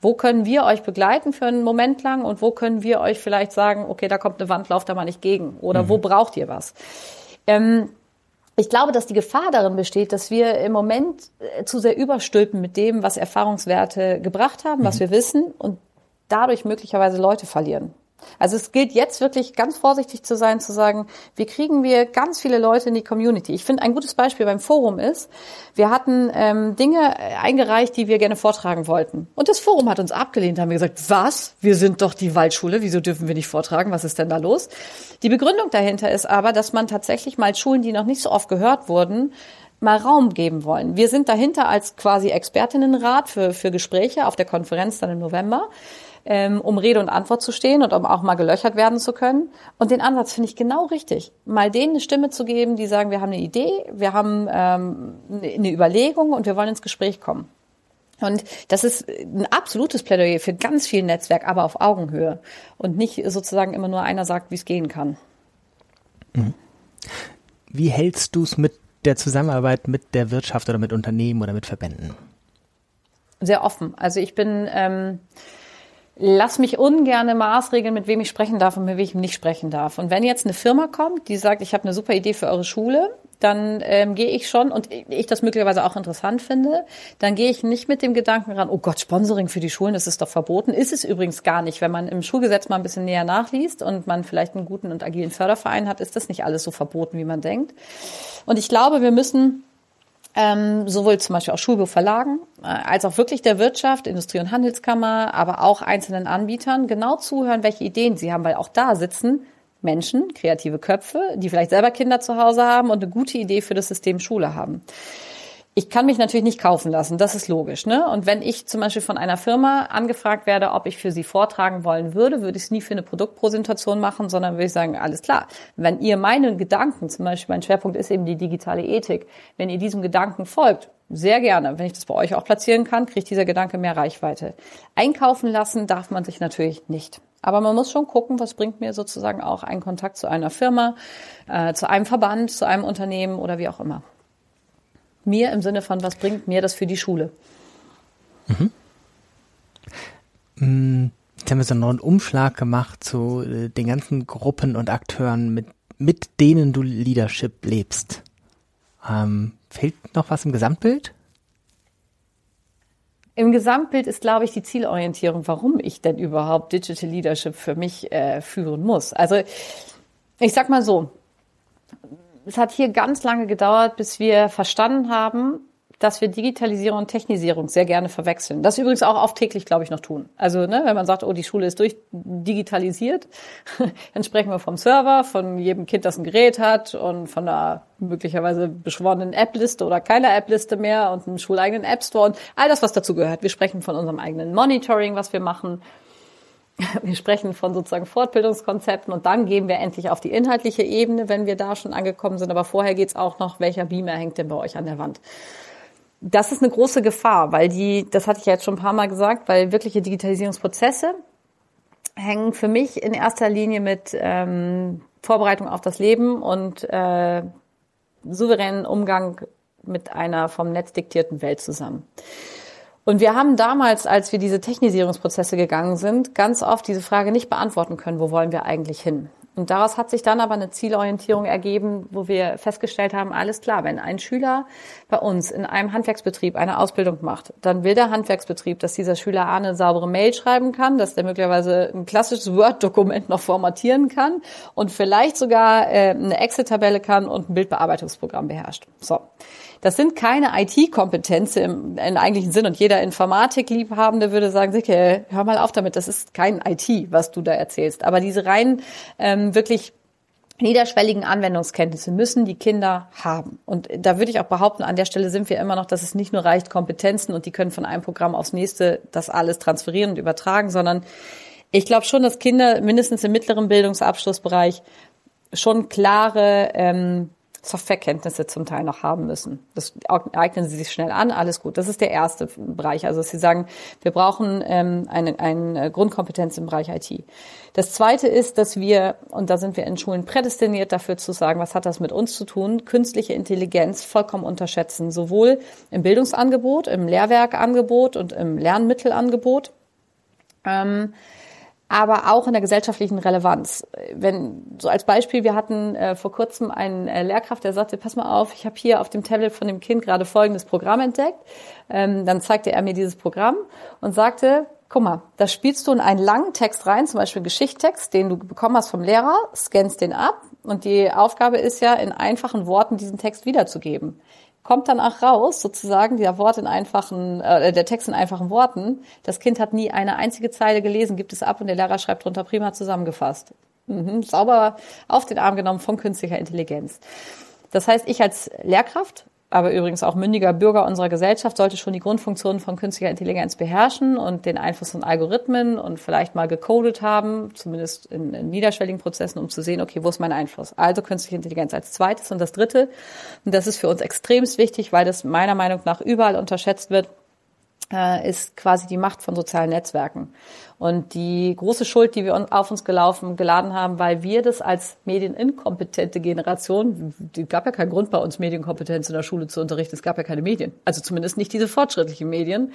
Wo können wir euch begleiten für einen Moment lang und wo können wir euch vielleicht sagen, okay, da kommt eine Wand, lauft da mal nicht gegen oder mhm. wo braucht ihr was? Ähm, ich glaube, dass die Gefahr darin besteht, dass wir im Moment äh, zu sehr überstülpen mit dem, was Erfahrungswerte gebracht haben, was mhm. wir wissen und dadurch möglicherweise Leute verlieren. Also es gilt jetzt wirklich ganz vorsichtig zu sein, zu sagen, wie kriegen wir ganz viele Leute in die Community. Ich finde, ein gutes Beispiel beim Forum ist, wir hatten ähm, Dinge eingereicht, die wir gerne vortragen wollten. Und das Forum hat uns abgelehnt, haben wir gesagt, was? Wir sind doch die Waldschule, wieso dürfen wir nicht vortragen? Was ist denn da los? Die Begründung dahinter ist aber, dass man tatsächlich mal Schulen, die noch nicht so oft gehört wurden, mal Raum geben wollen. Wir sind dahinter als quasi Expertinnenrat für, für Gespräche auf der Konferenz dann im November ähm, um Rede und Antwort zu stehen und um auch mal gelöchert werden zu können. Und den Ansatz finde ich genau richtig. Mal denen eine Stimme zu geben, die sagen, wir haben eine Idee, wir haben ähm, eine Überlegung und wir wollen ins Gespräch kommen. Und das ist ein absolutes Plädoyer für ganz viel Netzwerk, aber auf Augenhöhe. Und nicht sozusagen immer nur einer sagt, wie es gehen kann. Mhm. Wie hältst du es mit der Zusammenarbeit mit der Wirtschaft oder mit Unternehmen oder mit Verbänden? Sehr offen. Also ich bin ähm, lass mich ungerne maßregeln, mit wem ich sprechen darf und mit wem ich nicht sprechen darf. Und wenn jetzt eine Firma kommt, die sagt, ich habe eine super Idee für eure Schule, dann ähm, gehe ich schon, und ich das möglicherweise auch interessant finde, dann gehe ich nicht mit dem Gedanken ran, oh Gott, Sponsoring für die Schulen, das ist doch verboten. Ist es übrigens gar nicht. Wenn man im Schulgesetz mal ein bisschen näher nachliest und man vielleicht einen guten und agilen Förderverein hat, ist das nicht alles so verboten, wie man denkt. Und ich glaube, wir müssen ähm, sowohl zum Beispiel auch Schulbuchverlagen äh, als auch wirklich der Wirtschaft, Industrie- und Handelskammer, aber auch einzelnen Anbietern genau zuhören, welche Ideen sie haben, weil auch da sitzen Menschen, kreative Köpfe, die vielleicht selber Kinder zu Hause haben und eine gute Idee für das System Schule haben. Ich kann mich natürlich nicht kaufen lassen, das ist logisch. Ne? Und wenn ich zum Beispiel von einer Firma angefragt werde, ob ich für sie vortragen wollen würde, würde ich es nie für eine Produktpräsentation machen, sondern würde ich sagen, alles klar, wenn ihr meinen Gedanken, zum Beispiel mein Schwerpunkt ist eben die digitale Ethik, wenn ihr diesem Gedanken folgt, sehr gerne. Wenn ich das bei euch auch platzieren kann, kriegt dieser Gedanke mehr Reichweite. Einkaufen lassen darf man sich natürlich nicht. Aber man muss schon gucken, was bringt mir sozusagen auch einen Kontakt zu einer Firma, äh, zu einem Verband, zu einem Unternehmen oder wie auch immer. Mir im Sinne von, was bringt mir das für die Schule? Mhm. Mm, jetzt haben wir so einen neuen Umschlag gemacht zu äh, den ganzen Gruppen und Akteuren, mit, mit denen du Leadership lebst. Ähm, fehlt noch was im Gesamtbild? Im Gesamtbild ist, glaube ich, die Zielorientierung, warum ich denn überhaupt Digital Leadership für mich äh, führen muss. Also ich sag mal so, es hat hier ganz lange gedauert, bis wir verstanden haben, dass wir Digitalisierung und Technisierung sehr gerne verwechseln. Das übrigens auch auftäglich, glaube ich, noch tun. Also, ne, wenn man sagt, oh, die Schule ist durchdigitalisiert, dann sprechen wir vom Server, von jedem Kind, das ein Gerät hat und von einer möglicherweise beschworenen App-Liste oder keiner App-Liste mehr und einem schuleigenen App-Store und all das, was dazu gehört. Wir sprechen von unserem eigenen Monitoring, was wir machen. Wir sprechen von sozusagen Fortbildungskonzepten und dann gehen wir endlich auf die inhaltliche Ebene, wenn wir da schon angekommen sind. Aber vorher geht's auch noch, welcher Beamer hängt denn bei euch an der Wand? Das ist eine große Gefahr, weil die, das hatte ich ja jetzt schon ein paar Mal gesagt, weil wirkliche Digitalisierungsprozesse hängen für mich in erster Linie mit ähm, Vorbereitung auf das Leben und äh, souveränen Umgang mit einer vom Netz diktierten Welt zusammen. Und wir haben damals, als wir diese Technisierungsprozesse gegangen sind, ganz oft diese Frage nicht beantworten können, wo wollen wir eigentlich hin? Und daraus hat sich dann aber eine Zielorientierung ergeben, wo wir festgestellt haben, alles klar, wenn ein Schüler bei uns in einem Handwerksbetrieb eine Ausbildung macht, dann will der Handwerksbetrieb, dass dieser Schüler A eine saubere Mail schreiben kann, dass der möglicherweise ein klassisches Word-Dokument noch formatieren kann und vielleicht sogar äh, eine Excel-Tabelle kann und ein Bildbearbeitungsprogramm beherrscht. So. Das sind keine IT-Kompetenzen im, im, eigentlichen Sinn. Und jeder Informatikliebhabende würde sagen, Sicke, hör mal auf damit, das ist kein IT, was du da erzählst. Aber diese rein ähm, wirklich niederschwelligen Anwendungskenntnisse müssen die Kinder haben. Und da würde ich auch behaupten, an der Stelle sind wir immer noch, dass es nicht nur reicht Kompetenzen und die können von einem Programm aufs nächste das alles transferieren und übertragen, sondern ich glaube schon, dass Kinder mindestens im mittleren Bildungsabschlussbereich schon klare ähm, Softwarekenntnisse zum Teil noch haben müssen. Das eignen sie sich schnell an, alles gut. Das ist der erste Bereich. Also Sie sagen, wir brauchen ähm, eine, eine Grundkompetenz im Bereich IT. Das zweite ist, dass wir, und da sind wir in Schulen prädestiniert dafür zu sagen, was hat das mit uns zu tun, künstliche Intelligenz vollkommen unterschätzen, sowohl im Bildungsangebot, im Lehrwerkangebot und im Lernmittelangebot. Ähm, aber auch in der gesellschaftlichen Relevanz. Wenn so als Beispiel, wir hatten äh, vor kurzem einen äh, Lehrkraft, der sagte, pass mal auf, ich habe hier auf dem Tablet von dem Kind gerade folgendes Programm entdeckt. Ähm, dann zeigte er mir dieses Programm und sagte, guck mal, da spielst du in einen langen Text rein, zum Beispiel Geschichttext, den du bekommen hast vom Lehrer, scannst den ab und die Aufgabe ist ja, in einfachen Worten diesen Text wiederzugeben kommt dann auch raus, sozusagen, der Wort in einfachen, äh, der Text in einfachen Worten. Das Kind hat nie eine einzige Zeile gelesen, gibt es ab und der Lehrer schreibt drunter prima zusammengefasst. Mhm, sauber auf den Arm genommen von künstlicher Intelligenz. Das heißt, ich als Lehrkraft aber übrigens auch mündiger Bürger unserer Gesellschaft sollte schon die Grundfunktionen von künstlicher Intelligenz beherrschen und den Einfluss von Algorithmen und vielleicht mal gecodet haben, zumindest in, in, niederschwelligen Prozessen, um zu sehen, okay, wo ist mein Einfluss? Also künstliche Intelligenz als zweites. Und das dritte, und das ist für uns extremst wichtig, weil das meiner Meinung nach überall unterschätzt wird, ist quasi die Macht von sozialen Netzwerken. Und die große Schuld, die wir auf uns gelaufen, geladen haben, weil wir das als medieninkompetente Generation, die gab ja keinen Grund bei uns, Medienkompetenz in der Schule zu unterrichten, es gab ja keine Medien, also zumindest nicht diese fortschrittlichen Medien.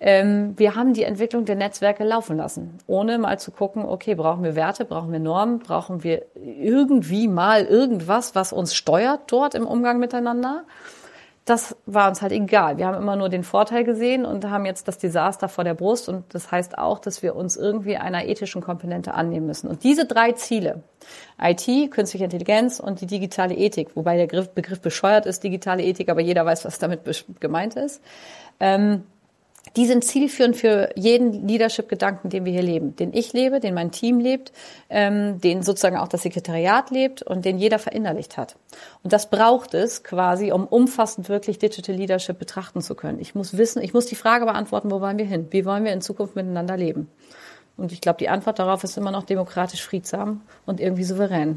Ähm, wir haben die Entwicklung der Netzwerke laufen lassen, ohne mal zu gucken, okay, brauchen wir Werte, brauchen wir Normen, brauchen wir irgendwie mal irgendwas, was uns steuert dort im Umgang miteinander das war uns halt egal. Wir haben immer nur den Vorteil gesehen und haben jetzt das Desaster vor der Brust. Und das heißt auch, dass wir uns irgendwie einer ethischen Komponente annehmen müssen. Und diese drei Ziele, IT, künstliche Intelligenz und die digitale Ethik, wobei der Begriff, bescheuert ist, digitale Ethik, aber jeder weiß, was damit gemeint ist, ähm, die sind zielführend für jeden Leadership-Gedanken, den wir hier leben, den ich lebe, den mein Team lebt, ähm, den sozusagen auch das Sekretariat lebt und den jeder verinnerlicht hat. Und das braucht es quasi, um umfassend wirklich Digital Leadership betrachten zu können. Ich muss wissen, ich muss die Frage beantworten, wo wollen wir hin? Wie wollen wir in Zukunft miteinander leben? Und ich glaube, die Antwort darauf ist immer noch demokratisch friedsam und irgendwie souverän.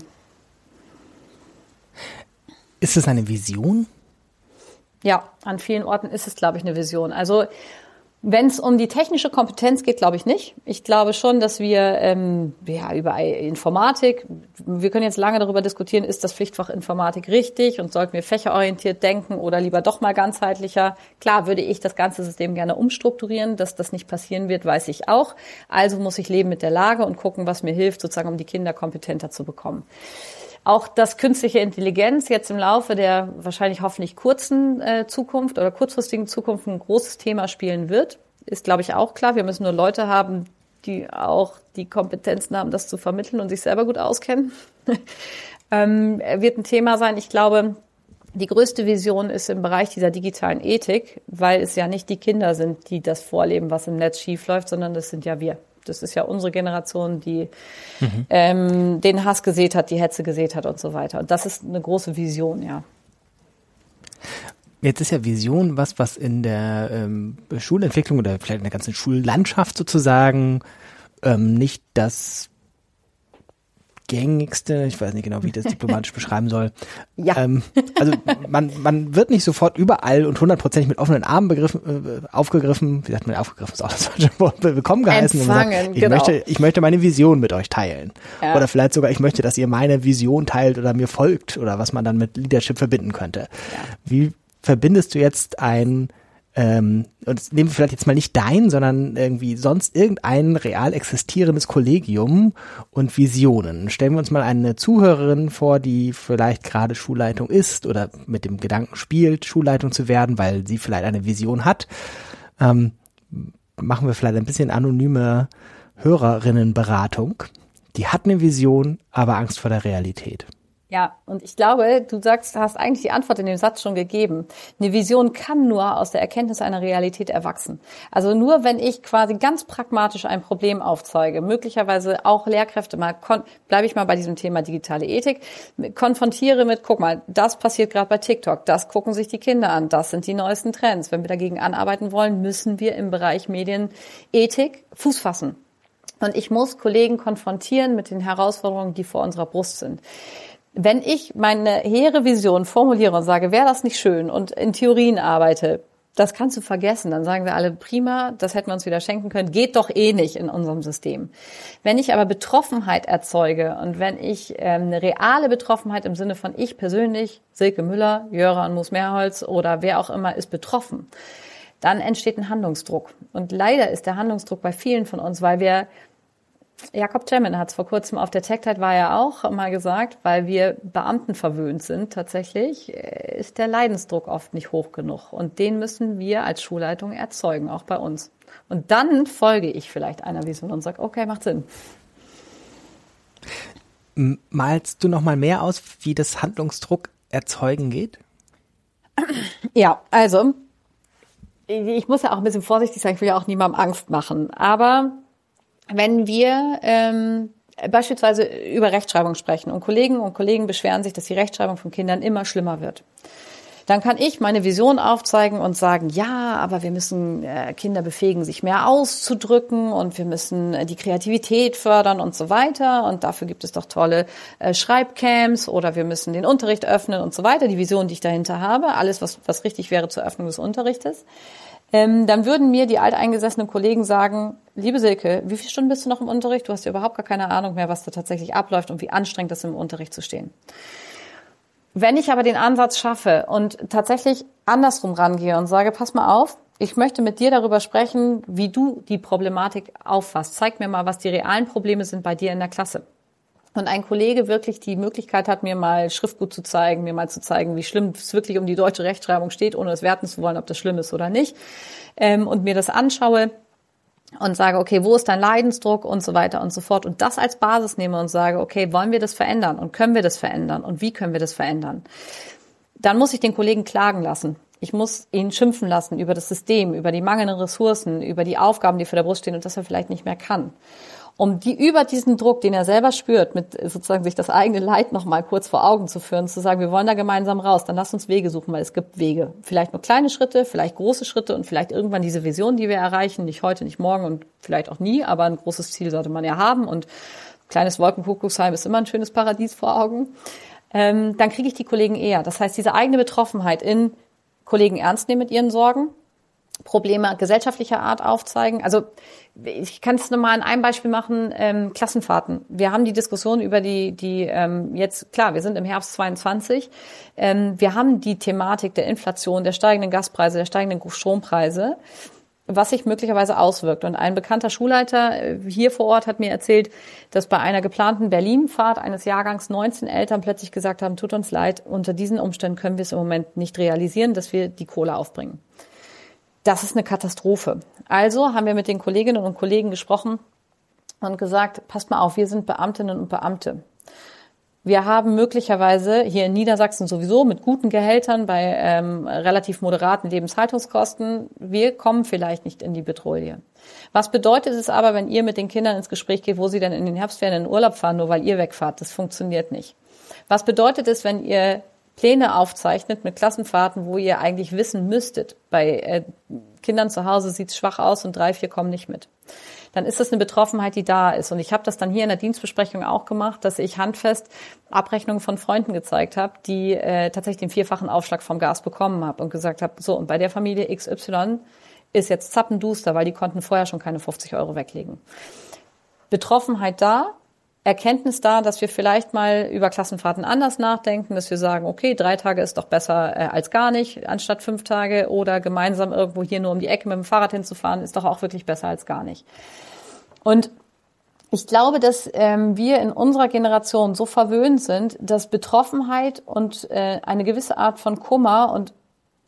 Ist es eine Vision? Ja, an vielen Orten ist es, glaube ich, eine Vision. Also wenn es um die technische Kompetenz geht, glaube ich nicht. Ich glaube schon, dass wir ähm, ja über Informatik, wir können jetzt lange darüber diskutieren, ist das Pflichtfach Informatik richtig und sollten wir fächerorientiert denken oder lieber doch mal ganzheitlicher. Klar würde ich das ganze System gerne umstrukturieren, dass das nicht passieren wird, weiß ich auch. Also muss ich leben mit der Lage und gucken, was mir hilft, sozusagen, um die Kinder kompetenter zu bekommen. Auch dass künstliche Intelligenz jetzt im Laufe der wahrscheinlich hoffentlich kurzen äh, Zukunft oder kurzfristigen Zukunft ein großes Thema spielen wird, ist, glaube ich, auch klar. Wir müssen nur Leute haben, die auch die Kompetenzen haben, das zu vermitteln und sich selber gut auskennen. ähm, wird ein Thema sein. Ich glaube, die größte Vision ist im Bereich dieser digitalen Ethik, weil es ja nicht die Kinder sind, die das vorleben, was im Netz schiefläuft, sondern das sind ja wir. Das ist ja unsere Generation, die mhm. ähm, den Hass gesät hat, die Hetze gesät hat und so weiter. Und das ist eine große Vision, ja. Jetzt ist ja Vision was, was in der ähm, Schulentwicklung oder vielleicht in der ganzen Schullandschaft sozusagen ähm, nicht das gängigste, ich weiß nicht genau, wie ich das diplomatisch beschreiben soll. Ja. Ähm, also man, man wird nicht sofort überall und hundertprozentig mit offenen Armen begriffen, äh, aufgegriffen, wie sagt man, aufgegriffen ist auch das falsche Wort, willkommen geheißen. Empfangen, sagt, ich, genau. möchte, ich möchte meine Vision mit euch teilen. Ja. Oder vielleicht sogar, ich möchte, dass ihr meine Vision teilt oder mir folgt oder was man dann mit Leadership verbinden könnte. Ja. Wie verbindest du jetzt ein ähm, und nehmen wir vielleicht jetzt mal nicht dein, sondern irgendwie sonst irgendein real existierendes Kollegium und Visionen. Stellen wir uns mal eine Zuhörerin vor, die vielleicht gerade Schulleitung ist oder mit dem Gedanken spielt, Schulleitung zu werden, weil sie vielleicht eine Vision hat. Ähm, machen wir vielleicht ein bisschen anonyme Hörerinnenberatung. Die hat eine Vision, aber Angst vor der Realität. Ja, und ich glaube, du sagst, hast eigentlich die Antwort in dem Satz schon gegeben. Eine Vision kann nur aus der Erkenntnis einer Realität erwachsen. Also nur wenn ich quasi ganz pragmatisch ein Problem aufzeige, möglicherweise auch Lehrkräfte mal, bleibe ich mal bei diesem Thema digitale Ethik, konfrontiere mit, guck mal, das passiert gerade bei TikTok, das gucken sich die Kinder an, das sind die neuesten Trends. Wenn wir dagegen anarbeiten wollen, müssen wir im Bereich Medienethik Fuß fassen. Und ich muss Kollegen konfrontieren mit den Herausforderungen, die vor unserer Brust sind wenn ich meine hehre Vision formuliere und sage, wäre das nicht schön und in Theorien arbeite, das kannst du vergessen. Dann sagen wir alle, prima, das hätten wir uns wieder schenken können, geht doch eh nicht in unserem System. Wenn ich aber Betroffenheit erzeuge und wenn ich ähm, eine reale Betroffenheit im Sinne von ich persönlich, Silke Müller, Jöran Moos-Mehrholz oder wer auch immer ist betroffen, dann entsteht ein Handlungsdruck. Und leider ist der Handlungsdruck bei vielen von uns, weil wir Jakob Cemmen hat es vor kurzem auf der Tech war ja auch mal gesagt, weil wir Beamten verwöhnt sind tatsächlich, äh, ist der Leidensdruck oft nicht hoch genug. Und den müssen wir als Schulleitung erzeugen, auch bei uns. Und dann folge ich vielleicht einer Vision und sage, okay, macht Sinn. Malst du noch mal mehr aus, wie das Handlungsdruck erzeugen geht? Ja, also ich muss ja auch ein bisschen vorsichtig sein, ich will ja auch niemandem Angst machen. Aber wenn wir ähm, beispielsweise über Rechtschreibung sprechen und Kollegen und Kollegen beschweren sich, dass die Rechtschreibung von Kindern immer schlimmer wird, dann kann ich meine Vision aufzeigen und sagen, ja, aber wir müssen äh, Kinder befähigen, sich mehr auszudrücken und wir müssen äh, die Kreativität fördern und so weiter. Und dafür gibt es doch tolle äh, Schreibcamps oder wir müssen den Unterricht öffnen und so weiter. Die Vision, die ich dahinter habe, alles, was, was richtig wäre zur Öffnung des Unterrichtes. Ähm, dann würden mir die alteingesessenen Kollegen sagen, liebe Silke, wie viele Stunden bist du noch im Unterricht? Du hast ja überhaupt gar keine Ahnung mehr, was da tatsächlich abläuft und wie anstrengend es im Unterricht zu stehen. Wenn ich aber den Ansatz schaffe und tatsächlich andersrum rangehe und sage, pass mal auf, ich möchte mit dir darüber sprechen, wie du die Problematik auffasst. Zeig mir mal, was die realen Probleme sind bei dir in der Klasse. Und ein Kollege wirklich die Möglichkeit hat, mir mal Schriftgut zu zeigen, mir mal zu zeigen, wie schlimm es wirklich um die deutsche Rechtschreibung steht, ohne es werten zu wollen, ob das schlimm ist oder nicht. Ähm, und mir das anschaue, und sage, okay, wo ist dein Leidensdruck und so weiter und so fort und das als Basis nehme und sage, okay, wollen wir das verändern und können wir das verändern und wie können wir das verändern? Dann muss ich den Kollegen klagen lassen. Ich muss ihn schimpfen lassen über das System, über die mangelnden Ressourcen, über die Aufgaben, die vor der Brust stehen und dass er vielleicht nicht mehr kann um die über diesen Druck, den er selber spürt, mit sozusagen sich das eigene Leid noch mal kurz vor Augen zu führen, zu sagen, wir wollen da gemeinsam raus, dann lass uns Wege suchen, weil es gibt Wege. Vielleicht nur kleine Schritte, vielleicht große Schritte und vielleicht irgendwann diese Vision, die wir erreichen, nicht heute, nicht morgen und vielleicht auch nie, aber ein großes Ziel sollte man ja haben und kleines Wolkenkuckucksheim ist immer ein schönes Paradies vor Augen. Ähm, dann kriege ich die Kollegen eher. Das heißt, diese eigene Betroffenheit in Kollegen ernst nehmen mit ihren Sorgen, Probleme gesellschaftlicher Art aufzeigen. Also ich kann es nochmal an einem Beispiel machen, ähm, Klassenfahrten. Wir haben die Diskussion über die, die ähm, jetzt, klar, wir sind im Herbst 22, ähm, wir haben die Thematik der Inflation, der steigenden Gaspreise, der steigenden Strompreise, was sich möglicherweise auswirkt. Und ein bekannter Schulleiter äh, hier vor Ort hat mir erzählt, dass bei einer geplanten Berlin-Fahrt eines Jahrgangs 19 Eltern plötzlich gesagt haben, tut uns leid, unter diesen Umständen können wir es im Moment nicht realisieren, dass wir die Kohle aufbringen das ist eine Katastrophe. Also haben wir mit den Kolleginnen und Kollegen gesprochen und gesagt, passt mal auf, wir sind Beamtinnen und Beamte. Wir haben möglicherweise hier in Niedersachsen sowieso mit guten Gehältern bei ähm, relativ moderaten Lebenshaltungskosten, wir kommen vielleicht nicht in die Betrouille. Was bedeutet es aber, wenn ihr mit den Kindern ins Gespräch geht, wo sie dann in den Herbstferien in Urlaub fahren, nur weil ihr wegfahrt? Das funktioniert nicht. Was bedeutet es, wenn ihr Pläne aufzeichnet mit Klassenfahrten, wo ihr eigentlich wissen müsstet, bei äh, Kindern zu Hause sieht's schwach aus und drei, vier kommen nicht mit. Dann ist das eine Betroffenheit, die da ist. Und ich habe das dann hier in der Dienstbesprechung auch gemacht, dass ich handfest Abrechnungen von Freunden gezeigt habe, die äh, tatsächlich den vierfachen Aufschlag vom Gas bekommen habe und gesagt habe, so, und bei der Familie XY ist jetzt zappenduster, weil die konnten vorher schon keine 50 Euro weglegen. Betroffenheit da, Erkenntnis da, dass wir vielleicht mal über Klassenfahrten anders nachdenken, dass wir sagen, okay, drei Tage ist doch besser äh, als gar nicht, anstatt fünf Tage oder gemeinsam irgendwo hier nur um die Ecke mit dem Fahrrad hinzufahren, ist doch auch wirklich besser als gar nicht. Und ich glaube, dass ähm, wir in unserer Generation so verwöhnt sind, dass Betroffenheit und äh, eine gewisse Art von Kummer und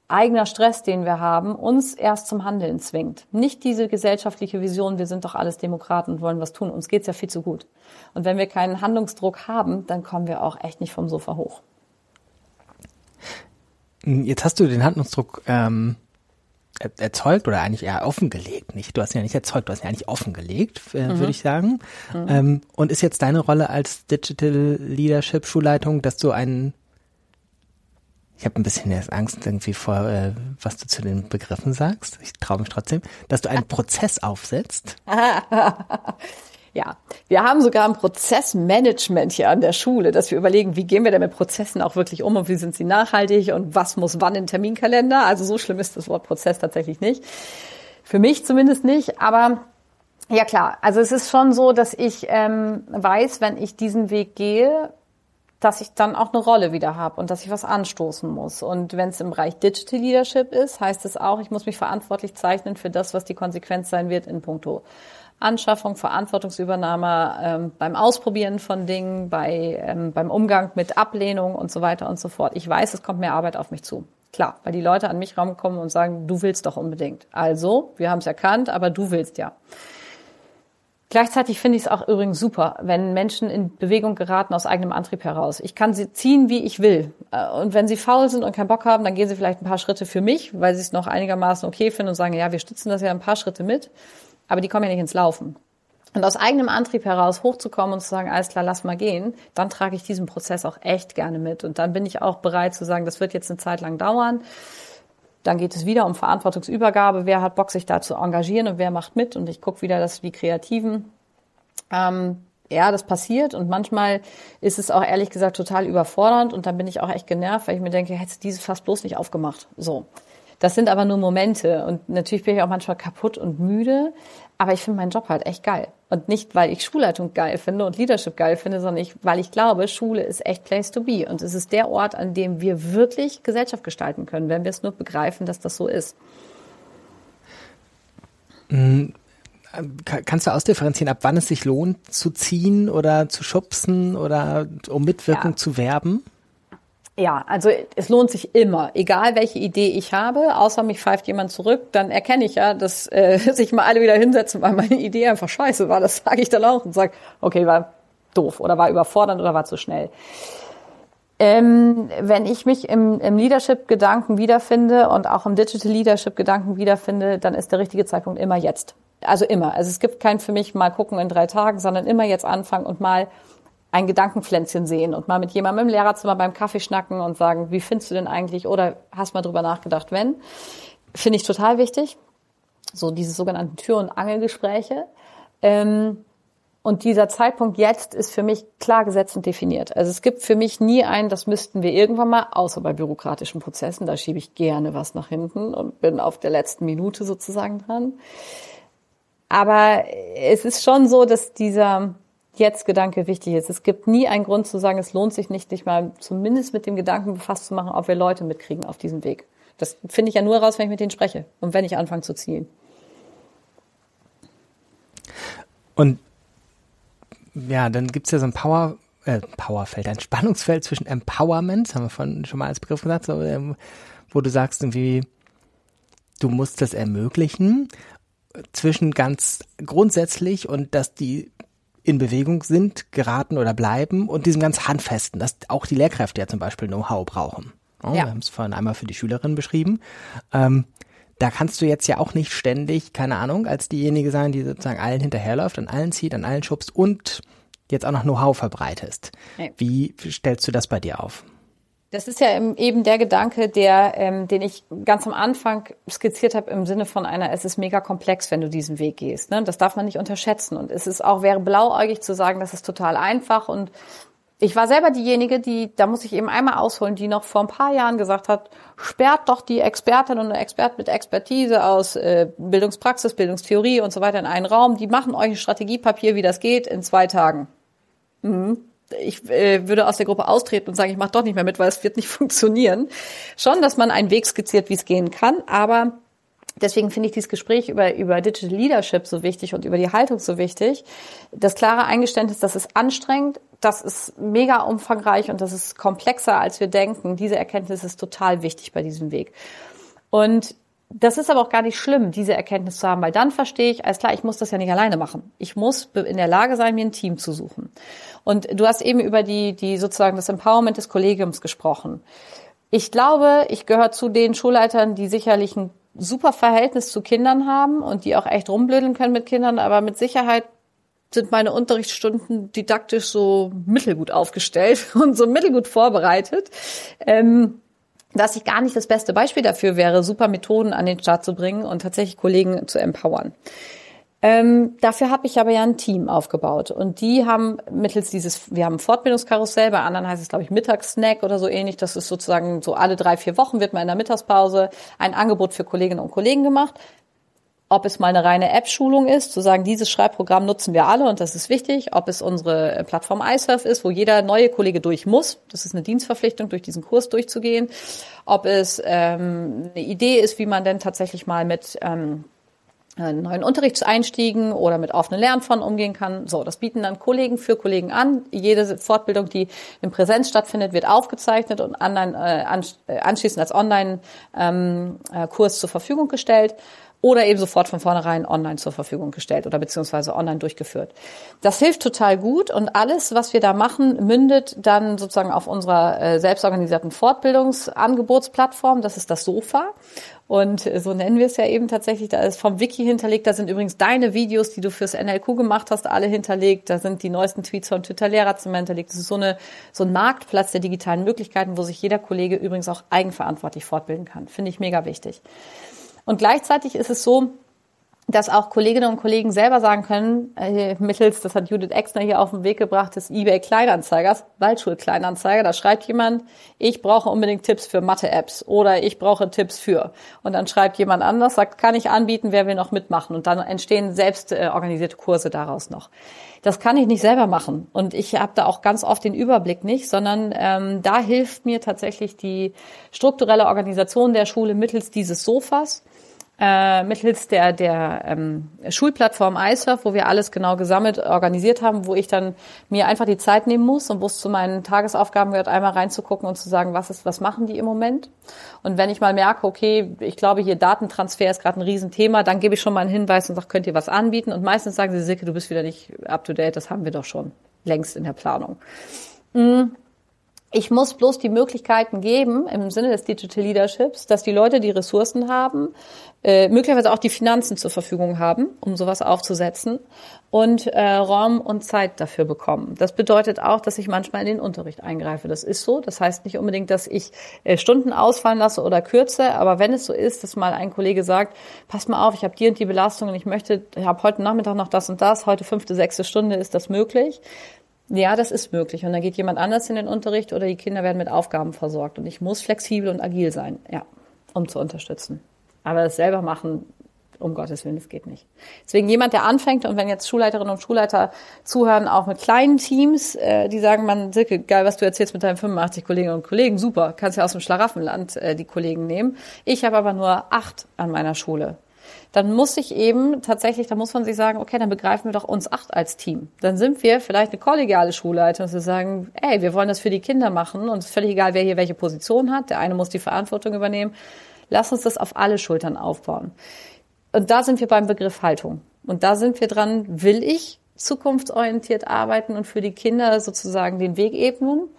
eigener Stress, den wir haben, uns erst zum Handeln zwingt. Nicht diese gesellschaftliche Vision, wir sind doch alles Demokraten und wollen was tun. Uns geht's ja viel zu gut. Und wenn wir keinen Handlungsdruck haben, dann kommen wir auch echt nicht vom Sofa hoch. Jetzt hast du den Handlungsdruck ähm, erzeugt oder eigentlich eher offengelegt, nicht? Du hast ihn ja nicht erzeugt, du hast ihn ja eigentlich offengelegt, äh, mhm. würde ich sagen. Mhm. Ähm, und ist jetzt deine Rolle als Digital Leadership Schulleitung, dass du einen ich habe ein bisschen erst Angst irgendwie vor, äh, was du zu den Begriffen sagst. Ich traue mich trotzdem, dass du einen Prozess aufsetzt. Ja, wir haben sogar ein Prozessmanagement hier an der Schule, dass wir überlegen, wie gehen wir denn mit Prozessen auch wirklich um und wie sind sie nachhaltig und was muss wann in Terminkalender. Also so schlimm ist das Wort Prozess tatsächlich nicht. Für mich zumindest nicht, aber ja klar, also es ist schon so, dass ich ähm, weiß, wenn ich diesen Weg gehe, dass ich dann auch eine Rolle wieder habe und dass ich was anstoßen muss. Und wenn es im Bereich Digital Leadership ist, heißt es auch, ich muss mich verantwortlich zeichnen für das, was die Konsequenz sein wird in puncto Anschaffung, Verantwortungsübernahme, ähm, beim Ausprobieren von Dingen, bei, ähm, beim Umgang mit Ablehnung und so weiter und so fort. Ich weiß, es kommt mehr Arbeit auf mich zu. Klar, weil die Leute an mich rankommen und sagen, du willst doch unbedingt. Also, wir haben es erkannt, aber du willst ja. Gleichzeitig finde ich es auch übrigens super, wenn Menschen in Bewegung geraten aus eigenem Antrieb heraus. Ich kann sie ziehen, wie ich will. Äh, und wenn sie faul sind und keinen Bock haben, dann gehen sie vielleicht ein paar Schritte für mich, weil sie es noch einigermaßen okay finden und sagen, ja, wir stützen das ja ein paar Schritte mit. Aber die kommen ja nicht ins Laufen. Und aus eigenem Antrieb heraus hochzukommen und zu sagen, alles klar, lass mal gehen, dann trage ich diesen Prozess auch echt gerne mit. Und dann bin ich auch bereit zu sagen, das wird jetzt eine Zeit lang dauern. Dann geht es wieder um Verantwortungsübergabe. Wer hat Bock, sich da zu engagieren und wer macht mit? Und ich gucke wieder, dass die Kreativen. Ähm, ja, das passiert und manchmal ist es auch ehrlich gesagt total überfordernd und dann bin ich auch echt genervt, weil ich mir denke, hättest du dieses fast bloß nicht aufgemacht. So. Das sind aber nur Momente und natürlich bin ich auch manchmal kaputt und müde, aber ich finde meinen Job halt echt geil. Und nicht, weil ich Schulleitung geil finde und Leadership geil finde, sondern ich, weil ich glaube, Schule ist echt Place to be. Und es ist der Ort, an dem wir wirklich Gesellschaft gestalten können, wenn wir es nur begreifen, dass das so ist. Mhm. Kannst du ausdifferenzieren, ab wann es sich lohnt, zu ziehen oder zu schubsen oder um Mitwirkung ja. zu werben? Ja, also es lohnt sich immer, egal welche Idee ich habe, außer mich pfeift jemand zurück, dann erkenne ich ja, dass äh, sich mal alle wieder hinsetzen, weil meine Idee einfach scheiße war. Das sage ich dann auch und sage, okay, war doof oder war überfordernd oder war zu schnell. Ähm, wenn ich mich im, im Leadership-Gedanken wiederfinde und auch im Digital Leadership-Gedanken wiederfinde, dann ist der richtige Zeitpunkt immer jetzt. Also immer. Also es gibt kein für mich mal gucken in drei Tagen, sondern immer jetzt anfangen und mal ein Gedankenpflänzchen sehen und mal mit jemandem im Lehrerzimmer beim Kaffee schnacken und sagen, wie findest du denn eigentlich oder hast mal drüber nachgedacht, wenn? Finde ich total wichtig. So diese sogenannten Tür- und Angelgespräche. Ähm, und dieser Zeitpunkt jetzt ist für mich klar gesetzt und definiert. Also es gibt für mich nie einen, das müssten wir irgendwann mal, außer bei bürokratischen Prozessen, da schiebe ich gerne was nach hinten und bin auf der letzten Minute sozusagen dran. Aber es ist schon so, dass dieser, Jetzt-Gedanke wichtig ist. Es gibt nie einen Grund zu sagen, es lohnt sich nicht, dich mal zumindest mit dem Gedanken befasst zu machen, ob wir Leute mitkriegen auf diesem Weg. Das finde ich ja nur raus, wenn ich mit denen spreche und wenn ich anfange zu zielen. Und ja, dann gibt es ja so ein Power, äh, Powerfeld, ein Spannungsfeld zwischen Empowerment, haben wir von, schon mal als Begriff gesagt, so, ähm, wo du sagst irgendwie, du musst das ermöglichen, zwischen ganz grundsätzlich und dass die in Bewegung sind, geraten oder bleiben und diesem ganz Handfesten, dass auch die Lehrkräfte ja zum Beispiel Know-how brauchen. Oh, ja. Wir haben es vorhin einmal für die Schülerinnen beschrieben. Ähm, da kannst du jetzt ja auch nicht ständig, keine Ahnung, als diejenige sein, die sozusagen allen hinterherläuft, an allen zieht, an allen schubst und jetzt auch noch Know-how verbreitest. Ja. Wie stellst du das bei dir auf? Das ist ja eben der Gedanke, der, ähm, den ich ganz am Anfang skizziert habe im Sinne von einer, es ist mega komplex, wenn du diesen Weg gehst. Ne? Das darf man nicht unterschätzen. Und es ist auch, wäre blauäugig zu sagen, das ist total einfach. Und ich war selber diejenige, die, da muss ich eben einmal ausholen, die noch vor ein paar Jahren gesagt hat, sperrt doch die Expertin und Expert mit Expertise aus äh, Bildungspraxis, Bildungstheorie und so weiter in einen Raum. Die machen euch ein Strategiepapier, wie das geht, in zwei Tagen. Mhm ich äh, würde aus der Gruppe austreten und sagen, ich mache doch nicht mehr mit, weil es wird nicht funktionieren. Schon, dass man einen Weg skizziert, wie es gehen kann, aber Deswegen finde ich dieses Gespräch über, über Digital Leadership so wichtig und über die Haltung so wichtig. Das klare Eingeständnis, das ist anstrengend, das ist mega umfangreich und das ist komplexer, als wir denken. Diese Erkenntnis ist total wichtig bei diesem Weg. Und das ist aber auch gar nicht schlimm, diese Erkenntnis zu haben, weil dann verstehe ich, alles klar, ich muss das ja nicht alleine machen. Ich muss in der Lage sein, mir ein Team zu suchen. Und du hast eben über die, die sozusagen das Empowerment des Kollegiums gesprochen. Ich glaube, ich gehöre zu den Schulleitern, die sicherlich ein super Verhältnis zu Kindern haben und die auch echt rumblödeln können mit Kindern, aber mit Sicherheit sind meine Unterrichtsstunden didaktisch so mittelgut aufgestellt und so mittelgut vorbereitet. Ähm, dass ich gar nicht das beste Beispiel dafür wäre, super Methoden an den Start zu bringen und tatsächlich Kollegen zu empowern. Ähm, dafür habe ich aber ja ein Team aufgebaut und die haben mittels dieses, wir haben ein Fortbildungskarussell, bei anderen heißt es glaube ich Mittagssnack oder so ähnlich. Das ist sozusagen so alle drei vier Wochen wird mal in der Mittagspause ein Angebot für Kolleginnen und Kollegen gemacht ob es mal eine reine App-Schulung ist, zu sagen, dieses Schreibprogramm nutzen wir alle und das ist wichtig, ob es unsere Plattform iSurf ist, wo jeder neue Kollege durch muss, das ist eine Dienstverpflichtung, durch diesen Kurs durchzugehen, ob es ähm, eine Idee ist, wie man denn tatsächlich mal mit ähm, neuen Unterrichtseinstiegen oder mit offenen Lernfonden umgehen kann. So, das bieten dann Kollegen für Kollegen an. Jede Fortbildung, die in Präsenz stattfindet, wird aufgezeichnet und online, äh, anschließend als Online-Kurs ähm, äh, zur Verfügung gestellt oder eben sofort von vornherein online zur Verfügung gestellt oder beziehungsweise online durchgeführt. Das hilft total gut und alles, was wir da machen, mündet dann sozusagen auf unserer äh, selbstorganisierten Fortbildungsangebotsplattform. Das ist das Sofa. Und so nennen wir es ja eben tatsächlich. Da ist vom Wiki hinterlegt. Da sind übrigens deine Videos, die du fürs NLQ gemacht hast, alle hinterlegt. Da sind die neuesten Tweets von Twitter Lehrerzimmer hinterlegt. Das ist so, eine, so ein Marktplatz der digitalen Möglichkeiten, wo sich jeder Kollege übrigens auch eigenverantwortlich fortbilden kann. Finde ich mega wichtig. Und gleichzeitig ist es so, dass auch Kolleginnen und Kollegen selber sagen können, äh, mittels, das hat Judith Exner hier auf den Weg gebracht, des eBay Kleinanzeigers, Waldschul Kleinanzeiger, da schreibt jemand, ich brauche unbedingt Tipps für Mathe-Apps oder ich brauche Tipps für. Und dann schreibt jemand anders, sagt, kann ich anbieten, wer will noch mitmachen? Und dann entstehen selbst äh, organisierte Kurse daraus noch. Das kann ich nicht selber machen. Und ich habe da auch ganz oft den Überblick nicht, sondern ähm, da hilft mir tatsächlich die strukturelle Organisation der Schule mittels dieses Sofas äh, mittels der, der ähm, Schulplattform iSurf, wo wir alles genau gesammelt, organisiert haben, wo ich dann mir einfach die Zeit nehmen muss und wo es zu meinen Tagesaufgaben gehört, einmal reinzugucken und zu sagen, was ist, was machen die im Moment. Und wenn ich mal merke, okay, ich glaube, hier Datentransfer ist gerade ein Riesenthema, dann gebe ich schon mal einen Hinweis und sage, könnt ihr was anbieten? Und meistens sagen sie, Silke, du bist wieder nicht up to date, das haben wir doch schon längst in der Planung. Mhm. Ich muss bloß die Möglichkeiten geben, im Sinne des Digital Leaderships, dass die Leute die Ressourcen haben, äh, möglicherweise auch die Finanzen zur Verfügung haben, um sowas aufzusetzen und äh, Raum und Zeit dafür bekommen. Das bedeutet auch, dass ich manchmal in den Unterricht eingreife. Das ist so. Das heißt nicht unbedingt, dass ich äh, Stunden ausfallen lasse oder kürze, aber wenn es so ist, dass mal ein Kollege sagt, pass mal auf, ich habe die und die Belastung und ich möchte, ich habe heute Nachmittag noch das und das, heute fünfte, sechste Stunde, ist das möglich? Ja, das ist möglich. Und dann geht jemand anders in den Unterricht oder die Kinder werden mit Aufgaben versorgt. Und ich muss flexibel und agil sein, ja, um zu unterstützen. Aber das selber machen, um Gottes Willen, das geht nicht. Deswegen jemand, der anfängt und wenn jetzt Schulleiterinnen und Schulleiter zuhören, auch mit kleinen Teams, äh, die sagen, man, Silke, geil, was du erzählst mit deinen 85 Kolleginnen und Kollegen, super, kannst ja aus dem Schlaraffenland äh, die Kollegen nehmen. Ich habe aber nur acht an meiner Schule dann muss ich eben tatsächlich, da muss man sich sagen, okay, dann begreifen wir doch uns acht als Team. Dann sind wir vielleicht eine kollegiale Schulleitung und wir sagen, ey, wir wollen das für die Kinder machen und es ist völlig egal, wer hier welche Position hat. Der eine muss die Verantwortung übernehmen. Lass uns das auf alle Schultern aufbauen. Und da sind wir beim Begriff Haltung. Und da sind wir dran, will ich zukunftsorientiert arbeiten und für die Kinder sozusagen den Weg ebnen?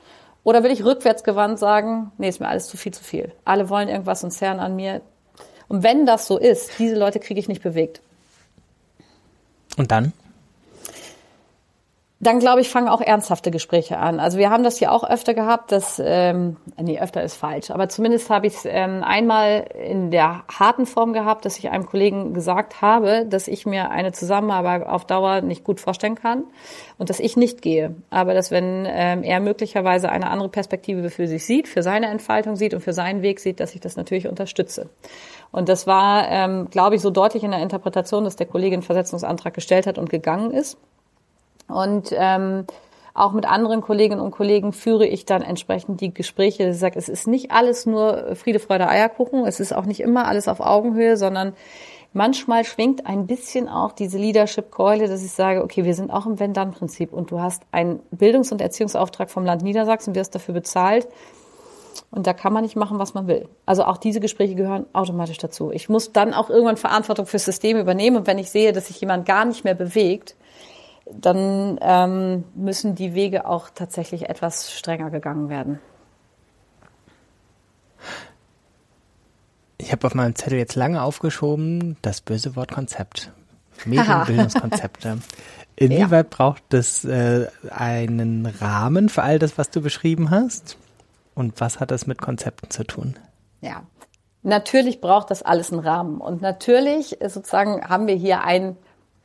Oder will ich rückwärtsgewandt sagen, nee, ist mir alles zu viel zu viel. Alle wollen irgendwas und zerren an mir. Und wenn das so ist, diese Leute kriege ich nicht bewegt. Und dann? dann glaube ich, fangen auch ernsthafte Gespräche an. Also wir haben das ja auch öfter gehabt, dass, ähm, nee, öfter ist falsch, aber zumindest habe ich es ähm, einmal in der harten Form gehabt, dass ich einem Kollegen gesagt habe, dass ich mir eine Zusammenarbeit auf Dauer nicht gut vorstellen kann und dass ich nicht gehe. Aber dass wenn ähm, er möglicherweise eine andere Perspektive für sich sieht, für seine Entfaltung sieht und für seinen Weg sieht, dass ich das natürlich unterstütze. Und das war, ähm, glaube ich, so deutlich in der Interpretation, dass der Kollege einen Versetzungsantrag gestellt hat und gegangen ist. Und ähm, auch mit anderen Kolleginnen und Kollegen führe ich dann entsprechend die Gespräche. Ich sage, es ist nicht alles nur Friede, Freude, Eierkuchen. Es ist auch nicht immer alles auf Augenhöhe, sondern manchmal schwingt ein bisschen auch diese Leadership-Keule, dass ich sage, okay, wir sind auch im Wenn-Dann-Prinzip und du hast einen Bildungs- und Erziehungsauftrag vom Land Niedersachsen, wirst dafür bezahlt. Und da kann man nicht machen, was man will. Also auch diese Gespräche gehören automatisch dazu. Ich muss dann auch irgendwann Verantwortung fürs System übernehmen. Und wenn ich sehe, dass sich jemand gar nicht mehr bewegt, dann ähm, müssen die Wege auch tatsächlich etwas strenger gegangen werden. Ich habe auf meinem Zettel jetzt lange aufgeschoben, das böse Wort Konzept. Medienbildungskonzepte. Inwieweit ja. braucht es äh, einen Rahmen für all das, was du beschrieben hast? Und was hat das mit Konzepten zu tun? Ja, natürlich braucht das alles einen Rahmen. Und natürlich äh, sozusagen haben wir hier ein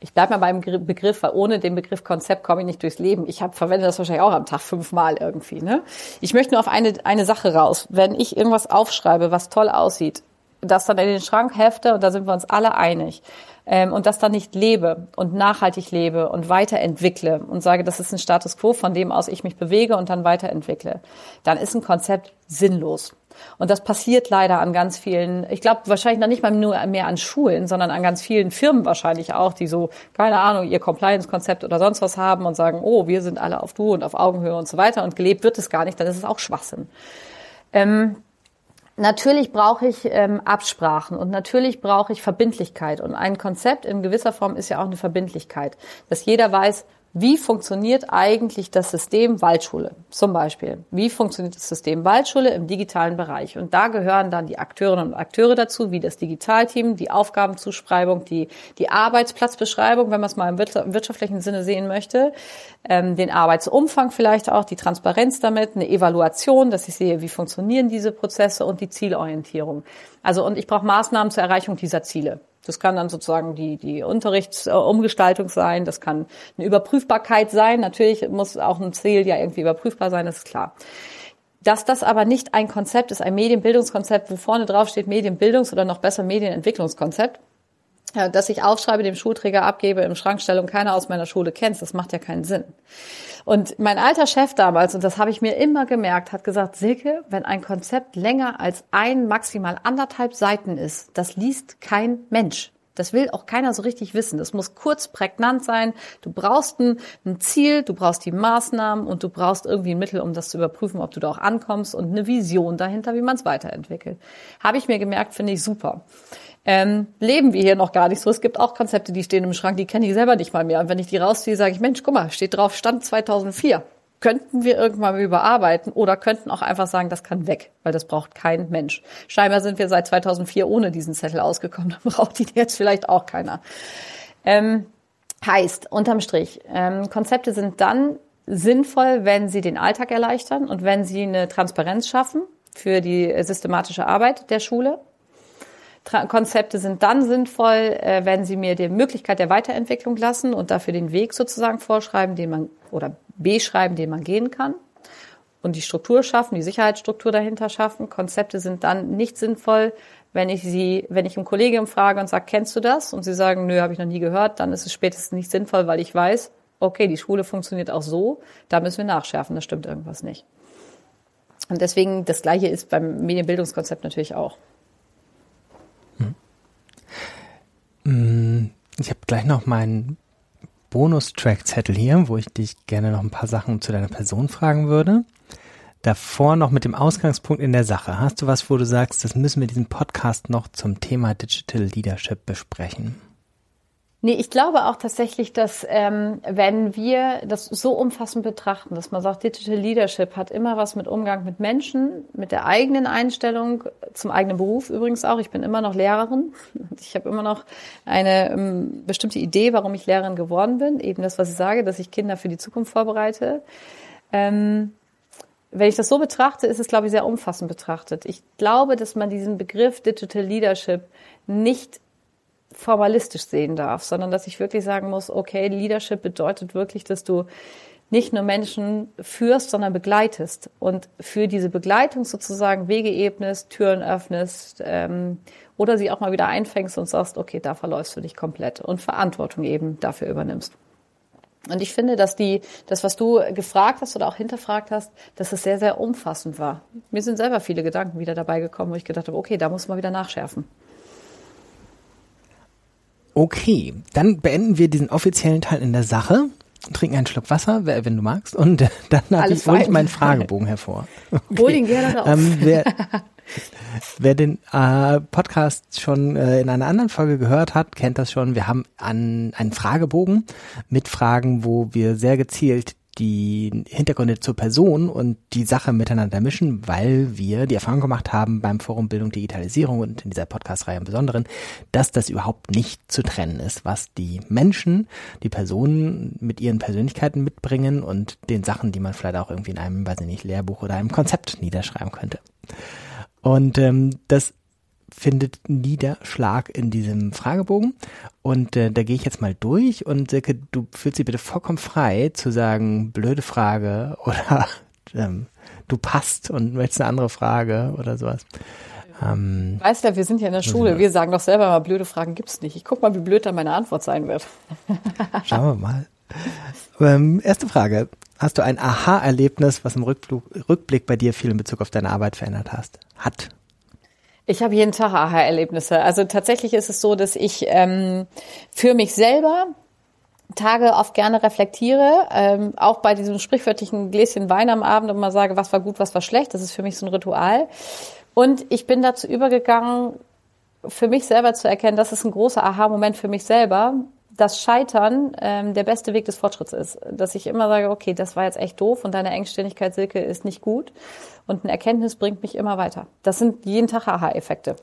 ich bleibe mal beim Begriff, weil ohne den Begriff Konzept komme ich nicht durchs Leben. Ich hab, verwende das wahrscheinlich auch am Tag fünfmal irgendwie. Ne? Ich möchte nur auf eine, eine Sache raus. Wenn ich irgendwas aufschreibe, was toll aussieht, das dann in den Schrank hefte und da sind wir uns alle einig ähm, und das dann nicht lebe und nachhaltig lebe und weiterentwickle und sage, das ist ein Status quo, von dem aus ich mich bewege und dann weiterentwickle, dann ist ein Konzept sinnlos. Und das passiert leider an ganz vielen, ich glaube wahrscheinlich noch nicht mal nur mehr an Schulen, sondern an ganz vielen Firmen wahrscheinlich auch, die so, keine Ahnung, ihr Compliance-Konzept oder sonst was haben und sagen, oh, wir sind alle auf Du und auf Augenhöhe und so weiter und gelebt wird es gar nicht, dann ist es auch Schwachsinn. Ähm, Natürlich brauche ich ähm, Absprachen und natürlich brauche ich Verbindlichkeit. Und ein Konzept in gewisser Form ist ja auch eine Verbindlichkeit, dass jeder weiß, wie funktioniert eigentlich das System Waldschule zum Beispiel? Wie funktioniert das System Waldschule im digitalen Bereich? Und da gehören dann die Akteurinnen und Akteure dazu, wie das Digitalteam, die Aufgabenzuschreibung, die, die Arbeitsplatzbeschreibung, wenn man es mal im wirtschaftlichen Sinne sehen möchte, ähm, den Arbeitsumfang vielleicht auch, die Transparenz damit, eine Evaluation, dass ich sehe, wie funktionieren diese Prozesse und die Zielorientierung. Also und ich brauche Maßnahmen zur Erreichung dieser Ziele. Das kann dann sozusagen die, die Unterrichtsumgestaltung sein, das kann eine Überprüfbarkeit sein. Natürlich muss auch ein Ziel ja irgendwie überprüfbar sein, das ist klar. Dass das aber nicht ein Konzept ist, ein Medienbildungskonzept, wo vorne drauf steht Medienbildungs- oder noch besser Medienentwicklungskonzept, dass ich aufschreibe, dem Schulträger abgebe, im Schrank stelle und keiner aus meiner Schule kennt, das macht ja keinen Sinn. Und mein alter Chef damals, und das habe ich mir immer gemerkt, hat gesagt, Silke, wenn ein Konzept länger als ein, maximal anderthalb Seiten ist, das liest kein Mensch. Das will auch keiner so richtig wissen. Das muss kurz, prägnant sein. Du brauchst ein, ein, Ziel, du brauchst die Maßnahmen und du brauchst irgendwie ein Mittel, um das zu überprüfen, ob du da auch ankommst und eine Vision dahinter, wie man es weiterentwickelt. Habe ich mir gemerkt, finde ich super ähm, leben wir hier noch gar nicht so. Es gibt auch Konzepte, die stehen im Schrank, die kenne ich selber nicht mal mehr. Und wenn ich die rausziehe, sage ich, Mensch, guck mal, steht drauf, Stand 2004. Könnten wir irgendwann überarbeiten oder könnten auch einfach sagen, das kann weg, weil das braucht kein Mensch. Scheinbar sind wir seit 2004 ohne diesen Zettel ausgekommen, dann braucht die jetzt vielleicht auch keiner. Ähm, heißt, unterm Strich, ähm, Konzepte sind dann sinnvoll, wenn sie den Alltag erleichtern und wenn sie eine Transparenz schaffen für die systematische Arbeit der Schule Konzepte sind dann sinnvoll, äh, wenn sie mir die Möglichkeit der Weiterentwicklung lassen und dafür den Weg sozusagen vorschreiben, den man oder beschreiben, den man gehen kann und die Struktur schaffen, die Sicherheitsstruktur dahinter schaffen. Konzepte sind dann nicht sinnvoll, wenn ich sie, wenn ich im Kollegium frage und sage, kennst du das? Und sie sagen, nö, habe ich noch nie gehört, dann ist es spätestens nicht sinnvoll, weil ich weiß, okay, die Schule funktioniert auch so, da müssen wir nachschärfen, da stimmt irgendwas nicht. Und deswegen das Gleiche ist beim Medienbildungskonzept natürlich auch. Ich habe gleich noch meinen Bonus-Track-Zettel hier, wo ich dich gerne noch ein paar Sachen zu deiner Person fragen würde. Davor noch mit dem Ausgangspunkt in der Sache. Hast du was, wo du sagst, das müssen wir diesen Podcast noch zum Thema Digital Leadership besprechen? Nee, ich glaube auch tatsächlich, dass ähm, wenn wir das so umfassend betrachten, dass man sagt, Digital Leadership hat immer was mit Umgang mit Menschen, mit der eigenen Einstellung, zum eigenen Beruf übrigens auch. Ich bin immer noch Lehrerin. Ich habe immer noch eine ähm, bestimmte Idee, warum ich Lehrerin geworden bin. Eben das, was ich sage, dass ich Kinder für die Zukunft vorbereite. Ähm, wenn ich das so betrachte, ist es, glaube ich, sehr umfassend betrachtet. Ich glaube, dass man diesen Begriff Digital Leadership nicht formalistisch sehen darf, sondern dass ich wirklich sagen muss, okay, Leadership bedeutet wirklich, dass du nicht nur Menschen führst, sondern begleitest und für diese Begleitung sozusagen Wege ebnest, Türen öffnest ähm, oder sie auch mal wieder einfängst und sagst, okay, da verläufst du dich komplett und Verantwortung eben dafür übernimmst. Und ich finde, dass die, das, was du gefragt hast oder auch hinterfragt hast, dass es sehr, sehr umfassend war. Mir sind selber viele Gedanken wieder dabei gekommen, wo ich gedacht habe, okay, da muss man wieder nachschärfen. Okay, dann beenden wir diesen offiziellen Teil in der Sache. Trinken einen Schluck Wasser, wenn du magst. Und dann hole ich meinen Fragebogen hervor. Okay. Hol ihn gerne raus. Ähm, wer, wer den äh, Podcast schon äh, in einer anderen Folge gehört hat, kennt das schon. Wir haben an, einen Fragebogen mit Fragen, wo wir sehr gezielt die Hintergründe zur Person und die Sache miteinander mischen, weil wir die Erfahrung gemacht haben beim Forum Bildung Digitalisierung und in dieser Podcast-Reihe im Besonderen, dass das überhaupt nicht zu trennen ist, was die Menschen, die Personen mit ihren Persönlichkeiten mitbringen und den Sachen, die man vielleicht auch irgendwie in einem, weiß ich nicht, Lehrbuch oder einem Konzept niederschreiben könnte. Und ähm, das findet Niederschlag in diesem Fragebogen. Und äh, da gehe ich jetzt mal durch und Silke, du fühlst dich bitte vollkommen frei zu sagen, blöde Frage oder ähm, du passt und möchtest eine andere Frage oder sowas. Ähm, weißt du, wir sind ja in der Schule. Wir sagen doch selber mal, blöde Fragen gibt's nicht. Ich guck mal, wie blöd dann meine Antwort sein wird. Schauen wir mal. Ähm, erste Frage. Hast du ein Aha-Erlebnis, was im Rückblick, Rückblick bei dir viel in Bezug auf deine Arbeit verändert hast? Hat? Ich habe jeden Tag Aha-Erlebnisse. Also tatsächlich ist es so, dass ich ähm, für mich selber Tage oft gerne reflektiere, ähm, auch bei diesem sprichwörtlichen Gläschen Wein am Abend und mal sage, was war gut, was war schlecht. Das ist für mich so ein Ritual. Und ich bin dazu übergegangen, für mich selber zu erkennen, das ist ein großer Aha-Moment für mich selber, dass Scheitern ähm, der beste Weg des Fortschritts ist. Dass ich immer sage, okay, das war jetzt echt doof und deine Engständigkeit, Silke, ist nicht gut. Und eine Erkenntnis bringt mich immer weiter. Das sind jeden Tag Aha-Effekte.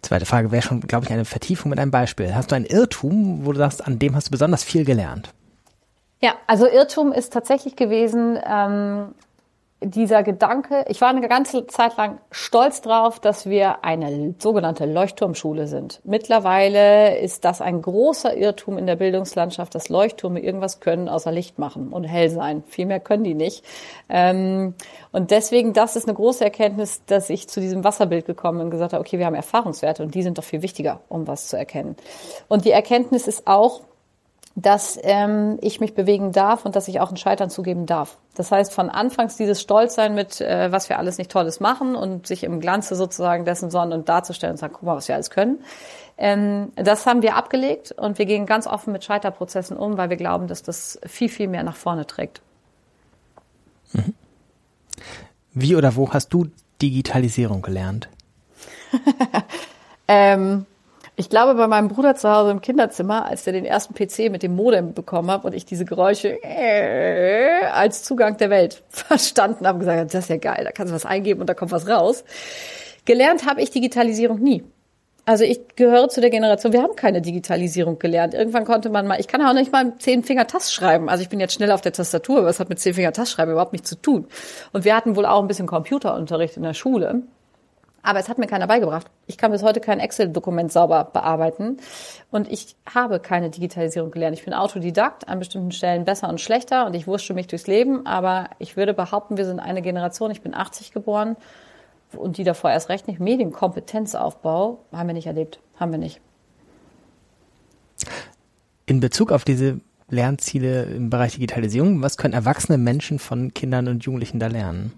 Zweite Frage wäre schon, glaube ich, eine Vertiefung mit einem Beispiel. Hast du ein Irrtum, wo du sagst, an dem hast du besonders viel gelernt? Ja, also Irrtum ist tatsächlich gewesen, ähm, dieser Gedanke, ich war eine ganze Zeit lang stolz drauf, dass wir eine sogenannte Leuchtturmschule sind. Mittlerweile ist das ein großer Irrtum in der Bildungslandschaft, dass Leuchttürme irgendwas können außer Licht machen und hell sein. Viel mehr können die nicht. Ähm, und deswegen, das ist eine große Erkenntnis, dass ich zu diesem Wasserbild gekommen bin und gesagt habe, okay, wir haben Erfahrungswerte und die sind doch viel wichtiger, um was zu erkennen. Und die Erkenntnis ist auch, dass ähm, ich mich bewegen darf und dass ich auch ein Scheitern zugeben darf. Das heißt, von Anfangs dieses Stolzsein mit, äh, was wir alles nicht Tolles machen und sich im Glanze sozusagen dessen sonnen und darzustellen und sagen, guck mal, was wir alles können. Ähm, das haben wir abgelegt und wir gehen ganz offen mit Scheiterprozessen um, weil wir glauben, dass das viel, viel mehr nach vorne trägt. Mhm. Wie oder wo hast du Digitalisierung gelernt? ähm, ich glaube, bei meinem Bruder zu Hause im Kinderzimmer, als der den ersten PC mit dem Modem bekommen hat und ich diese Geräusche äh, als Zugang der Welt verstanden habe, gesagt, das ist ja geil, da kannst du was eingeben und da kommt was raus. Gelernt habe ich Digitalisierung nie. Also ich gehöre zu der Generation, wir haben keine Digitalisierung gelernt. Irgendwann konnte man mal, ich kann auch nicht mal zehn Finger Tast schreiben. Also ich bin jetzt schnell auf der Tastatur, aber es hat mit zehn Finger Tast schreiben überhaupt nichts zu tun. Und wir hatten wohl auch ein bisschen Computerunterricht in der Schule. Aber es hat mir keiner beigebracht. Ich kann bis heute kein Excel-Dokument sauber bearbeiten. Und ich habe keine Digitalisierung gelernt. Ich bin Autodidakt, an bestimmten Stellen besser und schlechter und ich wurschte mich durchs Leben. Aber ich würde behaupten, wir sind eine Generation. Ich bin 80 geboren und die davor erst recht nicht. Medienkompetenzaufbau haben wir nicht erlebt. Haben wir nicht. In Bezug auf diese Lernziele im Bereich Digitalisierung, was können erwachsene Menschen von Kindern und Jugendlichen da lernen?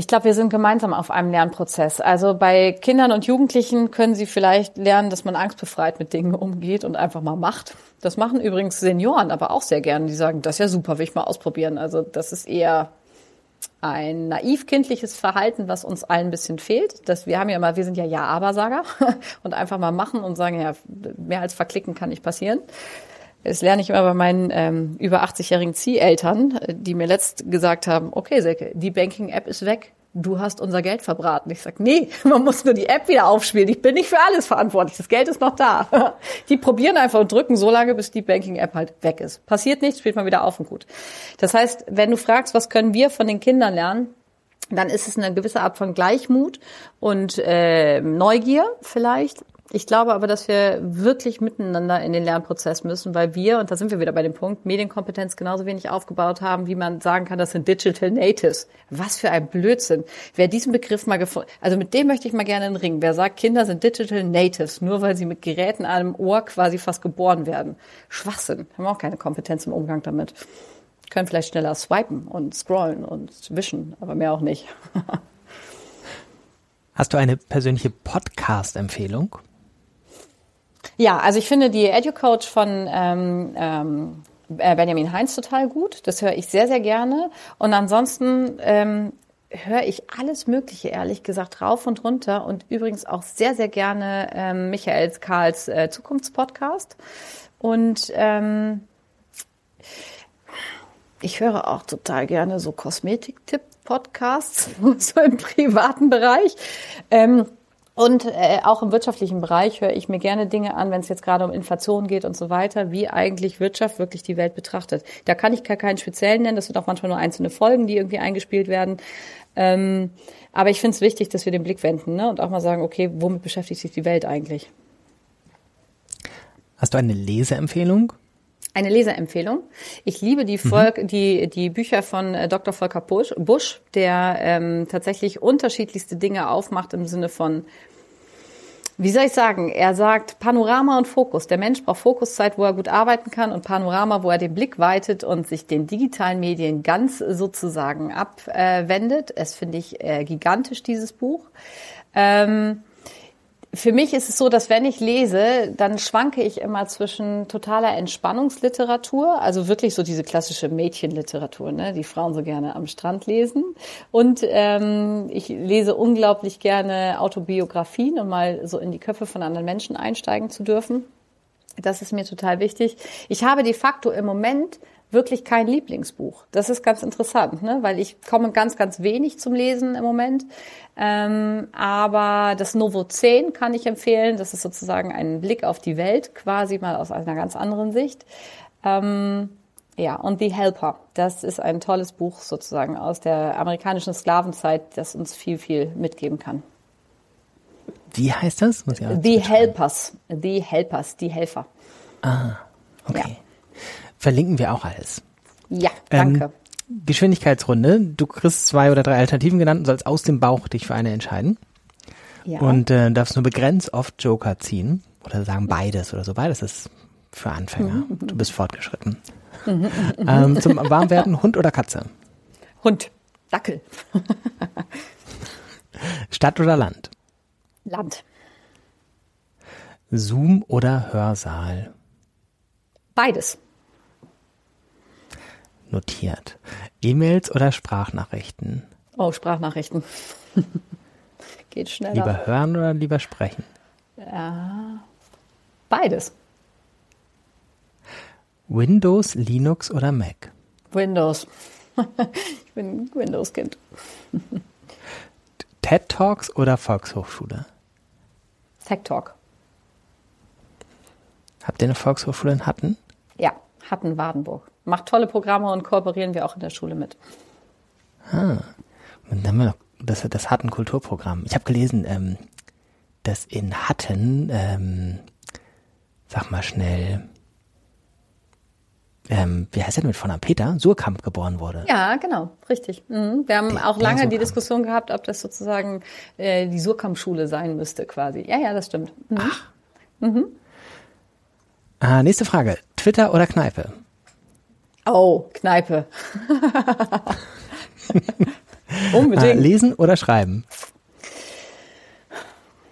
Ich glaube, wir sind gemeinsam auf einem Lernprozess. Also bei Kindern und Jugendlichen können sie vielleicht lernen, dass man angstbefreit mit Dingen umgeht und einfach mal macht. Das machen übrigens Senioren aber auch sehr gerne. Die sagen, das ist ja super, will ich mal ausprobieren. Also das ist eher ein naiv-kindliches Verhalten, was uns allen ein bisschen fehlt. Das, wir haben ja immer, wir sind ja Ja-Aber-Sager und einfach mal machen und sagen, ja, mehr als verklicken kann nicht passieren. Das lerne ich immer bei meinen ähm, über 80-jährigen Zieheltern, die mir letzt gesagt haben, okay, Säcke, die Banking-App ist weg. Du hast unser Geld verbraten. Ich sag, nee, man muss nur die App wieder aufspielen. Ich bin nicht für alles verantwortlich. Das Geld ist noch da. Die probieren einfach und drücken so lange, bis die Banking-App halt weg ist. Passiert nichts, spielt man wieder auf und gut. Das heißt, wenn du fragst, was können wir von den Kindern lernen, dann ist es eine gewisse Art von Gleichmut und äh, Neugier vielleicht, ich glaube aber, dass wir wirklich miteinander in den Lernprozess müssen, weil wir, und da sind wir wieder bei dem Punkt, Medienkompetenz genauso wenig aufgebaut haben, wie man sagen kann, das sind Digital Natives. Was für ein Blödsinn. Wer diesen Begriff mal gefunden, also mit dem möchte ich mal gerne in den Ring. Wer sagt, Kinder sind Digital Natives, nur weil sie mit Geräten an einem Ohr quasi fast geboren werden. Schwachsinn. Haben auch keine Kompetenz im Umgang damit. Können vielleicht schneller swipen und scrollen und wischen, aber mehr auch nicht. Hast du eine persönliche Podcast-Empfehlung? Ja, also ich finde die EduCoach von ähm, ähm, äh, Benjamin Heinz total gut. Das höre ich sehr, sehr gerne. Und ansonsten ähm, höre ich alles Mögliche, ehrlich gesagt, rauf und runter. Und übrigens auch sehr, sehr gerne ähm, Michael Karls äh, Zukunftspodcast. Und ähm, ich höre auch total gerne so Kosmetiktipp-Podcasts, so im privaten Bereich. Ähm, und äh, auch im wirtschaftlichen Bereich höre ich mir gerne Dinge an, wenn es jetzt gerade um Inflation geht und so weiter, wie eigentlich Wirtschaft wirklich die Welt betrachtet. Da kann ich gar keinen speziellen nennen, das sind auch manchmal nur einzelne Folgen, die irgendwie eingespielt werden. Ähm, aber ich finde es wichtig, dass wir den Blick wenden ne? und auch mal sagen, okay, womit beschäftigt sich die Welt eigentlich? Hast du eine Leseempfehlung? Eine Leserempfehlung. Ich liebe die, Volk, mhm. die, die Bücher von äh, Dr. Volker Busch, Busch der ähm, tatsächlich unterschiedlichste Dinge aufmacht im Sinne von wie soll ich sagen? Er sagt Panorama und Fokus. Der Mensch braucht Fokuszeit, wo er gut arbeiten kann und Panorama, wo er den Blick weitet und sich den digitalen Medien ganz sozusagen abwendet. Es finde ich äh, gigantisch, dieses Buch. Ähm, für mich ist es so, dass wenn ich lese, dann schwanke ich immer zwischen totaler Entspannungsliteratur, also wirklich so diese klassische Mädchenliteratur, ne, die Frauen so gerne am Strand lesen. Und ähm, ich lese unglaublich gerne Autobiografien, um mal so in die Köpfe von anderen Menschen einsteigen zu dürfen. Das ist mir total wichtig. Ich habe de facto im Moment wirklich kein Lieblingsbuch. Das ist ganz interessant, ne? weil ich komme ganz, ganz wenig zum Lesen im Moment. Ähm, aber das Novo 10 kann ich empfehlen. Das ist sozusagen ein Blick auf die Welt, quasi mal aus einer ganz anderen Sicht. Ähm, ja, und The Helper. Das ist ein tolles Buch sozusagen aus der amerikanischen Sklavenzeit, das uns viel, viel mitgeben kann. Wie heißt das? The Helpers. The Helpers, die Helfer. Ah, okay. Ja. Verlinken wir auch alles. Ja, danke. Ähm, Geschwindigkeitsrunde. Du kriegst zwei oder drei Alternativen genannt und sollst aus dem Bauch dich für eine entscheiden. Ja. Und äh, darfst nur begrenzt oft Joker ziehen. Oder sagen beides oder so. Beides ist für Anfänger. Mhm. Du bist fortgeschritten. Mhm. ähm, zum Warmwerden, Hund oder Katze? Hund. Dackel. Stadt oder Land? Land. Zoom oder Hörsaal? Beides notiert. E-Mails oder Sprachnachrichten? Oh, Sprachnachrichten. Geht schneller. Lieber hören oder lieber sprechen? Ja, beides. Windows, Linux oder Mac? Windows. ich bin Windows-Kind. TED Talks oder Volkshochschule? Tech Talk. Habt ihr eine Volkshochschule in Hatten? Ja, Hatten-Wadenburg macht tolle Programme und kooperieren wir auch in der Schule mit. Ah, und dann haben wir noch das, das Hatten Kulturprogramm. Ich habe gelesen, ähm, dass in Hatten, ähm, sag mal schnell, ähm, wie heißt der mit von Peter? Surkamp geboren wurde. Ja, genau, richtig. Mhm. Wir haben der, auch lange die Diskussion gehabt, ob das sozusagen äh, die Surkamp-Schule sein müsste, quasi. Ja, ja, das stimmt. Mhm. Ach. Mhm. Ah, nächste Frage. Twitter oder Kneipe? Oh, Kneipe. Unbedingt. Äh, lesen oder schreiben?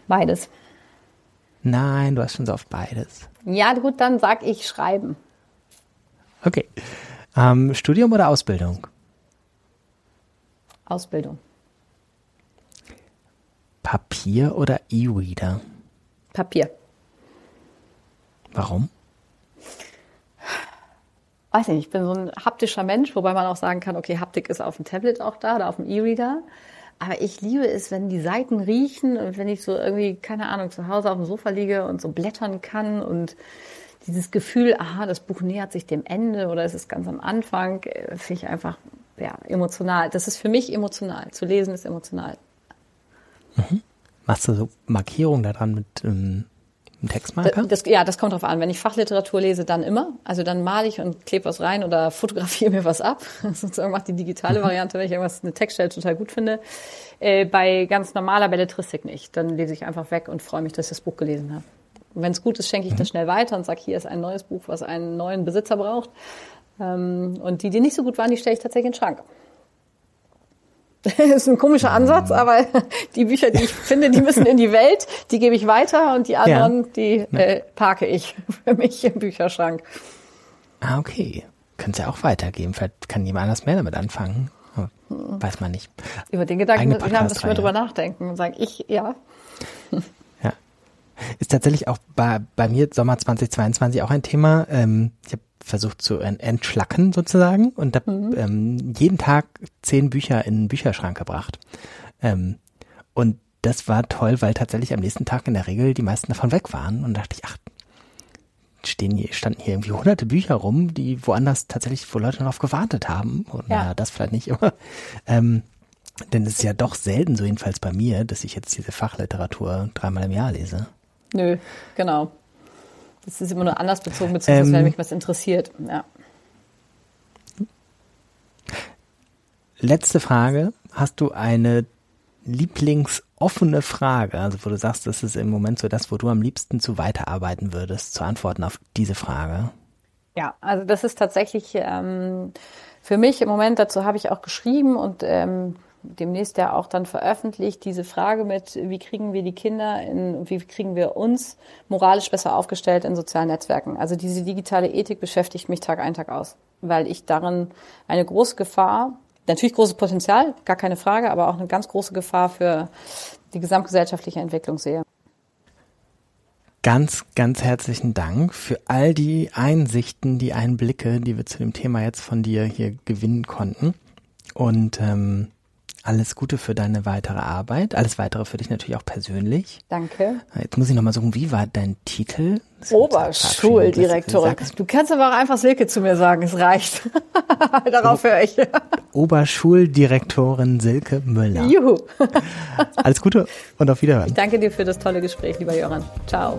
Beides. Nein, du hast schon so oft beides. Ja, gut, dann sag ich schreiben. Okay. Ähm, Studium oder Ausbildung? Ausbildung. Papier oder E-Reader? Papier. Warum? Weiß nicht, ich bin so ein haptischer Mensch, wobei man auch sagen kann, okay, Haptik ist auf dem Tablet auch da oder auf dem E-Reader. Aber ich liebe es, wenn die Seiten riechen und wenn ich so irgendwie, keine Ahnung, zu Hause auf dem Sofa liege und so blättern kann und dieses Gefühl, aha, das Buch nähert sich dem Ende oder es ist ganz am Anfang, äh, finde ich einfach ja, emotional. Das ist für mich emotional. Zu lesen ist emotional. Mhm. Machst du so Markierungen daran mit ähm, ein Textmarker? Das, ja, das kommt drauf an. Wenn ich Fachliteratur lese, dann immer. Also dann male ich und klebe was rein oder fotografiere mir was ab. Sozusagen macht die digitale mhm. Variante, wenn ich irgendwas eine Textstelle total gut finde. Äh, bei ganz normaler Belletristik nicht. Dann lese ich einfach weg und freue mich, dass ich das Buch gelesen habe. Wenn es gut ist, schenke ich mhm. das schnell weiter und sage, hier ist ein neues Buch, was einen neuen Besitzer braucht. Ähm, und die, die nicht so gut waren, die stelle ich tatsächlich in den Schrank. Das ist ein komischer Ansatz, aber die Bücher, die ich finde, die müssen in die Welt, die gebe ich weiter und die anderen, ja. die äh, parke ich für mich im Bücherschrank. Ah, okay. Könntest ja auch weitergeben. Vielleicht kann jemand anders mehr damit anfangen. Weiß man nicht. Über den Gedanken, wir haben das mal drüber nachdenken und sagen, ich, ja. Ja. Ist tatsächlich auch bei, bei mir Sommer 2022 auch ein Thema. Ähm, ich habe versucht zu entschlacken sozusagen und habe mhm. ähm, jeden Tag zehn Bücher in den Bücherschrank gebracht. Ähm, und das war toll, weil tatsächlich am nächsten Tag in der Regel die meisten davon weg waren und dachte ich, ach, stehen hier, standen hier irgendwie hunderte Bücher rum, die woanders tatsächlich, wo Leute darauf gewartet haben. Und ja. das vielleicht nicht immer. Ähm, denn es ist ja doch selten, so jedenfalls bei mir, dass ich jetzt diese Fachliteratur dreimal im Jahr lese. Nö, genau. Das ist immer nur anders bezogen, beziehungsweise Ähm. wenn mich was interessiert. Ja. Letzte Frage. Hast du eine lieblingsoffene Frage? Also wo du sagst, das ist im Moment so das, wo du am liebsten zu weiterarbeiten würdest, zu antworten auf diese Frage. Ja, also das ist tatsächlich ähm, für mich im Moment, dazu habe ich auch geschrieben und ähm, demnächst ja auch dann veröffentlicht, diese Frage mit, wie kriegen wir die Kinder in, wie kriegen wir uns moralisch besser aufgestellt in sozialen Netzwerken. Also diese digitale Ethik beschäftigt mich Tag ein, Tag aus, weil ich darin eine große Gefahr, natürlich großes Potenzial, gar keine Frage, aber auch eine ganz große Gefahr für die gesamtgesellschaftliche Entwicklung sehe. Ganz, ganz herzlichen Dank für all die Einsichten, die Einblicke, die wir zu dem Thema jetzt von dir hier gewinnen konnten. Und ähm, alles Gute für deine weitere Arbeit. Alles weitere für dich natürlich auch persönlich. Danke. Jetzt muss ich nochmal suchen, wie war dein Titel? Oberschuldirektorin. Du kannst aber auch einfach Silke zu mir sagen, es reicht. Darauf höre ich. Oberschuldirektorin Silke Müller. Juhu. Alles Gute und auf Wiederhören. Danke dir für das tolle Gespräch, lieber Jöran. Ciao.